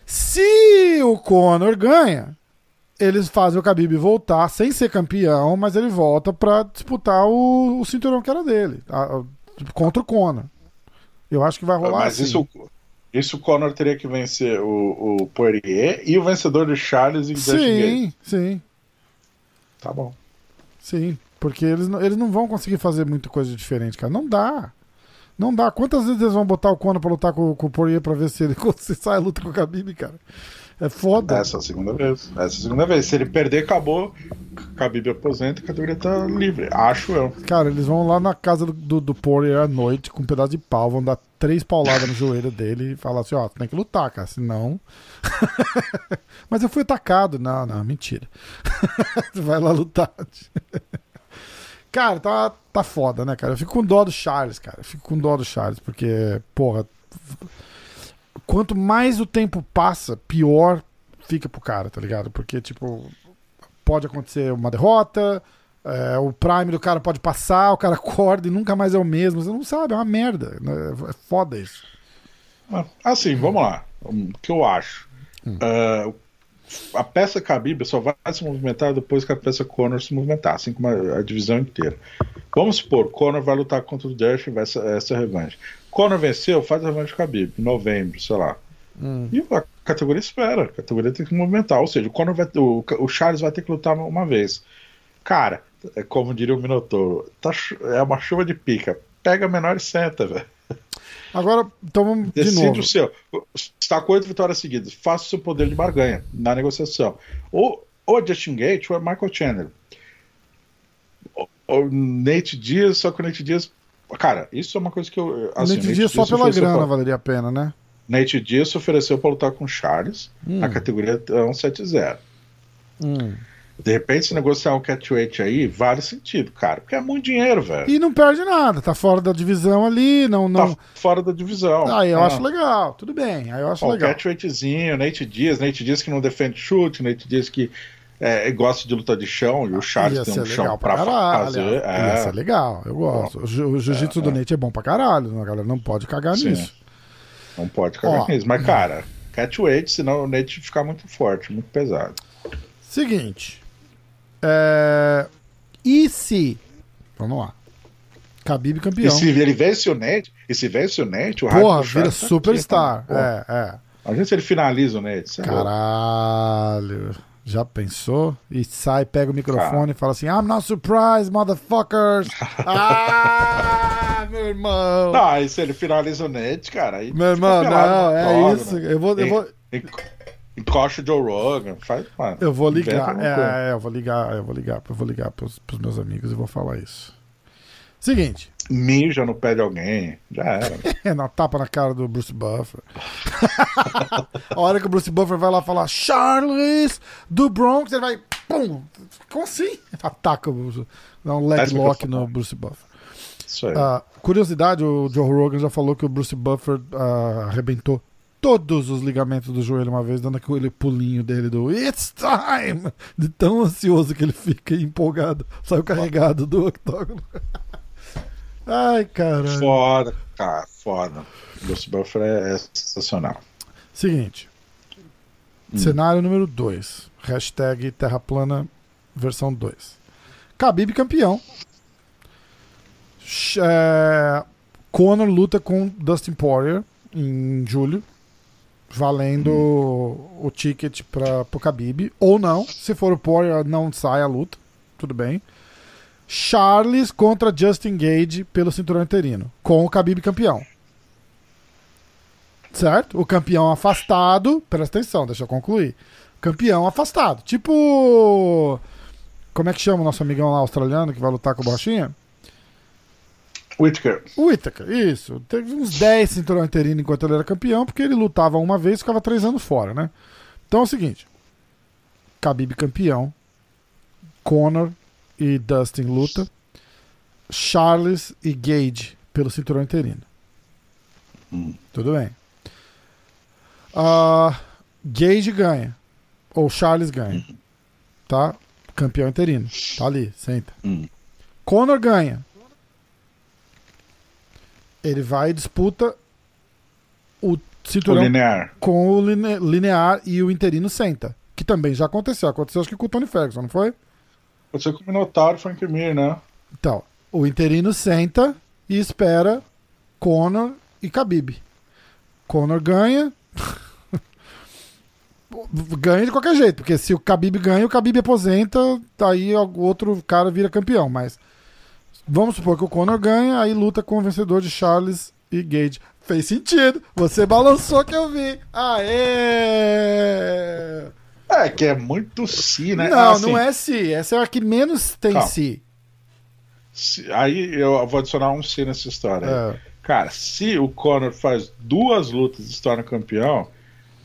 Se o Conor ganha, eles fazem o Khabib voltar sem ser campeão, mas ele volta para disputar o, o, cinturão que era dele, a, a, contra o Conor. Eu acho que vai rolar mas assim. Isso, isso o Conor teria que vencer o, o Poirier e o vencedor de Charles e Sim, sim. Tá bom. Sim, porque eles, eles não vão conseguir fazer muita coisa diferente, cara. Não dá. Não dá. Quantas vezes eles vão botar o Conor pra lutar com, com o Poirier pra ver se ele se sai a luta com o Khabib, cara? É foda. Essa é a segunda vez. Essa é a segunda vez. Se ele perder, acabou. Khabib aposenta e a categoria tá livre. Acho eu. Cara, eles vão lá na casa do, do, do Poirier à noite com um pedaço de pau, vão dar três pauladas no joelho dele e falar assim, ó, tem que lutar, cara, senão... Mas eu fui atacado. Não, não, mentira. Vai lá lutar. Cara, tá, tá foda, né, cara? Eu fico com dó do Charles, cara. Eu fico com dó do Charles, porque, porra. Quanto mais o tempo passa, pior fica pro cara, tá ligado? Porque, tipo, pode acontecer uma derrota, é, o prime do cara pode passar, o cara acorda e nunca mais é o mesmo. Você não sabe, é uma merda. Né? É foda isso. Assim, vamos lá. O que eu acho? Hum. Uh, a peça Khabib só vai se movimentar depois que a peça Conor se movimentar, assim como a, a divisão inteira. Vamos supor, Conor vai lutar contra o Dash e vai essa, essa revanche. Conor venceu, faz a revanche Khabib, em novembro, sei lá. Hum. E a categoria espera, a categoria tem que movimentar. Ou seja, o, Conor vai, o, o Charles vai ter que lutar uma vez. Cara, é como diria o Minotouro, tá, é uma chuva de pica. Pega menor e senta, velho. Agora, então vamos de Decide novo. o seu. Está com oito vitórias seguidas. Faça o seu poder de barganha na negociação. Ou, ou é Justin Gate ou é Michael Chandler. O, Nate Diaz, só que o Nate Diaz Cara, isso é uma coisa que eu. Assim, Nate Diaz só pela grana pra... valeria a pena, né? Nate Diaz se ofereceu pra lutar com Charles. Hum. A categoria é um 7-0. Hum. De repente, se negociar um catchweight aí, vale sentido, cara. Porque é muito dinheiro, velho. E não perde nada. Tá fora da divisão ali, não. não... Tá fora da divisão. Aí eu ah. acho legal, tudo bem. Aí eu acho Ó, legal. Catchweightzinho, Nate Diaz, Nate Diaz que não defende chute, Nate Diaz que é, gosta de luta de chão, e o Charles tem um chão pra, caralho, fazer. É. Ia ser legal, eu gosto. Bom, o jiu-jitsu é, do é. Nate é bom pra caralho, a galera não pode cagar Sim. nisso. Não pode cagar Ó, nisso. Mas, cara, catchweight, senão o Nate ficar muito forte, muito pesado. Seguinte. É... E se. Vamos lá. Khabib campeão. E se ele vence o Net, e se vence o Net, o Porra, vira tá superstar. Aqui, é, é. Imagina se ele finaliza o Net. É Caralho. Já pensou? E sai, pega o microfone e fala assim: I'm not surprised, motherfuckers! ah, meu irmão! Não, aí se ele finaliza o Net, cara. Aí meu irmão, não, é isso. Eu vou. Eu vou... Encosta o Joe Rogan, faz, mano. Eu vou ligar, é, é, eu vou ligar, eu vou ligar, eu vou ligar pros, pros meus amigos e vou falar isso. Seguinte. Mija no pé de alguém, já era. é, na tapa na cara do Bruce Buffer. a hora que o Bruce Buffer vai lá falar Charles do Bronx, ele vai. Pum! Como assim? Ataca o Bruce. Dá um leg lock no Bruce Buffer. Isso aí. Uh, curiosidade, o Joe Rogan já falou que o Bruce Buffer uh, arrebentou todos os ligamentos do joelho uma vez, dando aquele pulinho dele do It's time! De tão ansioso que ele fica empolgado. Saiu carregado do octógono. Ai, cara. Foda, cara, foda. Bruce Buffer é, é sensacional. Seguinte. Hum. Cenário número 2. Hashtag Terra Plana versão 2. Khabib campeão. É... Conor luta com Dustin Poirier em julho valendo hum. o ticket para o Khabib ou não. Se for o Poirier, não sai a luta. Tudo bem. Charles contra Justin Gage pelo cinturão interino, com o Khabib campeão. Certo? O campeão afastado, presta atenção, deixa eu concluir. Campeão afastado. Tipo. Como é que chama o nosso amigão lá australiano que vai lutar com o Borrachinha? Whittaker. Whittaker, isso. Teve uns 10 cinturão interino enquanto ele era campeão, porque ele lutava uma vez e ficava três anos fora, né? Então é o seguinte: Khabib campeão, Conor e Dustin luta, Charles e Gage pelo cinturão interino. Hum. Tudo bem. Uh, Gage ganha, ou Charles ganha, hum. tá? Campeão interino, tá ali, senta. Hum. Conor ganha, ele vai e disputa o cinturão o linear. com o line, linear e o interino senta. Que também já aconteceu. Aconteceu acho que com o Tony Ferguson, não foi? Aconteceu com o Minotauro Frank Mir, né? Então, o interino senta e espera Conor e Khabib. Conor ganha. ganha de qualquer jeito, porque se o Khabib ganha, o Khabib aposenta, aí o outro cara vira campeão, mas Vamos supor que o Conor ganha, aí luta com o vencedor de Charles e Gage. Fez sentido. Você balançou que eu vi. Aê! É, que é muito si, né? Não, ah, assim, não é si. Essa é a que menos tem si. Aí eu vou adicionar um si nessa história. É. Cara, se o Conor faz duas lutas e se torna campeão,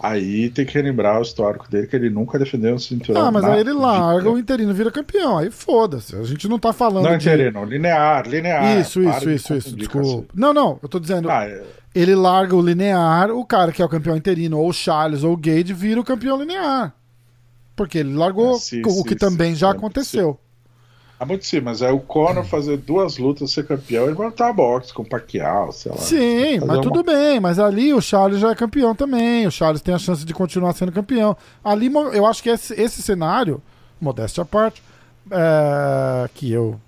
Aí tem que relembrar o histórico dele, que ele nunca defendeu um cinturão. Ah, mas aí ele larga o interino vira campeão. Aí foda-se. A gente não tá falando. Não, de... interino, linear, linear. Isso, isso, isso, isso. Desculpa. Não, não, eu tô dizendo. Ah, é... Ele larga o linear, o cara que é o campeão interino, ou o Charles ou o Gage, vira o campeão linear. Porque ele largou é, sim, o sim, que sim, também já aconteceu. Ah, muito sim, mas é o Conor fazer duas lutas, ser campeão e voltar a boxe com o Pacquiao, sei lá. Sim, mas uma... tudo bem, mas ali o Charles já é campeão também, o Charles tem a chance de continuar sendo campeão. Ali eu acho que esse, esse cenário, modéstia à parte, é, que eu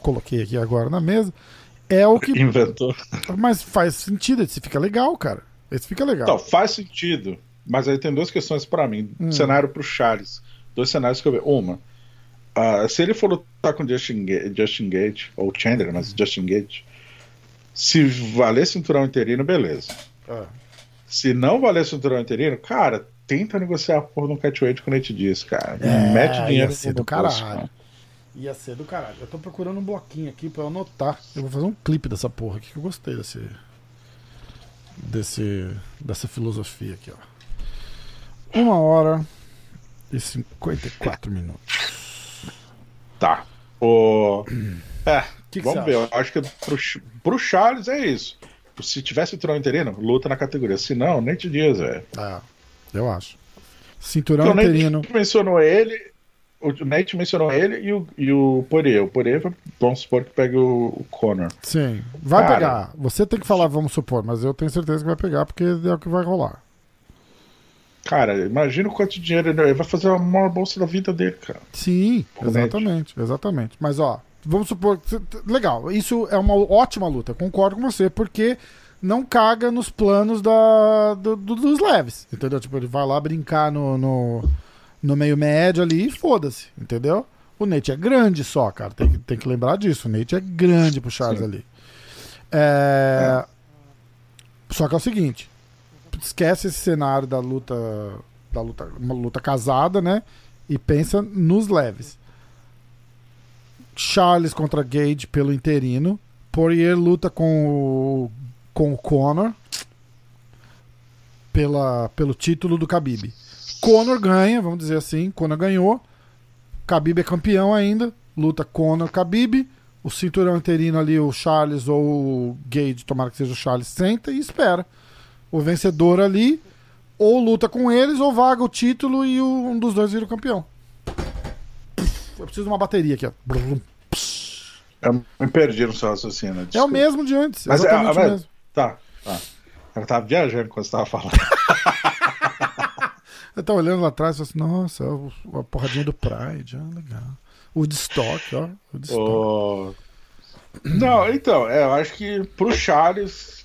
coloquei aqui agora na mesa, é o que... Inventou. Mas faz sentido, esse fica legal, cara. Esse fica legal. Então, faz sentido, mas aí tem duas questões para mim. Hum. Cenário pro Charles. Dois cenários que eu vejo. Uma Uh, se ele for lutar com Justin, Justin Gate, ou Chandler, mas Justin Gate, se valer cinturão interino, beleza. Uh. Se não valer cinturão interino, cara, tenta negociar a porra de um catchweight com o Nate Diaz, cara. É, Mete dinheiro no do caralho. Ia ser do caralho. Eu tô procurando um bloquinho aqui pra eu anotar. Eu vou fazer um clipe dessa porra aqui que eu gostei desse. desse dessa filosofia aqui, ó. Uma hora e 54 minutos. Tá. O... É, que que vamos ver. Eu acho que pro, pro Charles é isso. Se tivesse cinturão interino, luta na categoria. Se não, nem te dias, velho. É, eu acho. Cinturão então, interino. mencionou ele, o Nate mencionou ele e o, e o Poirier. O Poirier, vamos supor que pegue o, o Conor. Sim, vai Cara, pegar. Você tem que falar, vamos supor, mas eu tenho certeza que vai pegar porque é o que vai rolar. Cara, imagina o quanto dinheiro ele vai fazer a maior bolsa da vida dele, cara. Sim, exatamente, exatamente. Mas ó, vamos supor. Legal, isso é uma ótima luta, concordo com você, porque não caga nos planos da, do, do, dos leves, entendeu? Tipo, ele vai lá brincar no, no, no meio médio ali e foda-se, entendeu? O Nate é grande só, cara, tem, tem que lembrar disso. O Nate é grande pro Charles Sim. ali. É... É. Só que é o seguinte, esquece esse cenário da luta, da luta, uma luta casada, né? E pensa nos leves. Charles contra Gage pelo interino. Poirier luta com o, com o Conor pela, pelo título do Khabib. Conor ganha, vamos dizer assim, Conor ganhou. Khabib é campeão ainda. Luta Conor Khabib. O cinturão interino ali, o Charles ou o Gage, tomara que seja o Charles, senta e espera o vencedor ali ou luta com eles ou vaga o título e o, um dos dois vira o campeão. Eu preciso de uma bateria aqui, ó. Eu me perdi no seu raciocínio. Desculpa. É o mesmo de antes. Mas é, o mesmo. Tá, tá. Eu tava viajando quando você tava falando. eu tava olhando lá atrás e falei assim, nossa, a porradinha do Pride, ah, legal. O Woodstock, ó. Woodstock. Oh. Não, então, é, eu acho que pro Charles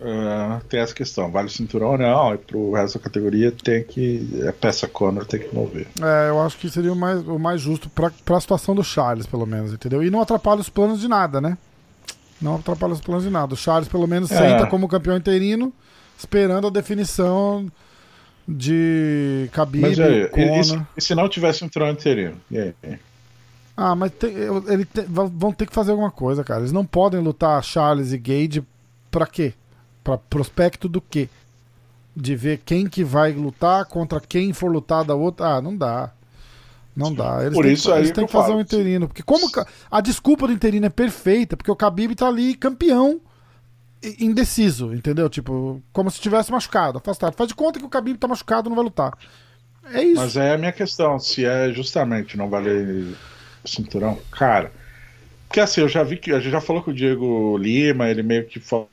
Uh, tem essa questão, vale o cinturão ou não, e pro resto da categoria tem que. A peça Conor tem que mover. É, eu acho que seria o mais, o mais justo pra, pra situação do Charles, pelo menos, entendeu? E não atrapalha os planos de nada, né? Não atrapalha os planos de nada. O Charles, pelo menos, é. senta como campeão interino, esperando a definição de Khabib, Mas, é, e, se, e, se não tivesse um trono interino? E aí? Ah, mas tem, ele vão ter que fazer alguma coisa, cara. Eles não podem lutar Charles e Gage pra quê? Para prospecto do quê? De ver quem que vai lutar contra quem for lutar da outra. Ah, não dá. Não dá. Eles Por têm, isso eles têm que, que fazer um interino. Porque como a desculpa do interino é perfeita, porque o Khabib tá ali campeão indeciso, entendeu? Tipo, como se tivesse machucado, afastado. Faz de conta que o Khabib tá machucado, não vai lutar. É isso. Mas é a minha questão, se é justamente não valer cinturão, cara. Porque assim, eu já vi que a gente já falou com o Diego Lima, ele meio que falou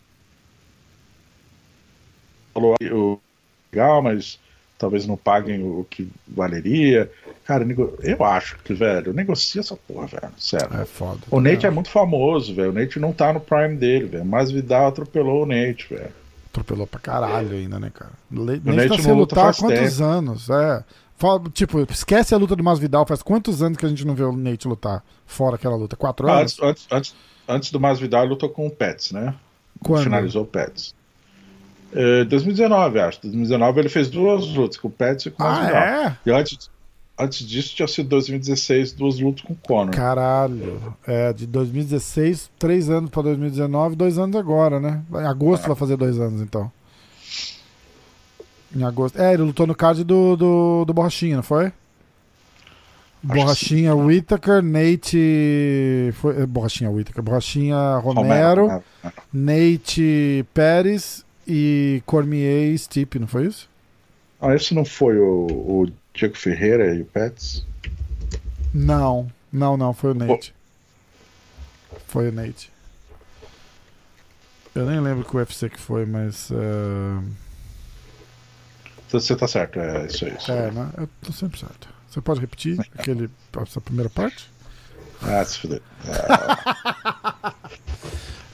falou legal, mas talvez não paguem o que valeria. Cara, eu acho que, velho, negocia essa porra, velho. Sério. É foda. O Nate é muito famoso, velho. O Nate não tá no prime dele, velho. Mas Vidal atropelou o Nate, velho. Atropelou pra caralho ainda, né, cara? O Nate, o Nate tá sem lutar há quantos tempo. anos? É. Tipo, esquece a luta do Masvidal. Faz quantos anos que a gente não vê o Nate lutar fora aquela luta? Quatro ah, anos? Antes, antes, antes do Masvidal, ele lutou com o Pets, né? Quando? Finalizou o Pets. 2019, é, acho. 2019 ele fez duas lutas com o Pets e com o ah, Masvidal. É? E antes, antes disso tinha sido 2016, duas lutas com o Conor. Caralho. É, de 2016, três anos pra 2019, dois anos agora, né? Em agosto é. vai fazer dois anos, então. Em agosto. É, ele lutou no card do, do, do Borrachinha, não foi? Borrachinha Whittaker, Nate. Foi, é, Borrachinha Whittaker, Borrachinha Romero, Romero, Nate Pérez e Cormier e Stipe, não foi isso? Ah, esse não foi o, o Diego Ferreira e o Pets? Não, não, não, foi o Nate. Oh. Foi o Nate. Eu nem lembro que UFC que foi, mas. Uh... Você tá certo, é isso aí. É, né? Eu tô sempre certo. Você pode repetir aquele, essa primeira parte? Ah, se fuder.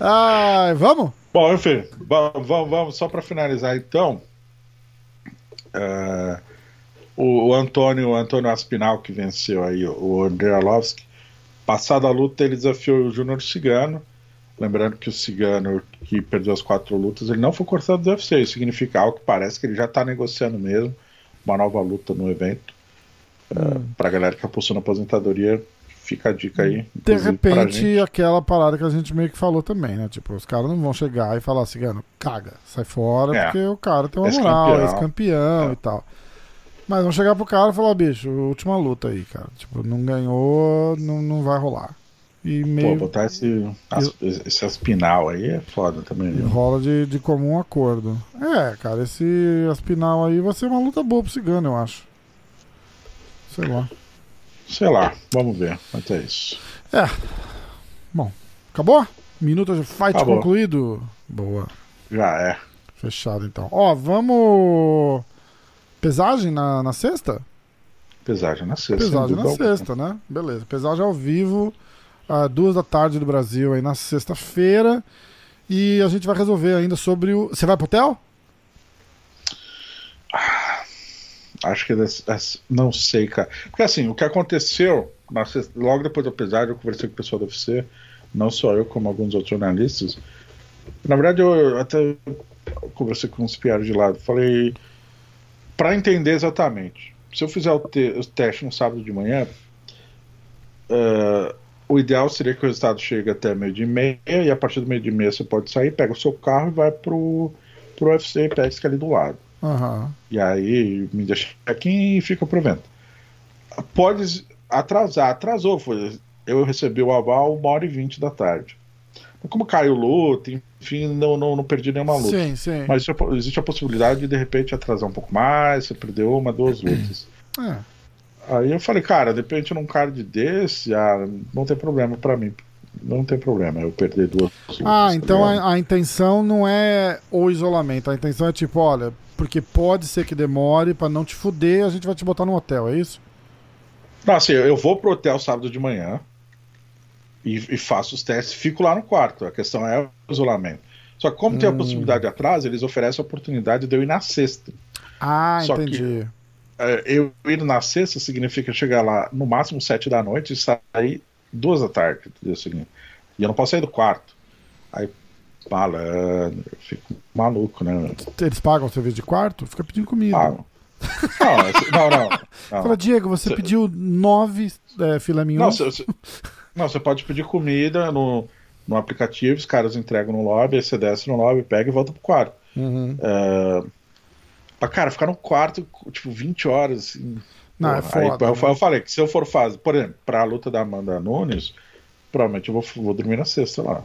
Ah. vamos? Bom, enfim, vamos, vamos só para finalizar então. Uh, o, o, Antônio, o Antônio Aspinal, que venceu aí o André Arlovski, passada a luta, ele desafiou o Júnior Cigano. Lembrando que o Cigano, que perdeu as quatro lutas, ele não foi cortado do UFC. Isso significa algo que parece que ele já está negociando mesmo uma nova luta no evento. Uh, hum. Para a galera que apostou na aposentadoria, fica a dica aí. De repente, aquela parada que a gente meio que falou também, né? Tipo, os caras não vão chegar e falar assim, caga, sai fora, é. porque o cara tem uma moral, ex-campeão é. e tal. Mas vão chegar pro cara e falar, bicho, última luta aí, cara. Tipo, não ganhou, não, não vai rolar. E meio... Pô, botar esse, as, esse aspinal aí é foda também. Viu? Rola de, de comum acordo. É, cara, esse aspinal aí vai ser uma luta boa pro Cigano, eu acho. Sei lá. Sei lá, vamos ver. Até isso. É. Bom, acabou? Minuto de fight acabou. concluído? Boa. Já é. Fechado então. Ó, vamos. Pesagem na, na sexta? Pesagem na sexta. Pesagem na sexta, né? Beleza. Pesagem ao vivo, às duas da tarde do Brasil, aí na sexta-feira. E a gente vai resolver ainda sobre o. Você vai pro hotel? Acho que não sei, cara. Porque assim, o que aconteceu, logo depois do pesar, eu conversei com o pessoal do UFC, não só eu, como alguns outros jornalistas. Na verdade, eu até conversei com uns piados de lado. Falei, para entender exatamente, se eu fizer o, te o, teste no sábado de manhã, uh, o ideal seria que o resultado chegue até meio de meia, e a partir do meio de meia você pode sair, pega o seu carro e vai pro, pro UFC e pega ali do lado. Uhum. E aí me deixa aqui e fica pro vento. Pode atrasar, atrasou. Foi, eu recebi o aval uma hora e vinte da tarde. Como caiu luta, enfim, não, não, não perdi nenhuma luta. Sim, sim. Mas existe a possibilidade de de repente atrasar um pouco mais, você perdeu uma, duas lutas. É. Aí eu falei, cara, de repente num card desse, ah, não tem problema para mim. Não tem problema eu perder duas lutas. Ah, tá então a, a intenção não é o isolamento, a intenção é tipo, olha, porque pode ser que demore para não te fuder, a gente vai te botar no hotel, é isso? Não, assim, eu vou pro hotel sábado de manhã e, e faço os testes, fico lá no quarto. A questão é o isolamento. Só que como hum. tem a hum. possibilidade de atraso, eles oferecem a oportunidade de eu ir na sexta. Ah, Só entendi. Que, é, eu ir na sexta significa chegar lá no máximo sete da noite e sair duas da tarde do dia seguinte. E eu não posso sair do quarto. Aí malandro, eu fico maluco, né? Eles pagam o serviço de quarto? Fica pedindo comida. Pagam. Não, não, não, não. Fala, Diego, você cê... pediu nove é, filé mignon? Não, cê, não, você pode pedir comida no, no aplicativo, os caras entregam no lobby, aí você desce no lobby, pega e volta pro quarto. Uhum. É... cara, ficar no quarto, tipo, 20 horas, assim. Não, é foda, aí, né? eu, falei que se eu for fazer, por exemplo, pra luta da Amanda Nunes, provavelmente eu vou, vou dormir na sexta lá.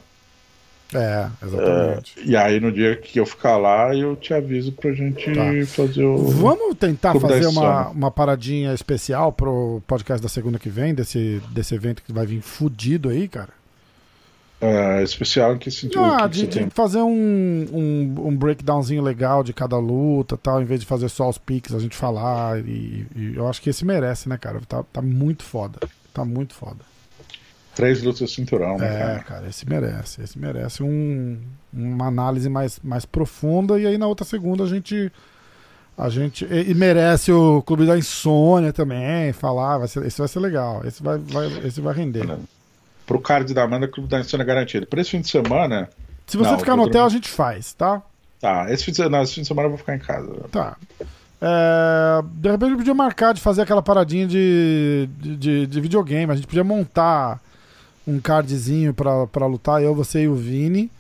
É, exatamente. É, e aí no dia que eu ficar lá, eu te aviso pra gente tá. fazer o. Vamos tentar fazer uma, uma paradinha especial pro podcast da segunda que vem, desse, desse evento que vai vir fudido aí, cara? É, especial em que sentido? Ah, que de, de fazer um, um, um, breakdownzinho legal de cada luta tal, em vez de fazer só os piques, a gente falar. E, e eu acho que esse merece, né, cara? Tá, tá muito foda. Tá muito foda. Três lutas cinturão, né? É, cara? cara, esse merece. Esse merece um, uma análise mais, mais profunda. E aí na outra segunda a gente. A gente. E, merece o Clube da Insônia também. Falar. Vai ser, esse vai ser legal. Esse vai, vai, esse vai render. Pro card da Amanda, Clube da Insônia garantido. Para esse fim de semana. Se você não, ficar no hotel, dormir... a gente faz, tá? Tá, esse fim de, não, esse fim de semana eu vou ficar em casa. Tá. É, de repente a gente podia marcar de fazer aquela paradinha de, de, de, videogame. A gente podia montar um cardzinho pra, lutar, eu, você e o Vini.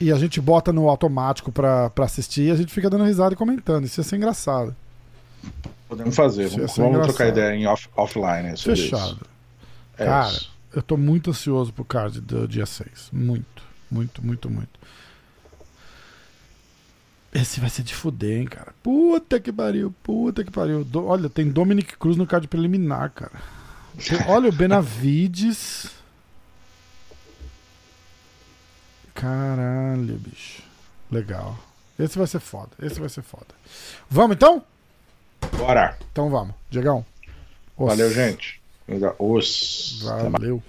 E a gente bota no automático pra, pra assistir e a gente fica dando risada e comentando. Isso ia ser engraçado. Podemos fazer, vamos, vamos trocar ideia em off, offline. Fechado. É Cara, isso. Eu tô muito ansioso pro card do dia 6. Muito, muito, muito, muito. Esse vai ser de fuder, hein, cara. Puta que pariu, puta que pariu. Do, olha, tem Dominic Cruz no card preliminar, cara. olha o Benavides. Caralho, bicho. Legal. Esse vai ser foda. Esse vai ser foda. Vamos então? Bora. Então vamos. Diegão. Valeu, gente. Os. Valeu.